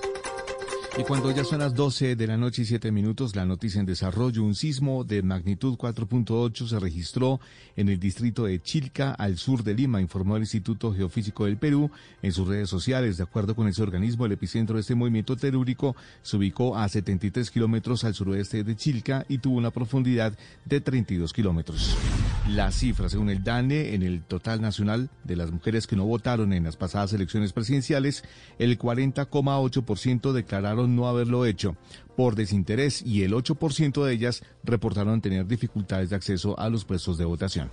Y cuando ya son las 12 de la noche y 7 minutos, la noticia en desarrollo, un sismo de magnitud 4.8 se registró en el distrito de Chilca, al sur de Lima, informó el Instituto Geofísico del Perú en sus redes sociales. De acuerdo con ese organismo, el epicentro de este movimiento telúrico se ubicó a 73 kilómetros al suroeste de Chilca y tuvo una profundidad de 32 kilómetros. La cifra, según el DANE, en el total nacional de las mujeres que no votaron en las pasadas elecciones presidenciales, el 40,8% declararon no haberlo hecho por desinterés y el 8% de ellas reportaron tener dificultades de acceso a los puestos de votación.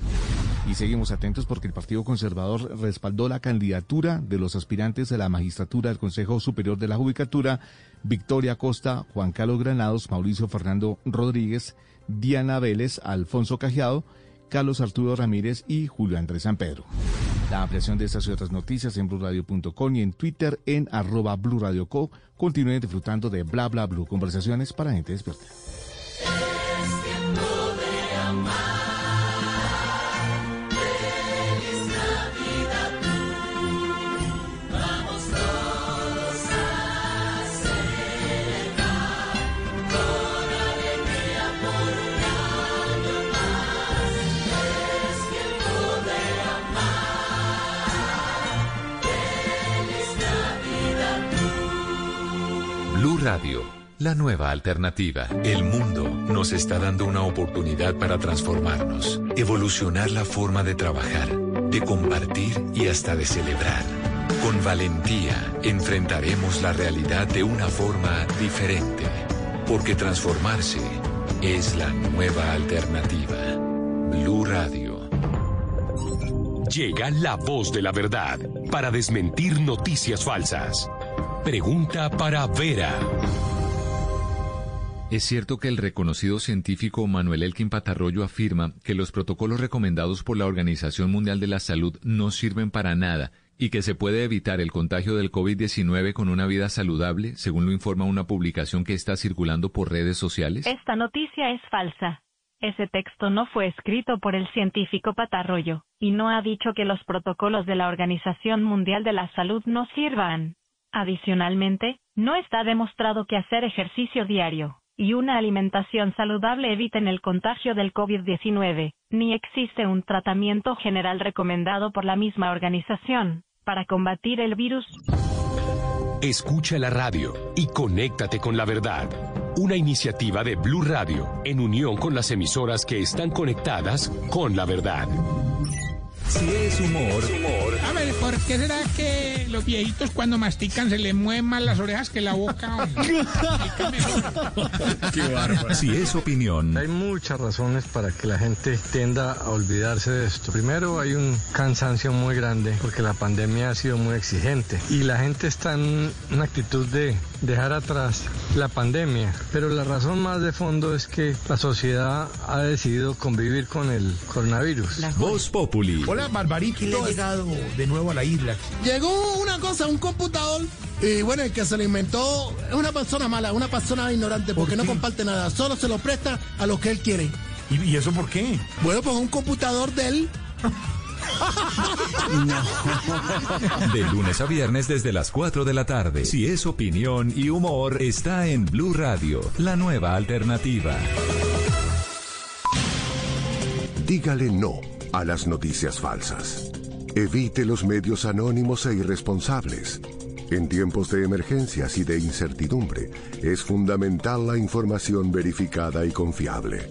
Y seguimos atentos porque el Partido Conservador respaldó la candidatura de los aspirantes de la magistratura del Consejo Superior de la Judicatura, Victoria Costa, Juan Carlos Granados, Mauricio Fernando Rodríguez, Diana Vélez, Alfonso Cajeado, Carlos Arturo Ramírez y Julio Andrés San Pedro. La ampliación de estas y otras noticias en blurradio.com y en Twitter en arroba blurradioco. Continúen disfrutando de Bla Bla Blue, conversaciones para gente despierta. La nueva alternativa. El mundo nos está dando una oportunidad para transformarnos, evolucionar la forma de trabajar, de compartir y hasta de celebrar. Con valentía enfrentaremos la realidad de una forma diferente, porque transformarse es la nueva alternativa. Blue Radio. Llega la voz de la verdad para desmentir noticias falsas. Pregunta para Vera. Es cierto que el reconocido científico Manuel Elkin Patarroyo afirma que los protocolos recomendados por la Organización Mundial de la Salud no sirven para nada y que se puede evitar el contagio del COVID-19 con una vida saludable, según lo informa una publicación que está circulando por redes sociales. Esta noticia es falsa. Ese texto no fue escrito por el científico Patarroyo, y no ha dicho que los protocolos de la Organización Mundial de la Salud no sirvan. Adicionalmente, no está demostrado que hacer ejercicio diario y una alimentación saludable eviten el contagio del COVID-19, ni existe un tratamiento general recomendado por la misma organización para combatir el virus. Escucha la radio y conéctate con la verdad. Una iniciativa de Blue Radio en unión con las emisoras que están conectadas con la verdad. Si es humor. A ver, ¿por qué será que los viejitos cuando mastican se les mueven más las orejas que la boca? Qué bárbaro. Si es opinión. Hay muchas razones para que la gente tienda a olvidarse de esto. Primero, hay un cansancio muy grande porque la pandemia ha sido muy exigente y la gente está en una actitud de dejar atrás la pandemia. Pero la razón más de fondo es que la sociedad ha decidido convivir con el coronavirus. Voz Populi. Hola, Barbarito. ¿Quién ha llegado de nuevo a la isla? Llegó una cosa, un computador. Y bueno, el que se lo inventó es una persona mala, una persona ignorante, porque no comparte nada, solo se lo presta a los que él quiere. ¿Y, eso por qué? Bueno, pues un computador de él. De lunes a viernes desde las 4 de la tarde. Si es opinión y humor, está en Blue Radio, la nueva alternativa. Dígale no a las noticias falsas. Evite los medios anónimos e irresponsables. En tiempos de emergencias y de incertidumbre, es fundamental la información verificada y confiable.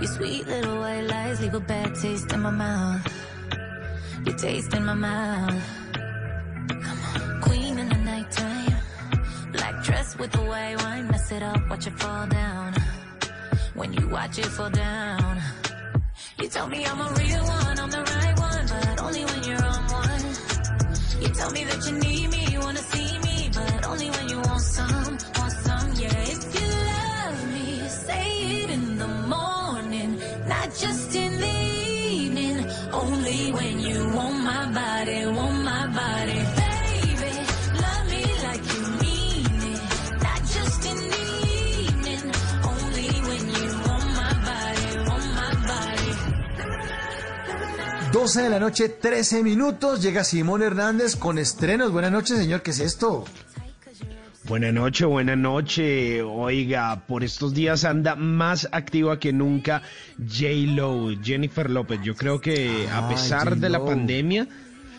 your sweet little white lies leave a bad taste in my mouth. Your taste in my mouth. Queen in the nighttime, black dress with the white wine, mess it up, watch it fall down. When you watch it fall down. You tell me I'm a real one, I'm the right one, but only when you're on one. You tell me that you need me, you wanna see me, but only when you want some, not just in the evening. Only when you want my body, want my body. Baby, love me like you mean it, not just in the evening. Only when you want my body, want my body. 12 de la noche, 13 minutos. Llega Simón Hernández con estrenos. Buenas noches, señor. ¿Qué es esto? Buenas noches, buenas noches. Oiga, por estos días anda más activa que nunca J. Lo, Jennifer López. Yo creo que a pesar de la pandemia,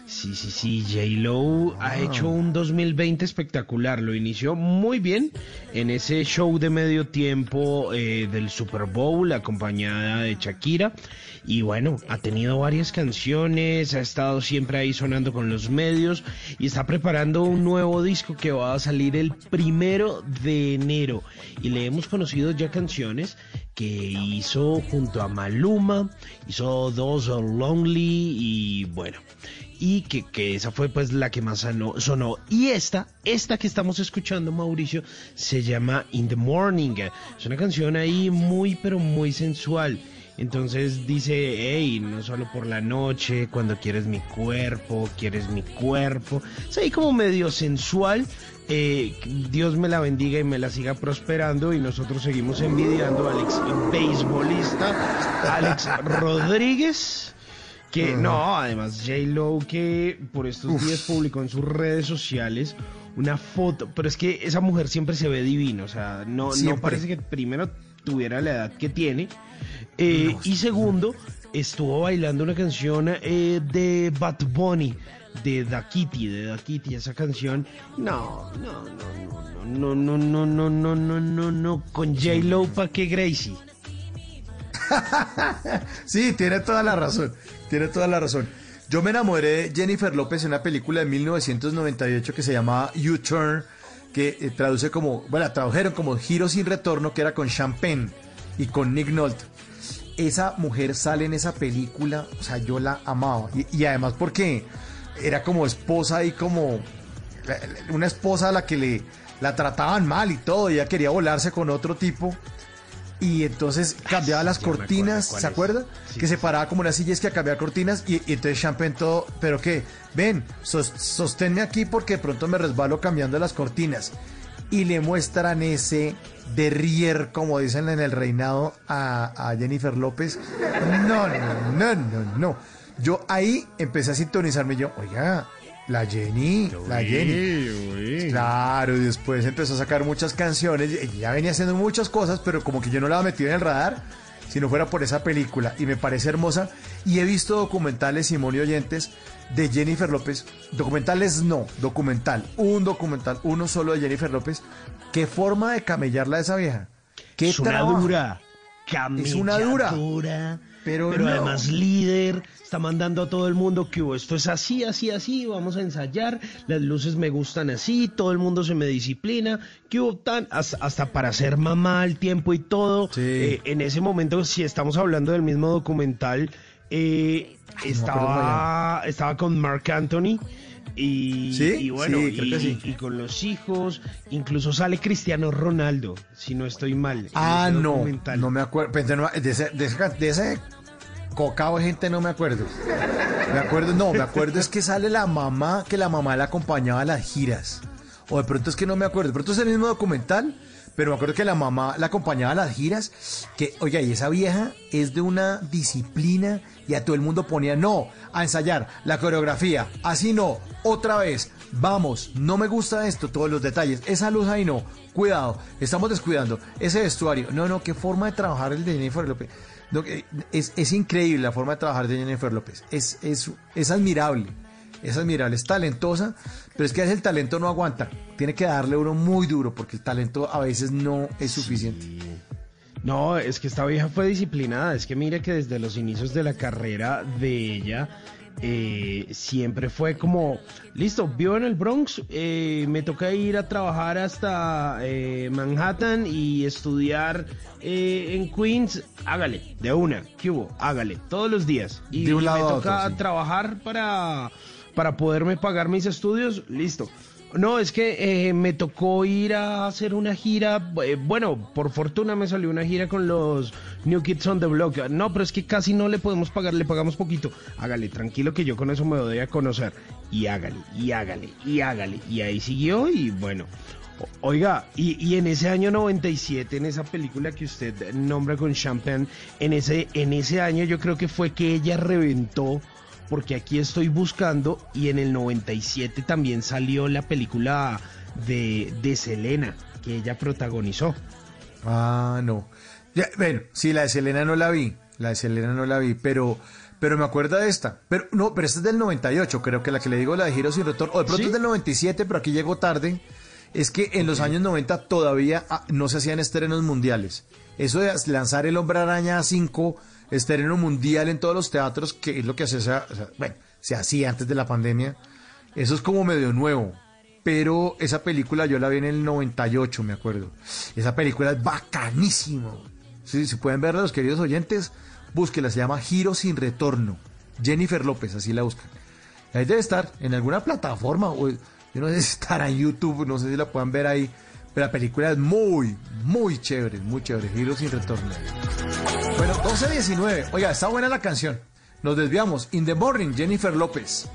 sí, sí, sí, J. Lo ha hecho un 2020 espectacular. Lo inició muy bien en ese show de medio tiempo eh, del Super Bowl, acompañada de Shakira. Y bueno, ha tenido varias canciones, ha estado siempre ahí sonando con los medios y está preparando un nuevo disco que va a salir el primero de enero. Y le hemos conocido ya canciones que hizo junto a Maluma, hizo dos Lonely y bueno. Y que, que esa fue pues la que más sonó. Y esta, esta que estamos escuchando, Mauricio, se llama In the Morning. Es una canción ahí muy, pero muy sensual. Entonces dice, hey, no solo por la noche, cuando quieres mi cuerpo, quieres mi cuerpo. Es ahí como medio sensual. Eh, Dios me la bendiga y me la siga prosperando y nosotros seguimos envidiando al ex beisbolista Alex Rodríguez. Que no, además J. Lo que por estos días publicó en sus redes sociales una foto, pero es que esa mujer siempre se ve divina, o sea, no, no parece que primero tuviera la edad que tiene, eh, y segundo, estuvo bailando una canción eh, de Bad Bunny, de Da Kitty, de Da Kitty, esa canción, no, no, no, no, no, no, no, no, no, no, no, con J. Lo, ¿pa' qué Gracie? Sí, tiene toda la razón. Tiene toda la razón. Yo me enamoré de Jennifer López en una película de 1998 que se llamaba U-Turn, que eh, traduce como, bueno, tradujeron como Giro sin retorno, que era con Champagne y con Nick Nolte. Esa mujer sale en esa película, o sea, yo la amaba. Y, y además porque era como esposa y como una esposa a la que le la trataban mal y todo, y ella quería volarse con otro tipo. Y entonces cambiaba las cortinas, ¿se acuerda? que se paraba como una silla es que a cambiar cortinas y, y entonces Champagne todo, pero qué, ven, sos- sosténme aquí porque de pronto me resbalo cambiando las cortinas. Y le muestran ese derrier, como dicen en el reinado, a, a Jennifer López. No, no, no, no, no. Yo ahí empecé a sintonizarme yo, oiga, la Jenny, la Jenny. Claro, y después empezó a sacar muchas canciones, ya venía haciendo muchas cosas, pero como que yo no la había metido en el radar, si no fuera por esa película, y me parece hermosa, y he visto documentales, Simón y oyentes, de Jennifer López, documentales no, documental, un documental, uno solo de Jennifer López, qué forma de camellarla esa vieja, qué Es una dura. Es una dura. Pero Pero no. además líder, está mandando a todo el mundo que "Oh, esto es así, así, así, vamos a ensayar, las luces me gustan así, todo el mundo se me disciplina, que hubo tan, hasta, hasta para ser mamá al tiempo y todo. Eh, en ese momento, si estamos hablando del mismo documental, eh, estaba, estaba con Mark Anthony. Y, ¿Sí? y bueno, Sí, creo y, que sí. y con los hijos, incluso sale Cristiano Ronaldo, si no estoy mal. Ah, no, no me acuerdo. No, De ese, de, ese, de ese cocao gente no me acuerdo. Me acuerdo, no, me acuerdo es que sale la mamá, que la mamá la acompañaba a las giras. O de pronto es que no me acuerdo. De pronto es el mismo documental, pero me acuerdo que la mamá la acompañaba a las giras. Que, oiga, y esa vieja es de una disciplina y a todo el mundo ponía, no, a ensayar, la coreografía, así no, otra vez, vamos, no me gusta esto, todos los detalles, esa luz ahí no, cuidado, estamos descuidando, ese vestuario, no, no, qué forma de trabajar el de Jennifer López. Es, es increíble la forma de trabajar de Jennifer López, es, es, es admirable, es admirable, es talentosa, pero es que el talento no aguanta, tiene que darle uno muy duro porque el talento a veces no es suficiente. No, es que esta vieja fue disciplinada. Es que mire que desde los inicios de la carrera de ella eh, siempre fue como, listo, vivo en el Bronx, eh, me toca ir a trabajar hasta eh, Manhattan y estudiar eh, en Queens, hágale, de una, ¿qué hubo? Hágale, todos los días. Y, De un y lado me a toca otro, sí. trabajar para, para poderme pagar mis estudios, listo. No, es que eh, me tocó ir a hacer una gira. eh, bueno, por fortuna me salió una gira con los New Kids on the Block. No, pero es que casi no le podemos pagar, le pagamos poquito. Hágale, tranquilo que yo con eso me doy a conocer. Y hágale, y hágale, y hágale. Y ahí siguió y bueno. Oiga, y, y en ese año 97, en esa película que usted nombra con Champagne, en ese, en ese año yo creo que fue que ella reventó porque aquí estoy buscando y en el 97 también salió la película de, de Selena, que ella protagonizó. Ah, no. Ya, bueno, sí, la de Selena no la vi. La de Selena no la vi, pero, pero me acuerdo de esta. Pero no, pero esta es del 98, creo que la que le digo, la de Giro sin retorno. O de pronto ¿Sí? es del 97, pero aquí llegó tarde. Es que en los años 90 todavía ah, no se hacían estrenos mundiales. Eso de lanzar El Hombre Araña 5, estreno mundial en todos los teatros, que es lo que o sea, bueno, se hacía antes de la pandemia. Eso es como medio nuevo. Pero esa película yo la vi en el 98, me acuerdo. Esa película es bacanísima. Sí, si pueden verla los queridos oyentes, búsquela. Se llama Giro sin retorno. Jennifer López, así la buscan. Ahí debe estar en alguna plataforma. O, yo no sé si estará en YouTube, no sé si la puedan ver ahí. Pero la película es muy, muy chévere, muy chévere. Giro sin retorno. Bueno, 12.19. Oiga, está buena la canción. Nos desviamos. In the Morning, Jennifer López.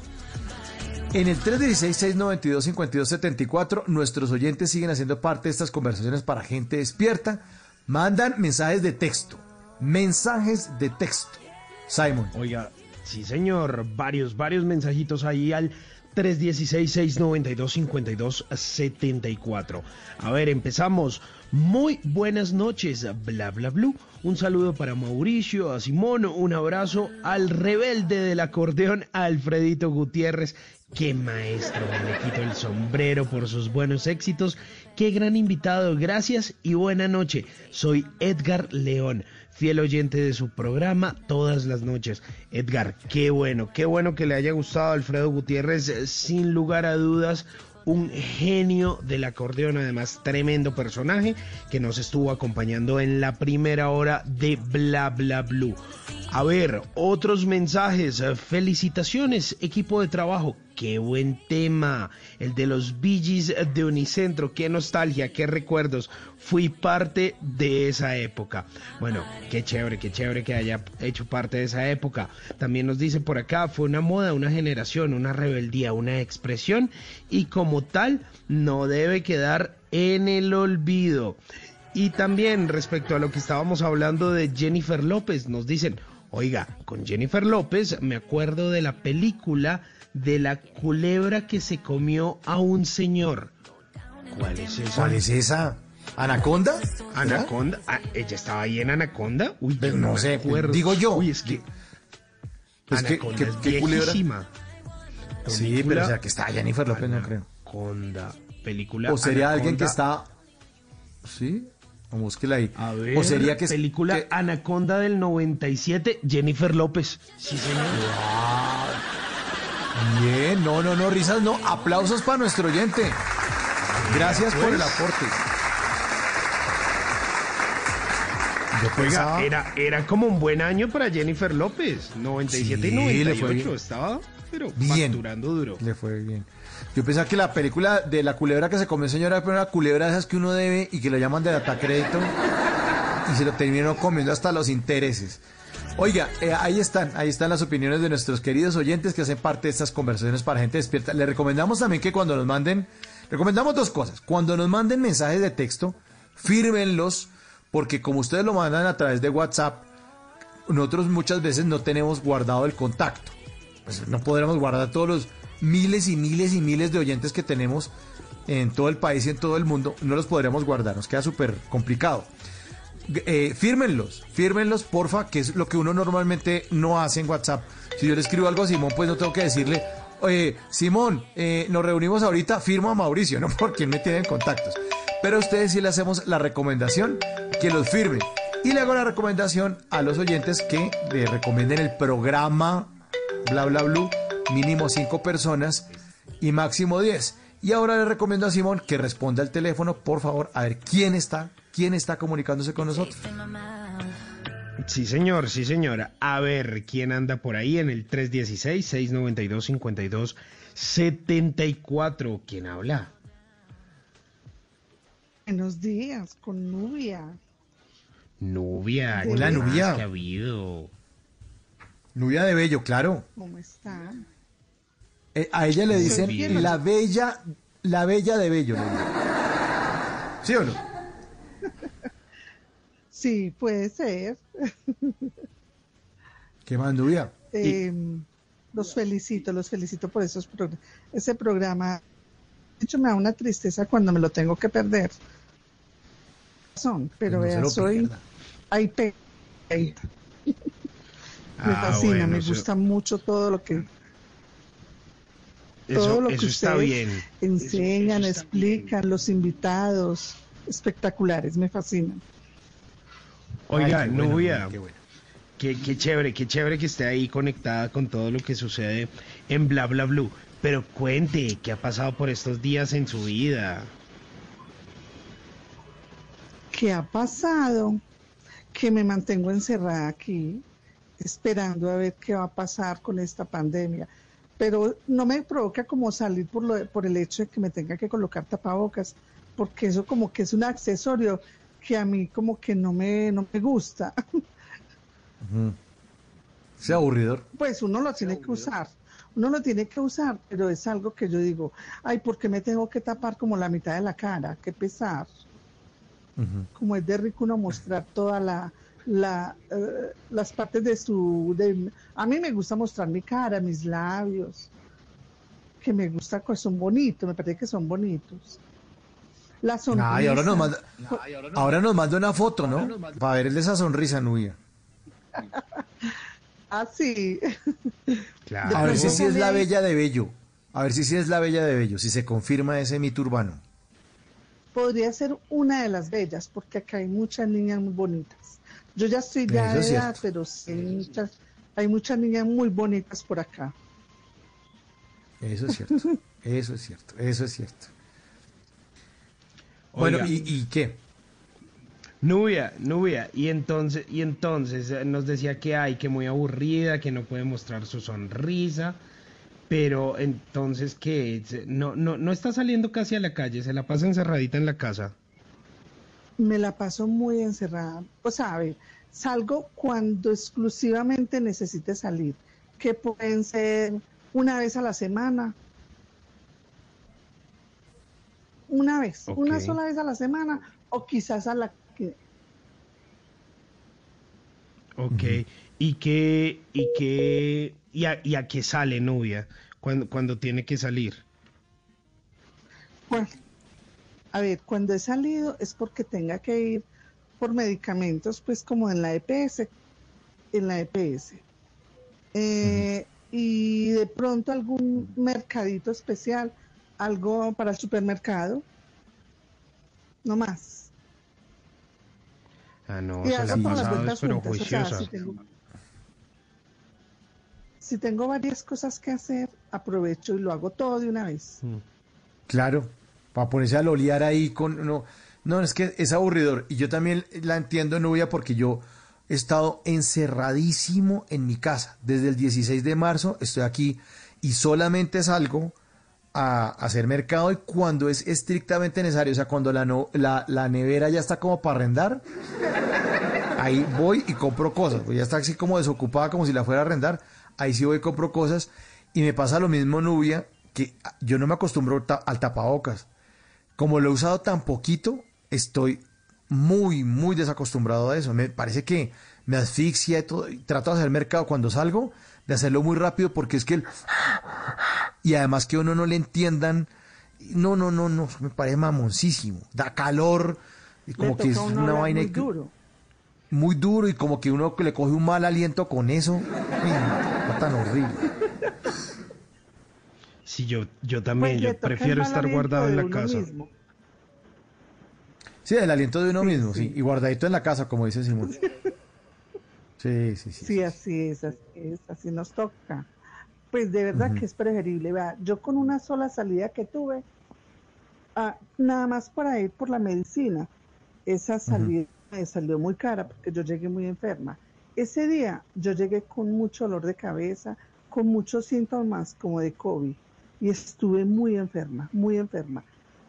En el 316-692-5274, nuestros oyentes siguen haciendo parte de estas conversaciones para gente despierta. Mandan mensajes de texto. Mensajes de texto. Simon. Oiga, sí señor, varios, varios mensajitos ahí al 316-692-5274. A ver, empezamos. Muy buenas noches, bla bla blue. Un saludo para Mauricio, a Simón, un abrazo al rebelde del acordeón, Alfredito Gutiérrez. Qué maestro, me quito el sombrero por sus buenos éxitos. Qué gran invitado, gracias y buena noche. Soy Edgar León, fiel oyente de su programa todas las noches. Edgar, qué bueno, qué bueno que le haya gustado Alfredo Gutiérrez, eh, sin lugar a dudas. Un genio del acordeón, además tremendo personaje que nos estuvo acompañando en la primera hora de Bla Bla Blue. A ver, otros mensajes. Felicitaciones, equipo de trabajo. Qué buen tema. El de los Billys de Unicentro. Qué nostalgia, qué recuerdos. Fui parte de esa época. Bueno, qué chévere, qué chévere que haya hecho parte de esa época. También nos dice por acá, fue una moda, una generación, una rebeldía, una expresión. Y como tal, no debe quedar en el olvido. Y también respecto a lo que estábamos hablando de Jennifer López, nos dicen, oiga, con Jennifer López me acuerdo de la película de la culebra que se comió a un señor. ¿Cuál es esa? ¿Cuál es esa? ¿Anaconda? Anaconda. Ah, ella estaba ahí en Anaconda. Uy, Pero no me sé, acuerdo. digo yo. Uy, es que que- Anaconda que- es que culebra- viejísima. Sí, pero o sea, que está Jennifer López, no creo. Anaconda. Película O sería alguien que está. ¿Sí? O búsquela ahí. A ver, o sería que. película que- Anaconda del 97, Jennifer López. Sí, señor. Bien, no, no, no, risas, no. Aplausos para nuestro oyente. Gracias por el Pues. aporte. Yo Oiga, era, era como un buen año para Jennifer López. 97 Sí, y le 98. fue bien. Estaba, pero Bien. facturando duro. Le fue bien. Yo pensaba que la película de la culebra que se comió señora era una culebra de esas que uno debe y que lo llaman de data crédito y se lo terminó comiendo hasta los intereses. Oiga, eh, ahí están, ahí están las opiniones de nuestros queridos oyentes que hacen parte de estas conversaciones para gente despierta. Le recomendamos también que cuando nos manden, recomendamos dos cosas. Cuando nos manden mensajes de texto, fírmenlos, porque como ustedes lo mandan a través de WhatsApp, nosotros muchas veces no tenemos guardado el contacto. Pues no podremos guardar todos los miles y miles y miles de oyentes que tenemos en todo el país y en todo el mundo. No los podremos guardar, nos queda súper complicado. Eh, fírmenlos, fírmenlos, porfa, que es lo que uno normalmente no hace en WhatsApp. Si yo le escribo algo a Simón, pues no tengo que decirle, oye, Simón, eh, nos reunimos ahorita, firmo a Mauricio, ¿no? Porque él me tiene en contactos. Pero a ustedes sí le hacemos la recomendación que los firmen. Y le hago la recomendación a los oyentes que le recomienden el programa Bla Bla Blue, mínimo cinco personas y máximo 10. Y ahora le recomiendo a Simón que responda al teléfono, por favor, a ver quién está, quién está comunicándose con nosotros. Sí, señor, sí, señora. A ver, ¿quién anda por ahí en el 316-692-5274? ¿Quién habla? Buenos días, con Nubia. Nubia. Hola, ¿qué Nubia. más que ha habido? Nubia de Bello, claro. ¿Cómo están? Eh, a ella le dicen la bella, la bella de Bello. ¿Sí o no? Sí, puede ser. ¿Qué más, Nubia? Eh, los felicito, los felicito por esos progr- ese programa De hecho, me da una tristeza cuando me lo tengo que perder. Son, pero No vea, lo soy ahí pe- ahí. Me Ah, fascina, bueno, me eso- gusta mucho todo lo que Eso, todo lo que eso está ustedes bien. enseñan, explican, los invitados, espectaculares, me fascinan. Oiga, Ay, qué bueno, Nubia, qué bueno. qué, qué chévere, qué chévere que esté ahí conectada con todo lo que sucede en Bla Bla Blue. Pero cuente, ¿qué ha pasado por estos días en su vida? ¿Qué ha pasado? Que me mantengo encerrada aquí, esperando a ver qué va a pasar con esta pandemia. Pero no me provoca como salir por, lo, por el hecho de que me tenga que colocar tapabocas, porque eso como que es un accesorio que a mí como que no me, no me gusta. Sea aburridor. Pues uno lo tiene que usar, uno lo tiene que usar, pero es algo que yo digo, ay, ¿por qué me tengo que tapar como la mitad de la cara? Qué pesar. Como es de rico uno mostrar toda la, la eh, las partes de su de, a mí me gusta mostrar mi cara mis labios que me gusta que son bonitos me parece que son bonitos la sonrisa Ay, ahora nos manda, ahora nos manda una foto, ¿no? Para verle esa sonrisa, Nubia. ah sí Claro. A ver si sí es la bella de Bello. A ver si sí es la bella de Bello, si se confirma ese mito urbano. podría ser una de las bellas porque acá hay muchas niñas muy bonitas yo ya estoy ya de es edad cierto. pero sí hay muchas hay muchas niñas muy bonitas por acá Eso es cierto. Eso es cierto. Eso es cierto. Bueno. ¿y, y qué? Nubia, Nubia, y entonces, y entonces eh, nos decía que hay, que muy aburrida, que no puede mostrar su sonrisa, pero entonces que no, no, no está saliendo casi a la calle, se la pasa encerradita en la casa. me la paso muy encerrada. O sea, a ver, salgo cuando exclusivamente necesite salir, que pueden ser una vez a la semana. Una vez, una sola vez a la semana, o quizás a la que Ok, y que, y que, y a, y a qué sale Nubia cuando, cuando tiene que salir. Bueno, a ver, cuando he salido es porque tenga que ir por medicamentos, pues como en la EPS, en la EPS. Eh, Y de pronto algún mercadito especial, algo para el supermercado, no más. Ah, no, y se las pasado, vueltas pero juntas, o sea, juiciosa. si tengo, si tengo varias cosas que hacer, aprovecho y lo hago todo de una vez. Claro, para ponerse a lolear ahí con... No, no, es que es aburridor. Y yo también la entiendo, Nubia, porque yo he estado encerradísimo en mi casa. Desde el 16 de marzo estoy aquí y solamente salgo a, hacer mercado y cuando es estrictamente necesario, o sea, cuando la, no- la, la nevera ya está como para arrendar, ahí voy y compro cosas. Pues ya está así como desocupada, como si la fuera a arrendar. Ahí sí voy y compro cosas. Y me pasa lo mismo, Nubia, que yo no me acostumbro ta- al tapabocas. Como lo he usado tan poquito, estoy muy, muy desacostumbrado a eso. Me parece que me asfixia y todo. Trato de hacer mercado cuando salgo, de hacerlo muy rápido porque es que el... Y además que a uno no le entiendan. No, no, no, no, me parece mamoncísimo. Da calor, y como que es una vaina muy duro. muy duro y como que uno le coge un mal aliento con eso. No, tan horrible. Sí, yo, yo también, Pues yo prefiero estar guardado en la casa. mismo. Sí, el aliento de uno mismo, sí. Y guardadito en la casa, como dice Simón. Sí, sí, sí. Sí, así es, así es, así nos toca. Pues de verdad que es preferible. Vea, yo con una sola salida que tuve, ah, nada más para ir por la medicina, esa salida me salió muy cara porque yo llegué muy enferma. Ese día yo llegué con mucho dolor de cabeza, con muchos síntomas como de COVID y estuve muy enferma, muy enferma.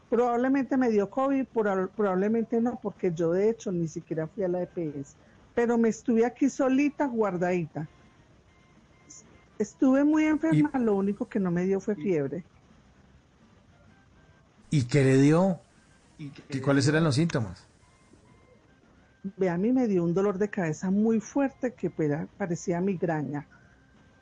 Probablemente me dio COVID, proba- probablemente no, porque yo de hecho ni siquiera fui a la EPS, pero me estuve aquí solita, guardadita. Estuve muy enferma, lo único que no me dio fue fiebre. ¿Y qué le dio? ¿Y cuáles eran los síntomas? Ve, a mí me dio un dolor de cabeza muy fuerte que parecía migraña.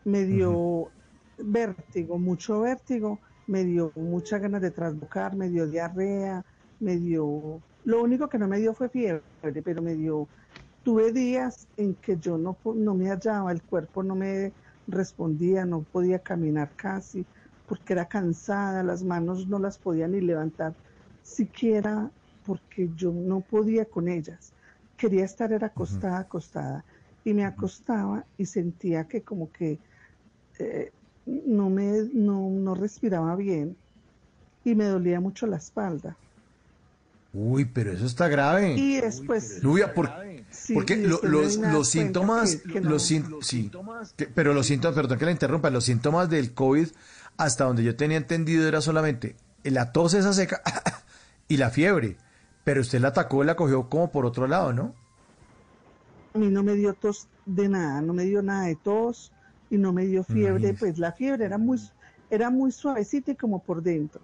Me dio vértigo, mucho vértigo. me dio muchas ganas de trasbocar, me dio diarrea, me dio... Lo único que no me dio fue fiebre, pero me dio... Tuve días en que yo no, no me hallaba, el cuerpo no me respondía, no podía caminar casi, porque era cansada, las manos no las podía ni levantar, siquiera porque yo no podía con ellas. Quería estar era acostada, acostada, y me acostaba y sentía que como que eh, no me no, no respiraba bien y me dolía mucho la espalda. Uy, pero eso está grave. Y después Nubia, ¿por- Sí, porque y lo- los, los síntomas, que- que no. los sín- sí, que- pero los síntomas, perdón que la interrumpa, los síntomas del COVID, hasta donde yo tenía entendido, era solamente la tos esa seca y la fiebre. Pero usted la atacó, la cogió como por otro lado, ¿no? a mí no me dio tos de nada, no me dio nada de tos y no me dio fiebre, pues la fiebre era muy era muy suavecita y como por dentro.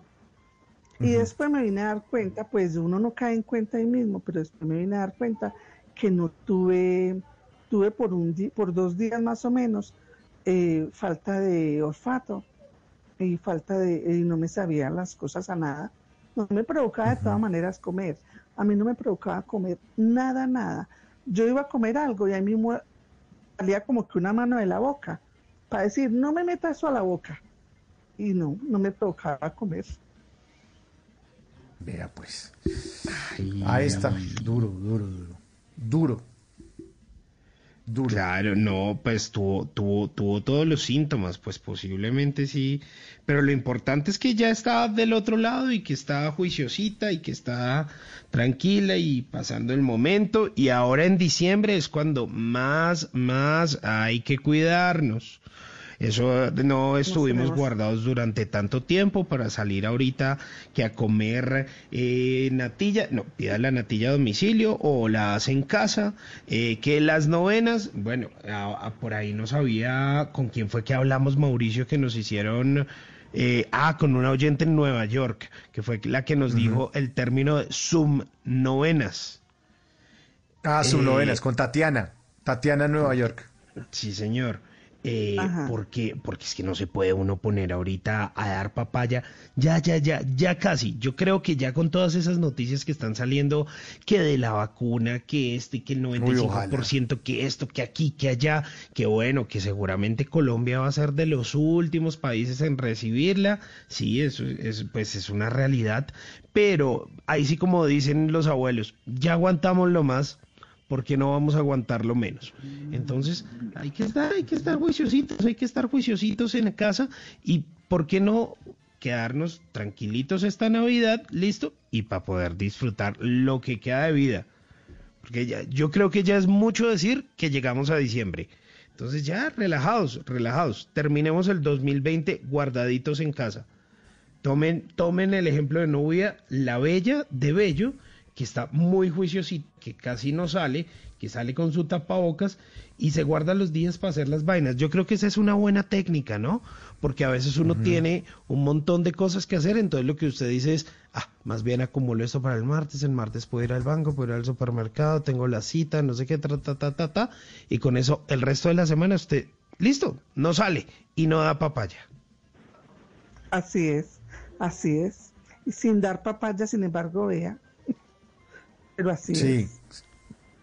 Y después me vine a dar cuenta, pues uno no cae en cuenta ahí mismo, pero después me vine a dar cuenta que no tuve, tuve por un di- por dos días más o menos eh, falta de olfato y falta de, y no me sabía las cosas a nada. No me provocaba de todas maneras comer. A mí no me provocaba comer nada, nada. Yo iba a comer algo y a mí mu- salía como que una mano de la boca para decir, no me meta eso a la boca. Y no, no me provocaba comer. Vea pues. Ahí está, duro, duro, duro. Duro. Duro. Claro, no, pues tuvo, tuvo, tuvo todos los síntomas, pues posiblemente sí, pero lo importante es que ya está del otro lado y que está juiciosita y que está tranquila y pasando el momento y ahora en diciembre es cuando más, más hay que cuidarnos. Eso no estuvimos guardados durante tanto tiempo para salir ahorita que a comer eh, natilla, no, pida la natilla a domicilio o la hace en casa, eh, que las novenas, bueno, a- a- por ahí no sabía con quién fue que hablamos, Mauricio, que nos hicieron, eh, ah, con una oyente en Nueva York, que fue la que nos dijo el término de subnovenas. Ah, su Eh, novenas con Tatiana. Tatiana en Nueva York. Sí, señor. Eh, porque, porque es que no se puede uno poner ahorita a dar papaya. Ya, ya, ya, ya casi. Yo creo que ya con todas esas noticias que están saliendo, que de la vacuna, que este, que el 95%, que esto, que aquí, que allá, que bueno, que seguramente Colombia va a ser de los últimos países en recibirla. Sí, eso es, pues es una realidad. Pero ahí sí como dicen los abuelos, ya aguantamos lo más. ¿Por qué no vamos a aguantarlo menos? Entonces, hay que estar, hay que estar juiciositos, hay que estar juiciositos en casa y ¿por qué no quedarnos tranquilitos esta Navidad, listo? Y para poder disfrutar lo que queda de vida. Porque ya, yo creo que ya es mucho decir que llegamos a diciembre. Entonces ya, relajados, relajados. Terminemos el 2020 guardaditos en casa. Tomen, tomen el ejemplo de Nubia, la bella de Bello, que está muy juiciosita, que casi no sale, que sale con su tapabocas y se guarda los días para hacer las vainas. Yo creo que esa es una buena técnica, ¿no? Porque a veces uno tiene un montón de cosas que hacer, entonces lo que usted dice es, ah, más bien acumulo esto para el martes, el martes puedo ir al banco, puedo ir al supermercado, tengo la cita, no sé qué, ta, ta, ta, ta, ta, y con eso el resto de la semana usted, listo, no sale y no da papaya. Así es, así es. Y sin dar papaya, sin embargo, vea. Pero así Sí. es.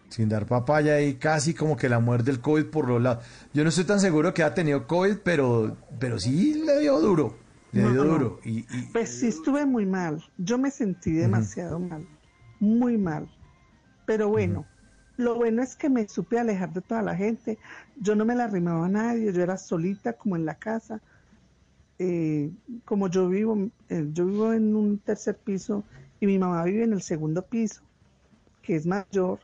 Sin dar papaya y casi como que la muerte del COVID por los lados. Yo no estoy tan seguro que ha tenido COVID, pero, pero sí le dio duro. Le No, dio no. duro. Y, y- Pues sí estuve muy mal. Yo me sentí demasiado mal. Muy mal. Pero bueno, lo bueno es que me supe alejar de toda la gente. Yo no me la arrimaba a nadie. Yo era solita como en la casa. Eh, como yo vivo, eh, yo vivo en un tercer piso y mi mamá vive en el segundo piso, que es mayor.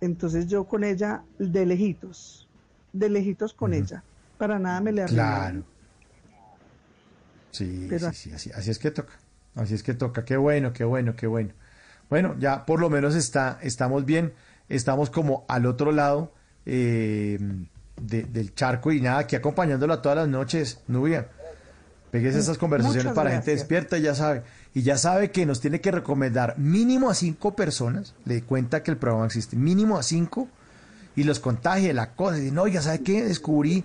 Entonces yo con ella de lejitos, de lejitos con ella. Para nada me le arrimaba. Claro. Sí, Pero sí, sí, así, así es que toca. Así es que toca. Qué bueno, qué bueno, qué bueno. Bueno, ya por lo menos está, estamos bien. Estamos como al otro lado eh, de- del charco y nada, aquí acompañándola todas las noches, Nubia. Pegues esas conversaciones Muchas para gente despierta, ya sabe. Y ya sabe que nos tiene que recomendar mínimo a cinco personas. Le cuenta que el programa existe. Mínimo a cinco. Y los contagie la cosa. Y no, oiga, ¿sabe qué? Descubrí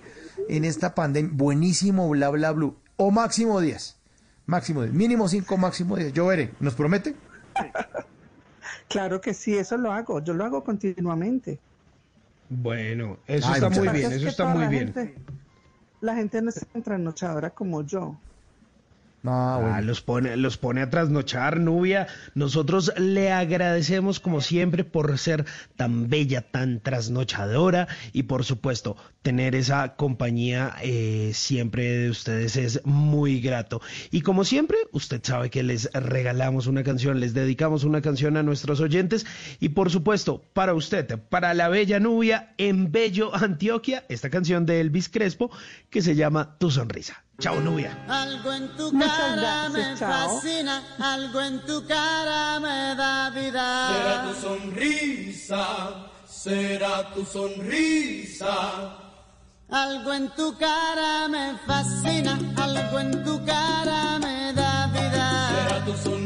en esta pandemia. Buenísimo, bla, bla, bla. O máximo 10. Máximo 10. Mínimo 5, máximo 10. Yo veré. ¿Nos promete? Claro que sí, eso lo hago. Yo lo hago continuamente. Bueno, eso Ay, está muy bien, eso que está muy la bien. gente- la gente no es tan trasnochadora como yo. Ah, Ah, los pone, los pone a trasnochar, Nubia. Nosotros le agradecemos como siempre por ser tan bella, tan trasnochadora y por supuesto tener esa compañía eh, siempre de ustedes es muy grato. Y como siempre, usted sabe que les regalamos una canción, les dedicamos una canción a nuestros oyentes y por supuesto para usted, para la bella Nubia en Bello Antioquia, esta canción de Elvis Crespo que se llama Tu Sonrisa. Chao Nubia. Algo en tu Muchas cara gracias, me chao. fascina, algo en tu cara me da vida. Será tu sonrisa, será tu sonrisa. Algo en tu cara me fascina, algo en tu cara me da vida. Será tu sonrisa,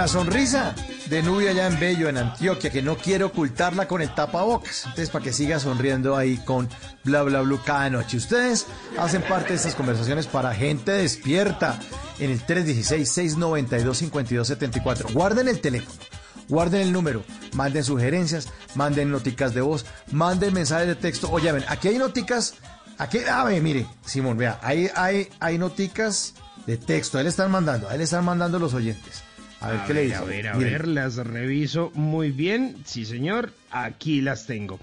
la sonrisa de Nubia allá en Bello, en Antioquia, que no quiere ocultarla con el tapabocas. Entonces, para que siga sonriendo ahí con bla bla bla cada noche. Ustedes hacen parte de estas conversaciones para gente despierta en el 316-692-5274. Guarden el teléfono. Guarden el número, manden sugerencias, manden noticas de voz, manden mensajes de texto. Oye, ven, aquí hay noticas, aquí, a ver, mire, Simón, vea, ahí hay, hay noticas de texto, ahí le están mandando, ahí le están mandando los oyentes. A ver, ¿qué le dice? A ver, a ver, las reviso muy bien. Sí, señor, aquí las tengo.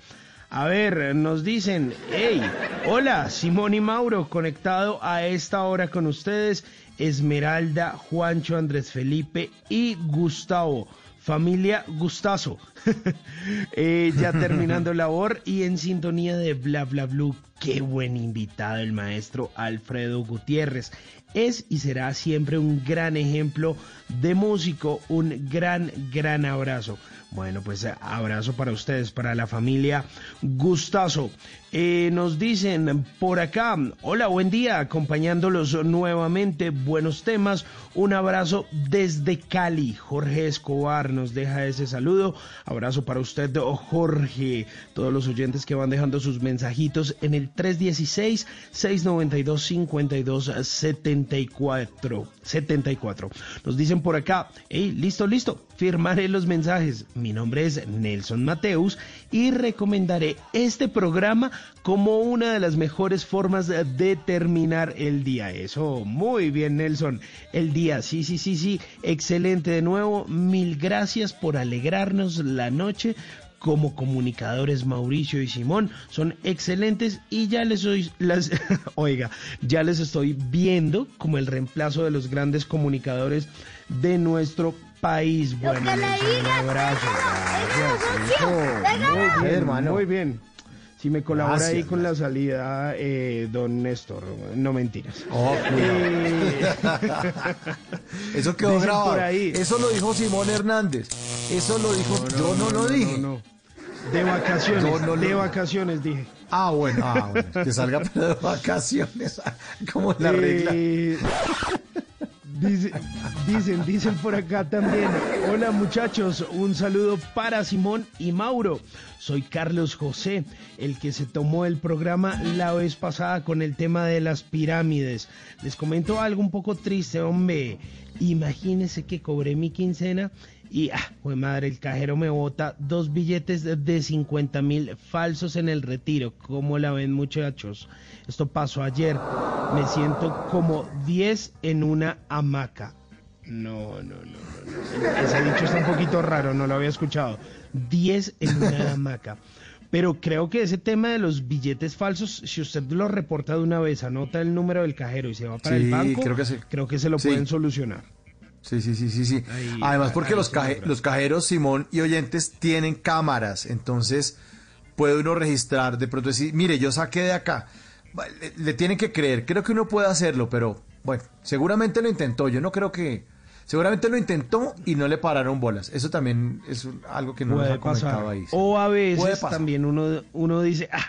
A ver, nos dicen, hey, hola, Simón y Mauro, conectado a esta hora con ustedes, Esmeralda, Juancho, Andrés Felipe y Gustavo. Familia Gustazo. Eh, ya terminando labor y en sintonía de Bla Bla Blue. Qué buen invitado el maestro Alfredo Gutiérrez. Es y será siempre un gran ejemplo de músico. Un gran, gran abrazo. Bueno, pues eh, abrazo para ustedes, para la familia Gustazo. Eh, nos dicen por acá, hola, buen día, acompañándolos nuevamente, buenos temas, un abrazo desde Cali, Jorge Escobar nos deja ese saludo, abrazo para usted, oh, Jorge, todos los oyentes que van dejando sus mensajitos en el 316-692-5274, 74. Nos dicen por acá, hey, listo, listo, firmaré los mensajes, mi nombre es Nelson Mateus y recomendaré este programa como una de las mejores formas de, terminar el día. Eso, muy bien Nelson. El día, sí, sí, sí, sí, excelente de nuevo. Mil gracias por alegrarnos la noche. Como comunicadores Mauricio y Simón son excelentes y ya les soy oiga, ya les estoy viendo como el reemplazo de los grandes comunicadores de nuestro país. Bueno, que le Nelson, un digas, abrazo. Muy bien, hermano. Muy bien. Si me colabora Gracias, ahí con la salida, eh, don Néstor, no mentiras. Oh, Eh, Eso quedó Dicen grabado. por ahí. Eso lo dijo Simón Hernández. Eso lo dijo. yo no, lo dije. no, no. De vacaciones, Yo no de lo- vacaciones dije. Ah, bueno, ah, bueno. Que salga pero de vacaciones. Como la regla. Dice- dicen, dicen por acá también. Hola muchachos, un saludo para Simón y Mauro. Soy Carlos José, el que se tomó el programa la vez pasada con el tema de las pirámides. Les comento algo un poco triste, hombre. Imagínense que cobré mi quincena y, ah, pues madre, el cajero me bota dos billetes de- de 50 mil falsos en el retiro. ¿Cómo la ven muchachos? Esto pasó ayer. Me siento como 10 en una hamaca. No, no, no, no, no. Ese dicho está un poquito raro, no lo había escuchado. 10 en una hamaca. Pero creo que ese tema de los billetes falsos, si usted lo reporta de una vez, anota el número del cajero y se va para Sí, el banco, creo que sí. creo que se lo Sí. pueden solucionar. Sí, sí, sí, sí, sí. Ahí- Además, porque los, caje- los cajeros, Simón y oyentes, tienen cámaras. Entonces, puede uno registrar, de pronto decir, mire, yo saqué de acá. Le, le tienen que creer. Creo que uno puede hacerlo, pero bueno, seguramente lo intentó. Yo no creo que. Seguramente lo intentó y no le pararon bolas. Eso también es algo que no nos Puede ha comentado pasar. ahí. sí. O a veces también uno, uno dice, ah,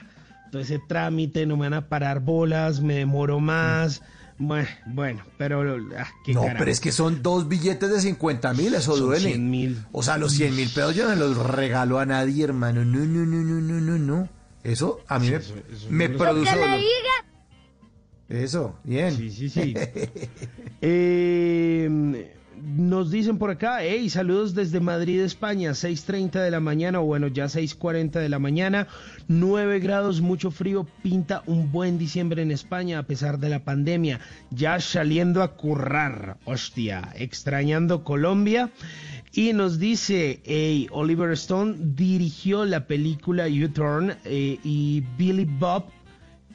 todo ese trámite, no me van a parar bolas, me demoro más. Bueno, bueno, pero ah, qué No, carajo. pero es que son dos billetes de 50 mil, eso Son duele. 100 mil. O sea, los 100 mil pesos yo no los regalo a nadie, hermano. No, no, no, no, no, no, no. Eso a mí me, eso- eso me no produce. Eso, bien. Sí, sí, sí. Eh, nos dicen por acá, hey, saludos desde Madrid, España, 6.30 de la mañana, o bueno, ya 6.40 de la mañana, 9 grados, mucho frío, pinta un buen diciembre en España a pesar de la pandemia, ya saliendo a currar, hostia, extrañando Colombia. Y nos dice, hey, Oliver Stone dirigió la película U-Turn eh, y Billy Bob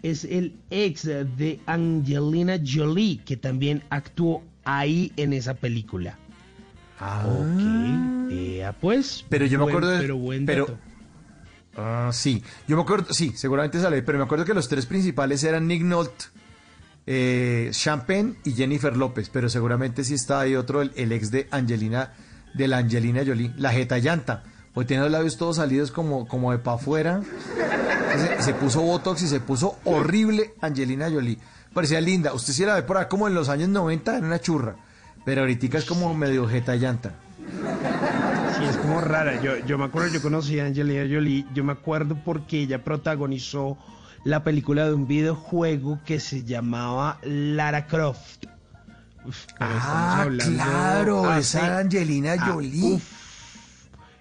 es el ex de Angelina Jolie, que también actuó ahí en esa película. Ah. Ok, eh, pues. Pero yo me acuerdo de- Pero buen pero-. Ah, sí. Yo me acuerdo, sí, seguramente sale, pero me acuerdo que los tres principales eran Nick Nolte, eh, Champagne y Jennifer López, pero seguramente sí está ahí otro, el, el ex de Angelina, de la Angelina Jolie, la jeta llanta, pues tiene los labios todos salidos como, como de para afuera. Se, se puso Botox y se puso horrible Angelina Jolie. Parecía linda. Usted sí la ve por ahí como en los años 90, era una churra. Pero ahorita es como medio jeta llanta. Sí, es como rara. Yo, yo me acuerdo, yo conocí a Angelina Jolie. Yo me acuerdo porque ella protagonizó la película de un videojuego que se llamaba Lara Croft. Uf, Ah, claro, esa Angelina Ah, Jolie. uf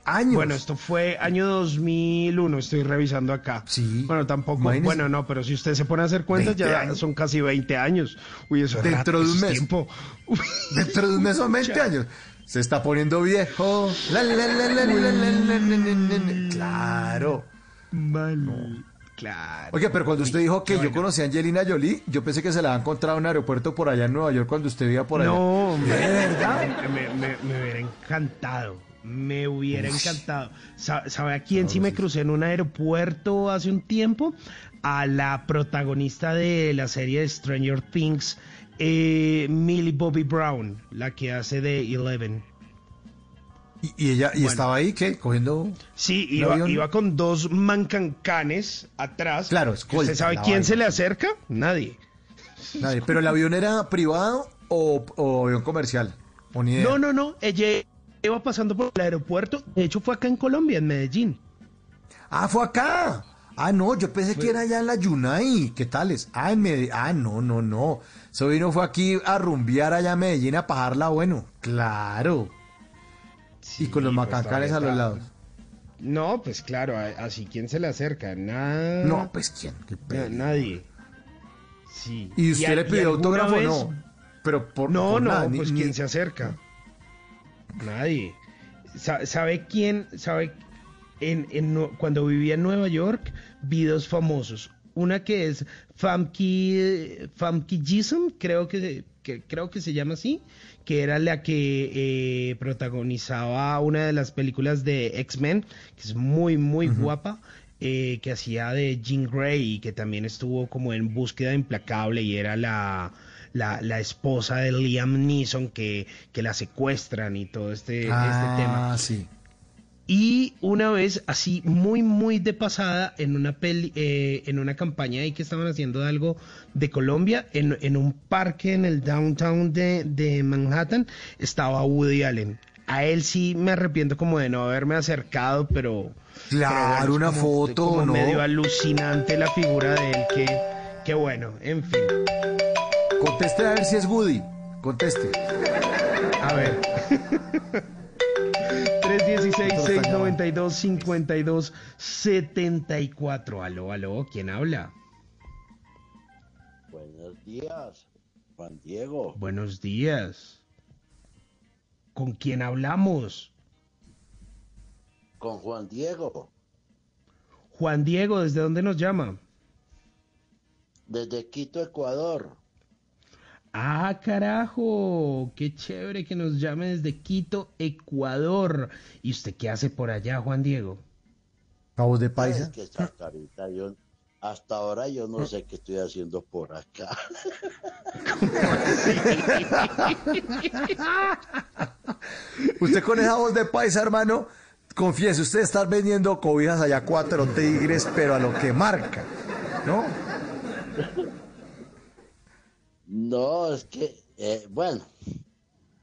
años. Bueno, esto fue año 2001, estoy revisando acá. Sí. Bueno, tampoco, imagínese. bueno, no, pero si usted se pone a hacer cuentas, ya años. son casi 20 años. Uy, eso Dentro rato, de un mes. Tiempo. Dentro de un mes son 20 años. Se está poniendo viejo. Claro. Claro. Oye, pero cuando usted dijo que yo conocí a Angelina Jolie, yo pensé que se la había encontrado en un aeropuerto por allá en Nueva York cuando usted iba por allá. No, ¿verdad? Me, me, me, hubiera encantado. Me hubiera encantado. Sa- ¿Sabe a quién sí me crucé en un aeropuerto hace un tiempo? A la protagonista de la serie de Stranger Things, eh, Millie Bobby Brown, la que hace de Eleven. Y, ella, y Bueno. estaba ahí, ¿qué? Cogiendo. Sí, ¿Un iba, iba con dos mancancanes atrás. Claro, ¿Usted escolta, sabe la quién vaina. se le acerca? Nadie. Nadie. ¿Pero el avión era privado o, o avión comercial? O ni idea. No, no, no. Ella iba pasando por el aeropuerto. De hecho, fue acá en Colombia, en Medellín. Ah, fue acá. Ah, no, yo pensé que era allá en la Yunay. ¿Qué tales? Ah, en Medellín. Ah, no, no, no. Eso vino fue aquí a rumbear allá a Medellín a pajarla bueno. Claro. y con los pues, macancanes a los lados. No, pues claro, así quién se le acerca, nada. No, pues quién. Qué nadie. Sí. ¿Y usted le pidió autógrafo vez- no? Pero por No, por no, nada, pues ni- quién se acerca. Nadie. Sa- ¿Sabe quién? ¿Sabe? En, en cuando vivía en Nueva York, vi dos famosos. Una que es Famke, Famke Jason, creo que, que- creo que se llama así, que era la que eh, protagonizaba una de las películas de X-Men, que es muy, muy guapa, eh, que hacía de Jean Grey y que también estuvo como en búsqueda implacable y era la, la, la esposa de Liam Neeson que, que la secuestran y todo este, este tema. Ah, sí. Y una vez, así muy, muy de pasada, en una peli, eh, en una campaña ahí que estaban haciendo de algo de Colombia, en, en un parque en el downtown de, de Manhattan, estaba Woody Allen. A él sí me arrepiento como de no haberme acercado, pero... Claro, pero bueno, una como- foto, como ¿no? medio alucinante la figura de él, que, que bueno, en fin. Conteste a ver si es Woody. Conteste. A ver. 316-692-5274. Aló, aló, ¿quién habla? Buenos días, Juan Diego. Buenos días. ¿Con quién hablamos? Con Juan Diego, Juan Diego, ¿desde dónde nos llama? desde Quito, Ecuador. Ah, carajo, qué chévere que nos llame desde Quito, Ecuador. ¿Y usted qué hace por allá, Juan Diego? Cabos de paisa. que hasta ahorita yo, hasta ahora yo no sé qué estoy haciendo por acá. Usted con esa voz de paisa, hermano, confiese, usted está vendiendo cobijas allá cuatro tigres, pero a lo que marca, ¿no? No, es que, eh, bueno,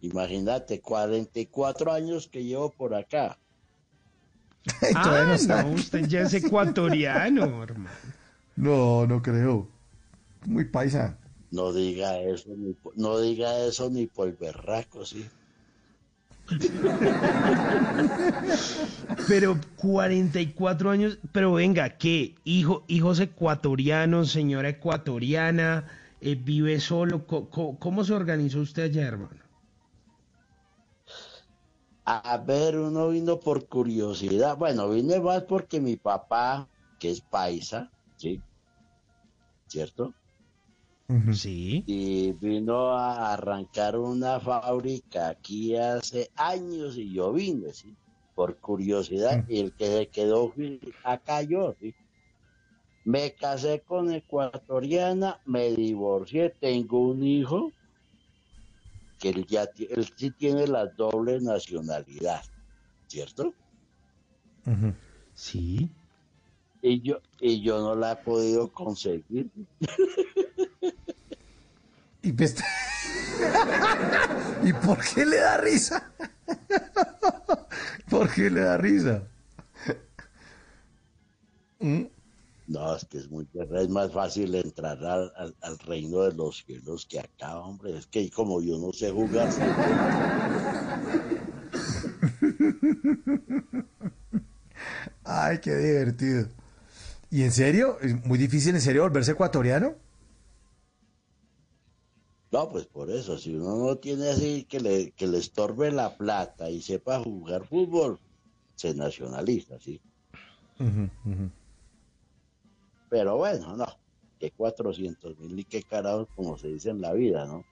imagínate, 44 años que llevo por acá. Ah, no, usted ya es ecuatoriano, hermano. No, no creo. Muy paisa. No diga eso, ni, no diga eso ni por berraco, sí. Pero 44 años, pero venga, ¿qué? Hijo, hijos ecuatorianos, señora ecuatoriana, eh, vive solo. ¿Cómo, se organizó usted allá, hermano? A ver, uno vino por curiosidad. Bueno, vine más porque mi papá, que es paisa, ¿sí? ¿Cierto? Sí. Y vino a arrancar una fábrica aquí hace años y yo vine, ¿sí? Por curiosidad. Y el que se quedó acá yo, ¿sí? Me casé con ecuatoriana, me divorcié, tengo un hijo que él ya él sí tiene la doble nacionalidad, ¿cierto? Sí. Y yo, y yo no la he podido conseguir. Y, ¿Y por qué le da risa? ¿Por qué le da risa? ¿Mm? No, es que es muy es más fácil entrar al, al- al reino de los cielos que acá, hombre. Es que como yo no sé jugar Ay, qué divertido. ¿Y en serio? ¿Es muy difícil en serio volverse ecuatoriano? No, pues por eso, si uno no tiene así que le, que le estorbe la plata y sepa jugar fútbol, se nacionaliza, ¿sí? Pero bueno, no, que 400 mil ni qué carajo, como se dice en la vida, ¿no?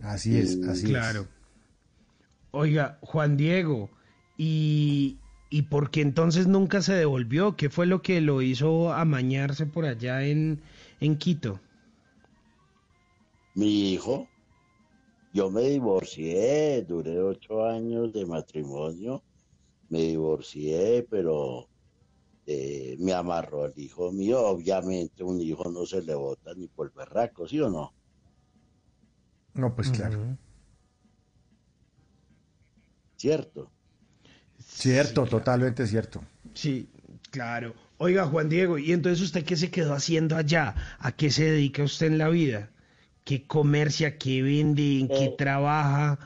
Así es, así claro. es. Oiga, Juan Diego, ¿y, ¿y por qué entonces nunca se devolvió? ¿Qué fue lo que lo hizo amañarse por allá en, en Quito? Mi hijo, yo me divorcié, duré ocho años de matrimonio, me divorcié, pero eh, me amarró el hijo mío. Obviamente un hijo no se le bota ni por berraco, ¿sí o no? No, pues claro. ¿Cierto? Cierto, totalmente cierto. Sí, claro. Oiga, Juan Diego, ¿y entonces usted qué se quedó haciendo allá? ¿A qué se dedica usted en la vida? ¿Qué comercia, qué vende, en qué Eh. trabaja?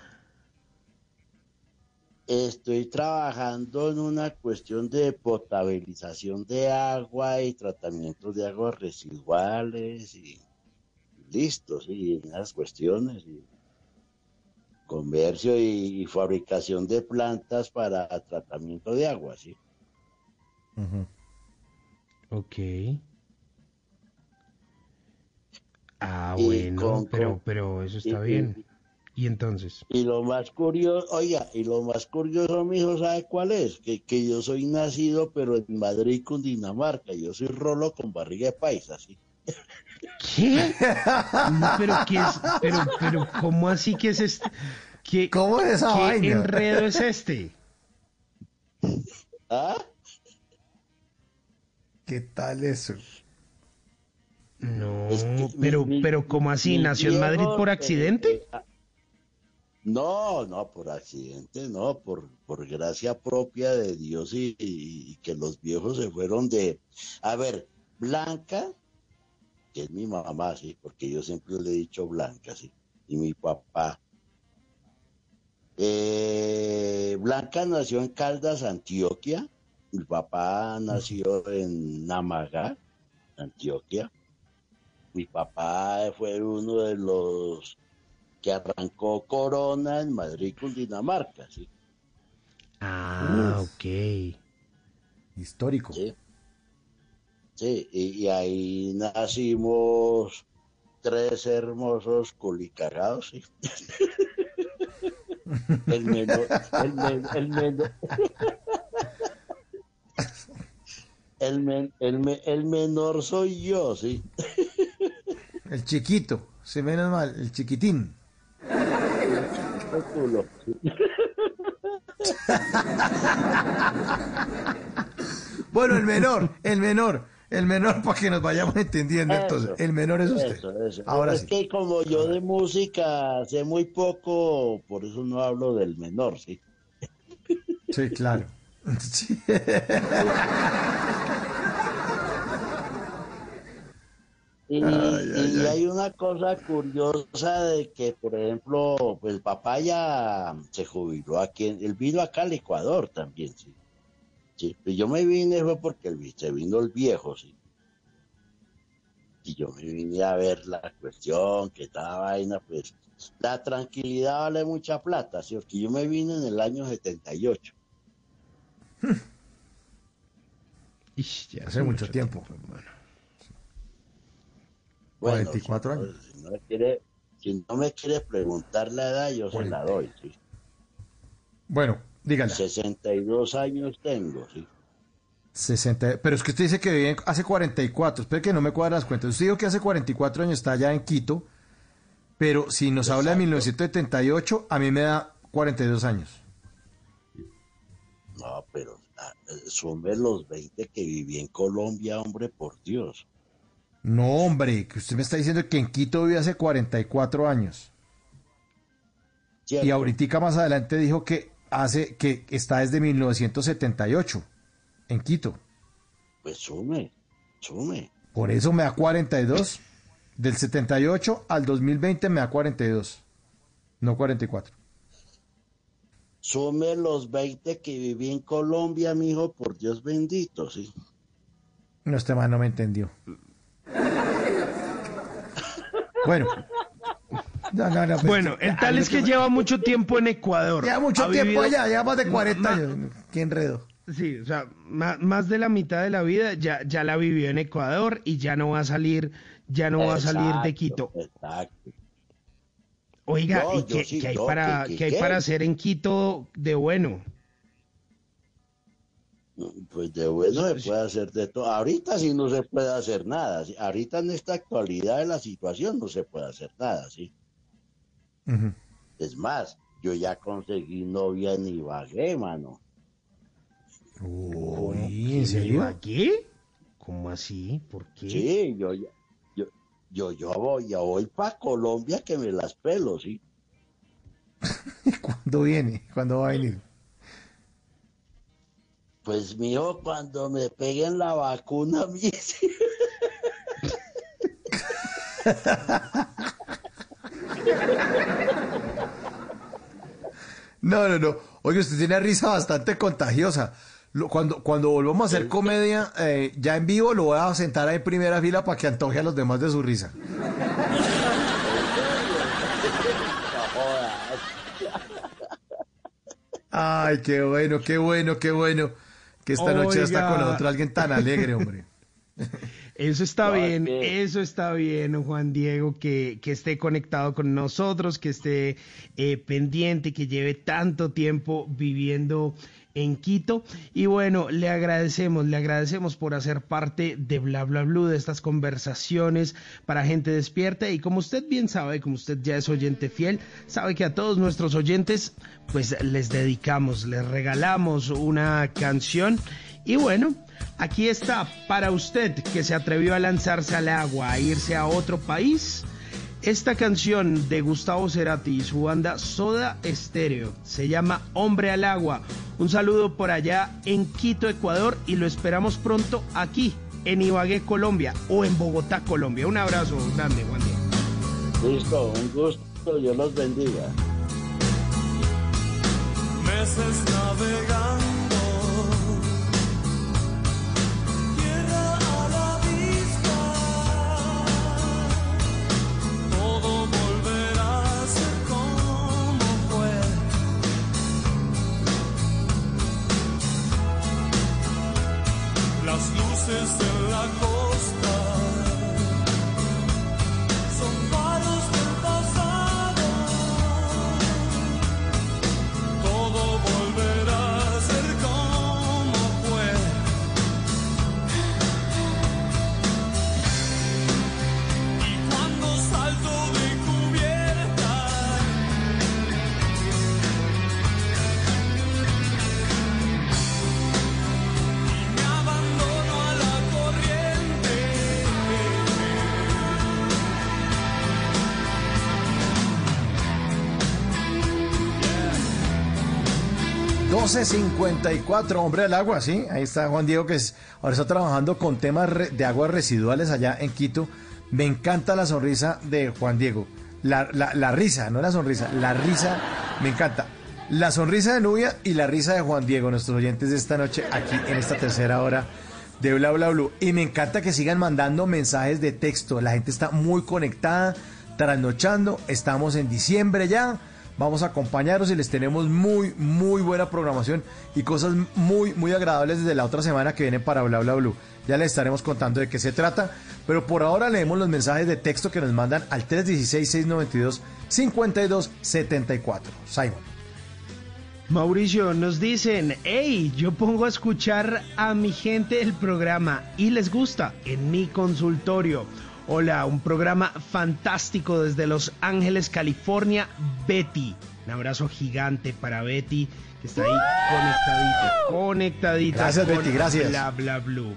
Estoy trabajando en una cuestión de potabilización de agua y tratamiento de aguas residuales y listo, sí, en esas cuestiones. Y comercio y, fabricación de plantas para tratamiento de agua, sí. Ok. Ah, Y bueno, con- pero, pero eso está y- bien. ¿Y entonces? Y lo más curioso, oiga, y lo más curioso, mijo, ¿sabe cuál es? Que, que yo soy nacido, pero en Madrid, Cundinamarca. Yo soy rolo con barriga de paisa, ¿sí? ¿Qué? No, pero qué es, pero, pero, ¿cómo así que es este? ¿Qué, ¿Cómo es esa qué vaina? enredo es este? ¿Ah? ¿Qué tal eso? No, Es que pero, mi- pero ¿cómo así? ¿Nació en Madrid por accidente? eh, ah, no, no, por accidente, no, por, por gracia propia de Dios y, y- que los viejos se fueron de... A ver, Blanca, que es mi mamá, sí, porque yo siempre le he dicho Blanca, sí, y mi papá. Eh, Blanca nació en Caldas, Antioquia. Mi papá nació en Namagá, Antioquia. Mi papá fue uno de los que arrancó Corona en Madrid, Cundinamarca, ¿sí? Ah, ok. Histórico. Sí, Sí, y, y ahí nacimos tres hermosos culicagados, ¿sí? El menor, el, men- el menor, el, men- el me- el menor soy yo, ¿sí? El chiquito, se menos mal, el chiquitín. El culo. Bueno, el menor, el menor, el menor para que nos vayamos entendiendo entonces. El menor es usted. Eso, eso. Ahora es sí. que como yo de música sé muy poco, por eso no hablo del menor, ¿sí? Sí, claro. Sí. Y, Ay, ay, y ay. hay una cosa curiosa de que, por ejemplo, pues papá ya se jubiló aquí, en- él vino acá al Ecuador también, sí. Sí, pues yo me vine fue porque el, se vino el viejo, sí. Y yo me vine a ver la cuestión, que esta vaina, pues, la tranquilidad vale mucha plata, sí, porque yo me vine en el año 78. Ish, ya Hace mucho tiempo. hermano. Bueno, 44 si no- años. Si no, me quiere, si no me preguntar la edad, yo se la doy, sí. Bueno, dígala. 62 años tengo, sí. 60, pero es que usted dice que vive hace 44, espere que no me cuadran las cuentas. Usted dijo que hace 44 años está allá en Quito, pero si nos habla de 1978, a mí me da 42 años. No, pero ah, eh, sume los 20 que viví en Colombia, hombre, por Dios. No, hombre, que usted me está diciendo que en Quito vive hace 44 años. ¿Cierto? Y ahorita más adelante dijo que hace que está desde 1978 en Quito. Pues sume, sume. Por eso me da 42. Del 78 al 2020 me da 42. No 44. Sume los 20 que viví en Colombia, mijo, por Dios bendito, sí. No, este man no me entendió. Bueno. No, no, no, pues, Bueno, el tal es que lleva mucho tiempo en Ecuador. Lleva mucho Ha tiempo vivido- allá, lleva más de 40 Ma- años. Qué enredo. Sí, o sea, ma- más, de la mitad de la vida ya, ya la vivió en Ecuador y ya no va a salir, ya no va a salir de Quito. Exacto. Oiga, No, ¿y qué, sí, qué hay para, ¿qué- qué- qué hay qué? para hacer en Quito de bueno? Pues de bueno se puede hacer de todo. Ahorita sí no se puede hacer nada. ¿sí? Ahorita en esta actualidad de la situación no se puede hacer nada, ¿sí? Es más, yo ya conseguí novia en Ibagué, mano. Uy, ¿en serio? ¿Qué? ¿Cómo así? ¿Por qué? Sí, yo ya, yo, yo, yo voy, ya voy para Colombia que me las pelo, ¿sí? ¿Cuándo viene? ¿Cuándo va a venir? Pues mijo, cuando me peguen la vacuna, sí. No, no, no. Oye, usted tiene risa bastante contagiosa. Lo- Cuando, cuando volvamos a hacer comedia eh, ya en vivo, lo voy a sentar ahí en primera fila para que antoje a los demás de su risa. Ay, qué bueno, qué bueno, qué bueno. Que esta noche está con nosotros alguien tan alegre, hombre. Eso está bien, que- eso está bien, Juan Diego, que, que esté conectado con nosotros, que esté eh, pendiente, que lleve tanto tiempo viviendo en Quito. Y bueno, le agradecemos, le agradecemos por hacer parte de Bla Bla Blue, de estas conversaciones para gente despierta. Y como usted bien sabe, como usted ya es oyente fiel, sabe que a todos nuestros oyentes, pues les dedicamos, les regalamos una canción. Y bueno, aquí está para usted que se atrevió a lanzarse al agua, a irse a otro país. Esta canción de Gustavo Cerati y su banda Soda Estéreo se llama Hombre al Agua. Un saludo por allá en Quito, Ecuador y lo esperamos pronto aquí en Ibagué, Colombia o en Bogotá, Colombia. Un abrazo grande, Juan Diego. Listo, un gusto, Dios los bendiga. meses navegando, 12.54, hombre al agua, sí. Ahí está Juan Diego, que es, ahora está trabajando con temas de aguas residuales allá en Quito. Me encanta la sonrisa de Juan Diego. La, la- la risa, no la sonrisa, la risa me encanta. La sonrisa de Nubia y la risa de Juan Diego, nuestros oyentes de esta noche, aquí en esta tercera hora de Bla Bla Blue. Y me encanta que sigan mandando mensajes de texto. La gente está muy conectada, trasnochando. Estamos en diciembre ya. Vamos a acompañarlos y les tenemos muy, muy buena programación y cosas muy, muy agradables desde la otra semana que viene para Bla Bla Blue. Ya les estaremos contando de qué se trata, pero por ahora leemos los mensajes de texto que nos mandan al 316-692-5274. Simon. Mauricio, nos dicen, hey, yo pongo a escuchar a mi gente el programa y les gusta en mi consultorio. Hola, un programa fantástico desde Los Ángeles, California, Betty. Un abrazo gigante para Betty, que está ahí conectadita, conectadita. Gracias, con Betty, gracias. Bla, bla, blue.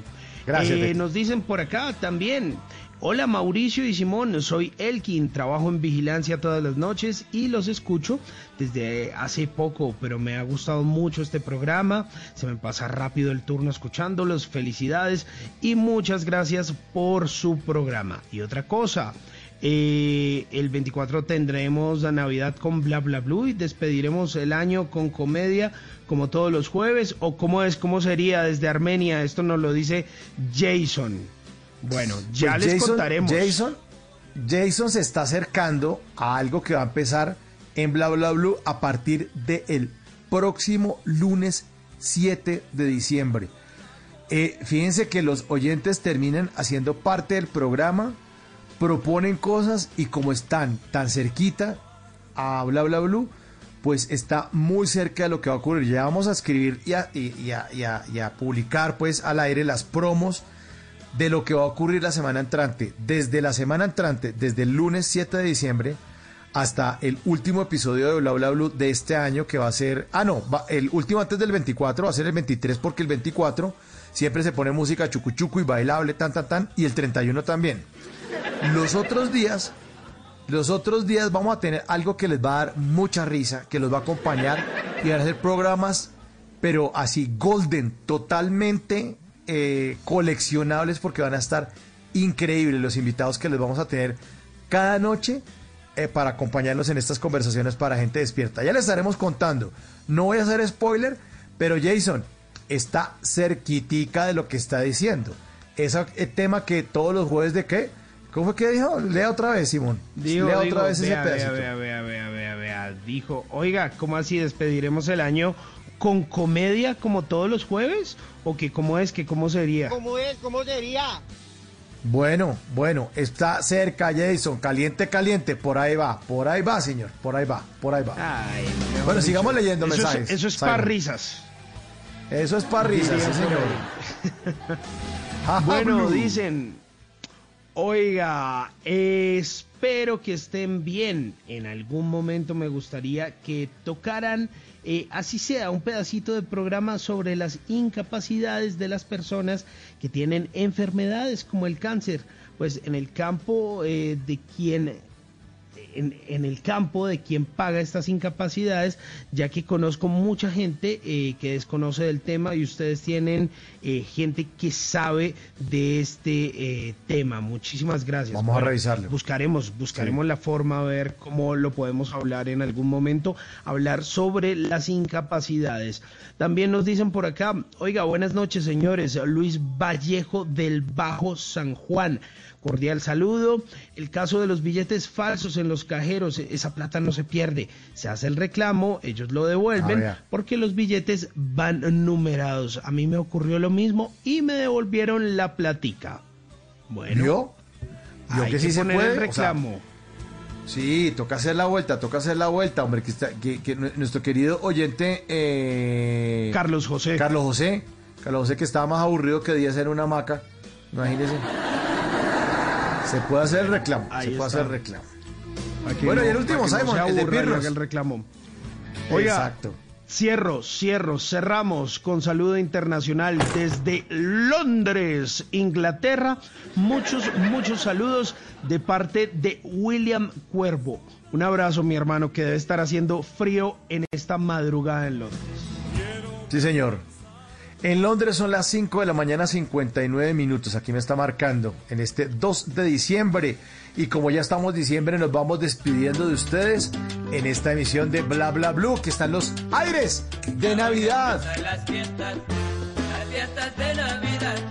Gracias, Eh, Betty. Nos dicen por acá también. Hola Mauricio y Simón, soy Elkin, trabajo en vigilancia todas las noches y los escucho desde hace poco, pero me ha gustado mucho este programa, se me pasa rápido el turno escuchándolos, felicidades y muchas gracias por su programa. Y otra cosa, eh, el 24 tendremos la Navidad con Bla Bla Blue y despediremos el año con comedia como todos los jueves o cómo es, cómo sería desde Armenia, esto nos lo dice Jason. Bueno, ya Pues les Jason- contaremos. Jason, Jason se está acercando a algo que va a empezar en Bla Bla Blue a partir del próximo lunes 7 de diciembre. Eh, fíjense que los oyentes terminan haciendo parte del programa, proponen cosas y como están tan cerquita a Bla Bla Blue, pues está muy cerca de lo que va a ocurrir. Ya vamos a escribir y a, y- y a- y a- y a publicar pues al aire las promos de lo que va a ocurrir la semana entrante. Desde la semana entrante, desde el lunes 7 de diciembre hasta el último episodio de Bla Blue de este año que va a ser, ah no, va- el último antes del 24 va a ser el 23 porque el 24 siempre se pone música chucuchuco y bailable, tan tan tan, y el 31 también. Los otros días, los otros días vamos a tener algo que les va a dar mucha risa, que los va a acompañar y van a hacer programas, pero así golden, totalmente eh, coleccionables porque van a estar increíbles los invitados que les vamos a tener cada noche eh, para acompañarnos en estas conversaciones para gente despierta. Ya les estaremos contando. No voy a hacer spoiler, pero Jason está cerquitica de lo que está diciendo. Ese tema que todos los jueves de qué? ¿Cómo fue que dijo? Lea otra vez, Simón. Digo, Lea digo, otra vez ese vea, pedacito. vea, vea, vea, vea, vea. Dijo, oiga, ¿cómo así despediremos el año con comedia como todos los jueves? ¿O que cómo es, que cómo sería? ¿Cómo es? ¿Cómo sería? Bueno, bueno, está cerca Jason, caliente, caliente, por ahí va, por ahí va, señor, por ahí va, por ahí va. Ay, bueno, sigamos leyendo eso mensajes. Es, eso es para risas. Eso es para risas, sí, señor. Bueno, dicen, oiga, espero que estén bien. En algún momento me gustaría que tocaran, eh, así sea, un pedacito de programa sobre las incapacidades de las personas que tienen enfermedades como el cáncer. Pues en el campo eh, de quien en, en el campo de quien paga estas incapacidades, ya que conozco mucha gente eh, que desconoce del tema y ustedes tienen eh, gente que sabe de este eh, tema. Muchísimas gracias. Vamos a revisarlo. Buscaremos, buscaremos la forma a ver cómo lo podemos hablar en algún momento, hablar sobre las incapacidades. También nos dicen por acá, oiga, buenas noches señores, Luis Vallejo del Bajo San Juan. Cordial saludo. El caso de los billetes falsos en los cajeros, esa plata no se pierde. Se hace el reclamo, ellos lo devuelven ver. porque los billetes van numerados. A mí me ocurrió lo mismo y me devolvieron la platica. Bueno. ¿Vio hay que sí se puede? el O sea, reclamo. Sí, toca hacer la vuelta, toca hacer la vuelta, hombre, que, está, que, que nu- nuestro querido oyente eh, Carlos José. Carlos José, Carlos José que estaba más aburrido que días en una hamaca, imagínese. Se puede hacer el reclamo, Ahí se puede está. hacer el reclamo. Bueno, no- y el último, no Simon, se el de Pirros. el reclamo. Oiga, Exacto. Cierro, cierro, cerramos con saludo internacional desde Londres, Inglaterra. Muchos, muchos saludos de parte de William Cuervo. Un abrazo, mi hermano, que debe estar haciendo frío en esta madrugada en Londres. Sí, señor. En Londres son las 5 de la mañana 59 minutos. Aquí me está marcando en este 2 de diciembre. Y como ya estamos diciembre, nos vamos despidiendo de ustedes en esta emisión de Bla Bla Blue, que están los aires de Navidad. Las de Navidad.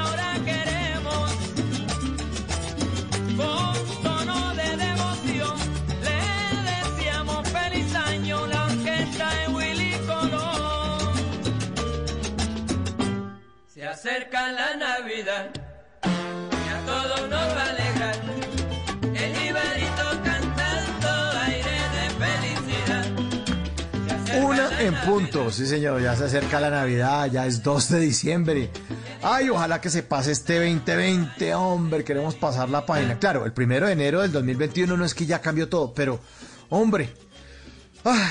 En punto, sí señor, ya se acerca la Navidad, ya es 2 de diciembre. Ay, ojalá que se pase este 2020, hombre, queremos pasar la página. Claro, el primero de enero del 2021 no es que ya cambió todo, pero, hombre,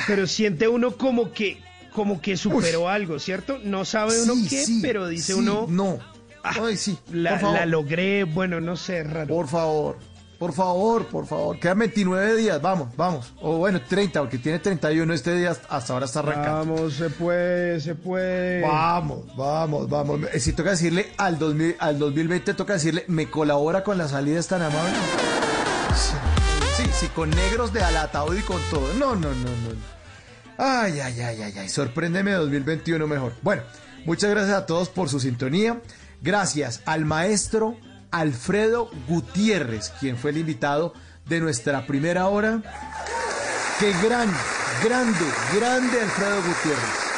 Pero siente uno como que, como que superó algo, ¿cierto? No sabe uno Sí, qué, sí, pero dice sí, uno. "Ah, No. Ay, sí. La, la logré, bueno, no sé, raro. Por favor, por favor, por favor. Quedan 29 días, vamos, vamos. O bueno, 30, porque tiene 31 este día, hasta ahora está arrancando. Vamos, se puede, se puede. Vamos, vamos, vamos. Eh, Si toca decirle al, 2000, al 2020, toca decirle, ¿me colabora con las salidas tan amables? Sí, sí, sí, con negros de al ataúd y con todo. No, no, no, no. Ay, ay, ay, ay, ay. Sorpréndeme 2021 mejor. Bueno, muchas gracias a todos por su sintonía. Gracias al maestro Alfredo Gutiérrez, quien fue el invitado de nuestra primera hora. Qué gran, grande, grande Alfredo Gutiérrez.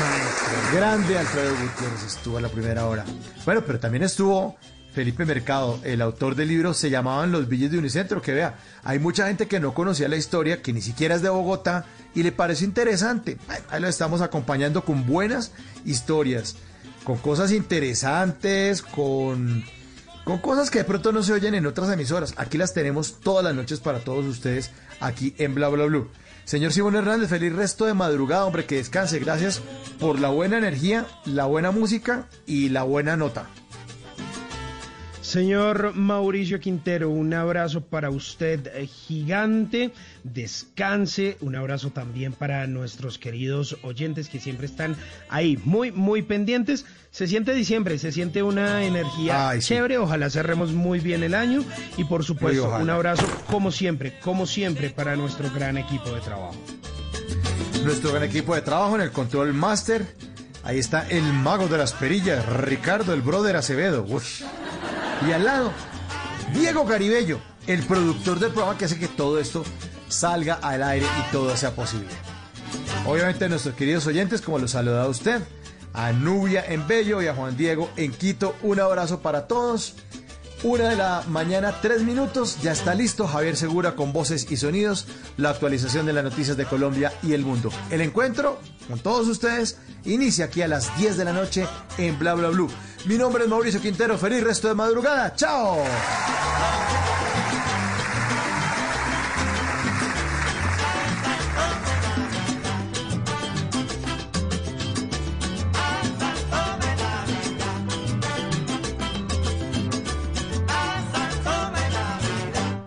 Maestro. Grande Alfredo Gutiérrez estuvo a la primera hora. Bueno, pero también estuvo Felipe Mercado, el autor del libro Se llamaban Los Villes de Unicentro, que vea, hay mucha gente que no conocía la historia, que ni siquiera es de Bogotá y le parece interesante. Ahí lo estamos acompañando con buenas historias, con cosas interesantes, con, con cosas que de pronto no se oyen en otras emisoras. Aquí las tenemos todas las noches para todos ustedes aquí en Bla Bla Blue. Señor Simón Hernández, feliz resto de madrugada, hombre, que descanse. Gracias por la buena energía, la buena música y la buena nota. Señor Mauricio Quintero, un abrazo para usted eh, gigante, descanse, un abrazo también para nuestros queridos oyentes que siempre están ahí muy, muy pendientes. Se siente diciembre, se siente una energía Ay, sí. chévere, ojalá cerremos muy bien el año y por supuesto un abrazo como siempre, como siempre para nuestro gran equipo de trabajo. nuestro gran equipo de trabajo en el Control Master. Ahí está el mago de las perillas, Ricardo, el brother Acevedo. Uf. Y al lado, Diego Garibello, el productor del programa que hace que todo esto salga al aire y todo sea posible. Obviamente nuestros queridos oyentes, como los saluda usted, a Nubia en Bello y a Juan Diego en Quito, un abrazo para todos. Una de la mañana, tres minutos, ya está listo Javier Segura con voces y sonidos, la actualización de las noticias de Colombia y el mundo. El encuentro con todos ustedes inicia aquí a las 10 de la noche en Bla Bla Blue. Mi nombre es Mauricio Quintero, feliz resto de madrugada, chao.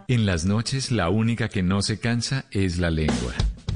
En las noches la única que no se cansa es la lengua.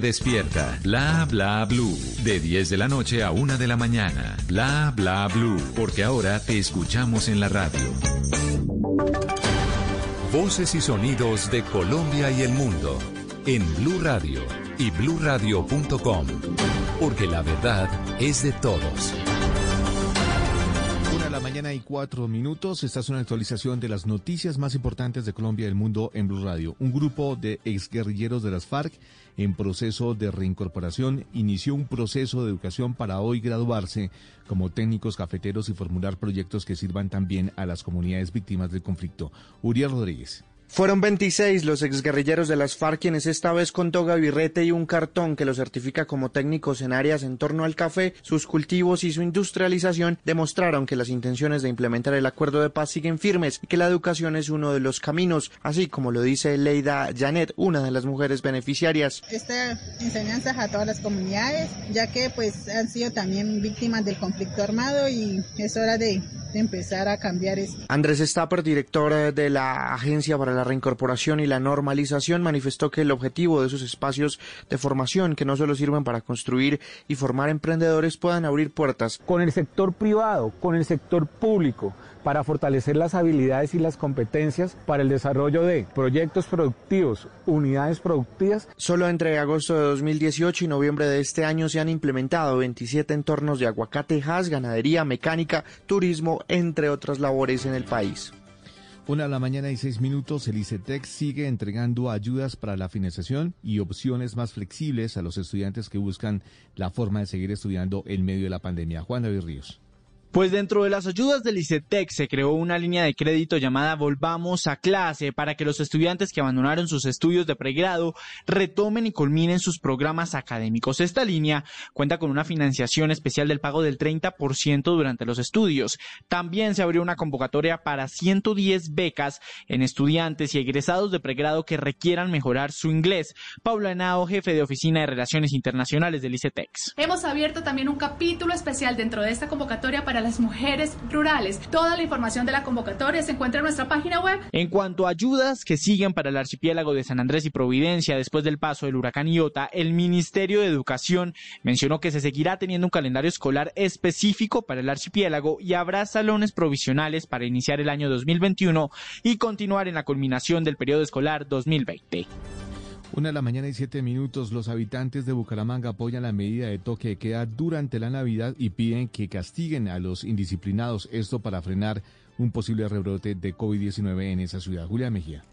despierta. Bla bla blue. De 10 de la noche a 1 de la mañana. Bla bla blue. Porque ahora te escuchamos en la radio. Voces y sonidos de Colombia y el mundo en Blue Radio y bluradio.com. Porque la verdad es de todos. La mañana y cuatro minutos. Esta es una actualización de las noticias más importantes de Colombia y el mundo en Blue Radio. Un grupo de exguerrilleros de las FARC en proceso de reincorporación inició un proceso de educación para hoy graduarse como técnicos cafeteros y formular proyectos que sirvan también a las comunidades víctimas del conflicto. Uriel Rodríguez. Fueron 26 los exguerrilleros de las FARC quienes esta vez con toga birrete y un cartón que los certifica como técnicos en áreas en torno al café, sus cultivos y su industrialización demostraron que las intenciones de implementar el acuerdo de paz siguen firmes y que la educación es uno de los caminos, así como lo dice Leida Janet, una de las mujeres beneficiarias. esta enseñanza a todas las comunidades, ya que pues han sido también víctimas del conflicto armado y es hora de, de empezar a cambiar esto. Andrés Stapper, director de la Agencia para la Reincorporación y la Normalización, manifestó que el objetivo de esos espacios de formación, que no solo sirven para construir y formar emprendedores, puedan abrir puertas. con el sector privado, con el sector público, para fortalecer las habilidades y las competencias para el desarrollo de proyectos productivos, unidades productivas. Solo entre agosto de 2018 y noviembre de este año se han implementado 27 entornos de aguacatejas, ganadería, mecánica, turismo, entre otras labores en el país. Una de la mañana y seis minutos, el ICETEX sigue entregando ayudas para la financiación y opciones más flexibles a los estudiantes que buscan la forma de seguir estudiando en medio de la pandemia. Juan David Ríos. Pues dentro de las ayudas del ICETEX se creó una línea de crédito llamada Volvamos a clase para que los estudiantes que abandonaron sus estudios de pregrado retomen y culminen sus programas académicos. Esta línea cuenta con una financiación especial del pago del 30% durante los estudios. También se abrió una convocatoria para 110 becas en estudiantes y egresados de pregrado que requieran mejorar su inglés. Paula Henao, jefe de Oficina de Relaciones Internacionales del ICETEX. Hemos abierto también un capítulo especial dentro de esta convocatoria para las mujeres rurales. Toda la información de la convocatoria se encuentra en nuestra página web. En cuanto a ayudas que siguen para el archipiélago de San Andrés y Providencia después del paso del huracán Iota, el Ministerio de Educación mencionó que se seguirá teniendo un calendario escolar específico para el archipiélago y habrá salones provisionales para iniciar el año 2021 y continuar en la culminación del periodo escolar 2020. Una de la mañana y siete minutos, los habitantes de Bucaramanga apoyan la medida de toque de queda durante la Navidad y piden que castiguen a los indisciplinados, esto para frenar un posible rebrote de COVID-19 en esa ciudad. Julia Mejía.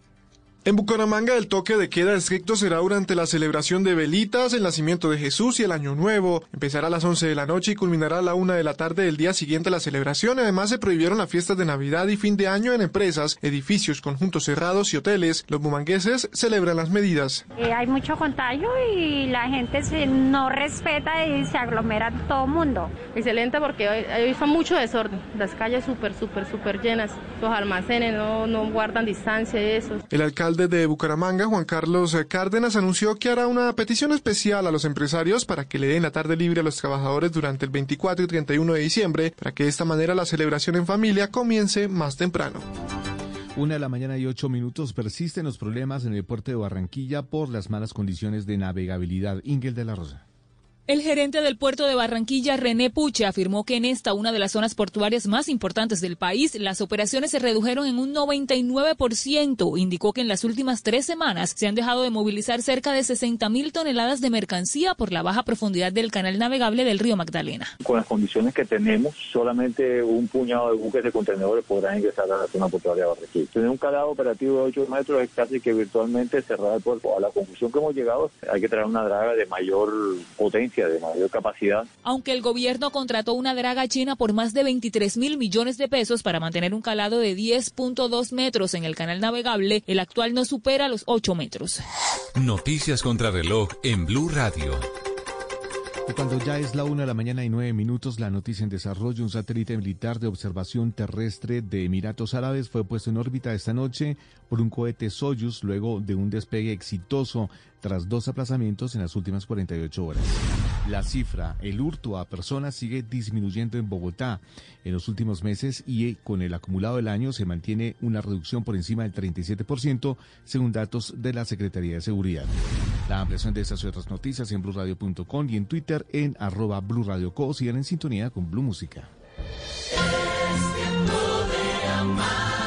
En Bucaramanga el toque de queda estricto será durante la celebración de velitas, el nacimiento de Jesús y el Año Nuevo. Empezará a las 11 de la noche y culminará a la 1 de la tarde del día siguiente a la celebración. Además se prohibieron las fiestas de Navidad y fin de año en empresas, edificios, conjuntos cerrados y hoteles. Los bumangueses celebran las medidas. Eh, hay mucho contagio y la gente se no respeta y se aglomera todo el mundo. Excelente porque hoy, hoy fue mucho desorden. Las calles súper, súper, súper llenas. Los almacenes no, no guardan distancia y eso. El alcalde alcalde de Bucaramanga, Juan Carlos Cárdenas, anunció que hará una petición especial a los empresarios para que le den la tarde libre a los trabajadores durante el 24 y 31 de diciembre, para que de esta manera la celebración en familia comience más temprano. Una de la mañana y ocho minutos persisten los problemas en el puerto de Barranquilla por las malas condiciones de navegabilidad. Ingel de la Rosa. El gerente del puerto de Barranquilla, René Puche, afirmó que en esta, una de las zonas portuarias más importantes del país, las operaciones se redujeron en un 99%. Indicó que en las últimas tres semanas se han dejado de movilizar cerca de 60 mil toneladas de mercancía por la baja profundidad del canal navegable del río Magdalena. Con las condiciones que tenemos, solamente un puñado de buques de contenedores podrán ingresar a la zona portuaria de Barranquilla. Tener un calado operativo de 8 metros es casi que virtualmente cerrar el puerto. A la conclusión que hemos llegado, hay que traer una draga de mayor potencia de mayor capacidad. Aunque el gobierno contrató una draga china por más de 23 mil millones de pesos para mantener un calado de 10.2 metros en el canal navegable, el actual no supera los 8 metros. Noticias contra reloj en Blue Radio. Y cuando ya es la una de la mañana y nueve minutos, la noticia en desarrollo, un satélite militar de observación terrestre de Emiratos Árabes fue puesto en órbita esta noche por un cohete Soyuz luego de un despegue exitoso tras dos aplazamientos en las últimas 48 horas. La cifra, el hurto a personas sigue disminuyendo en Bogotá en los últimos meses y eh, con el acumulado del año se mantiene una reducción por encima del 37% según datos de la Secretaría de Seguridad. La ampliación de estas y otras noticias en blurradio.com y en Twitter en arroba blurradioco. Sigan en sintonía con Blue Música. De amar.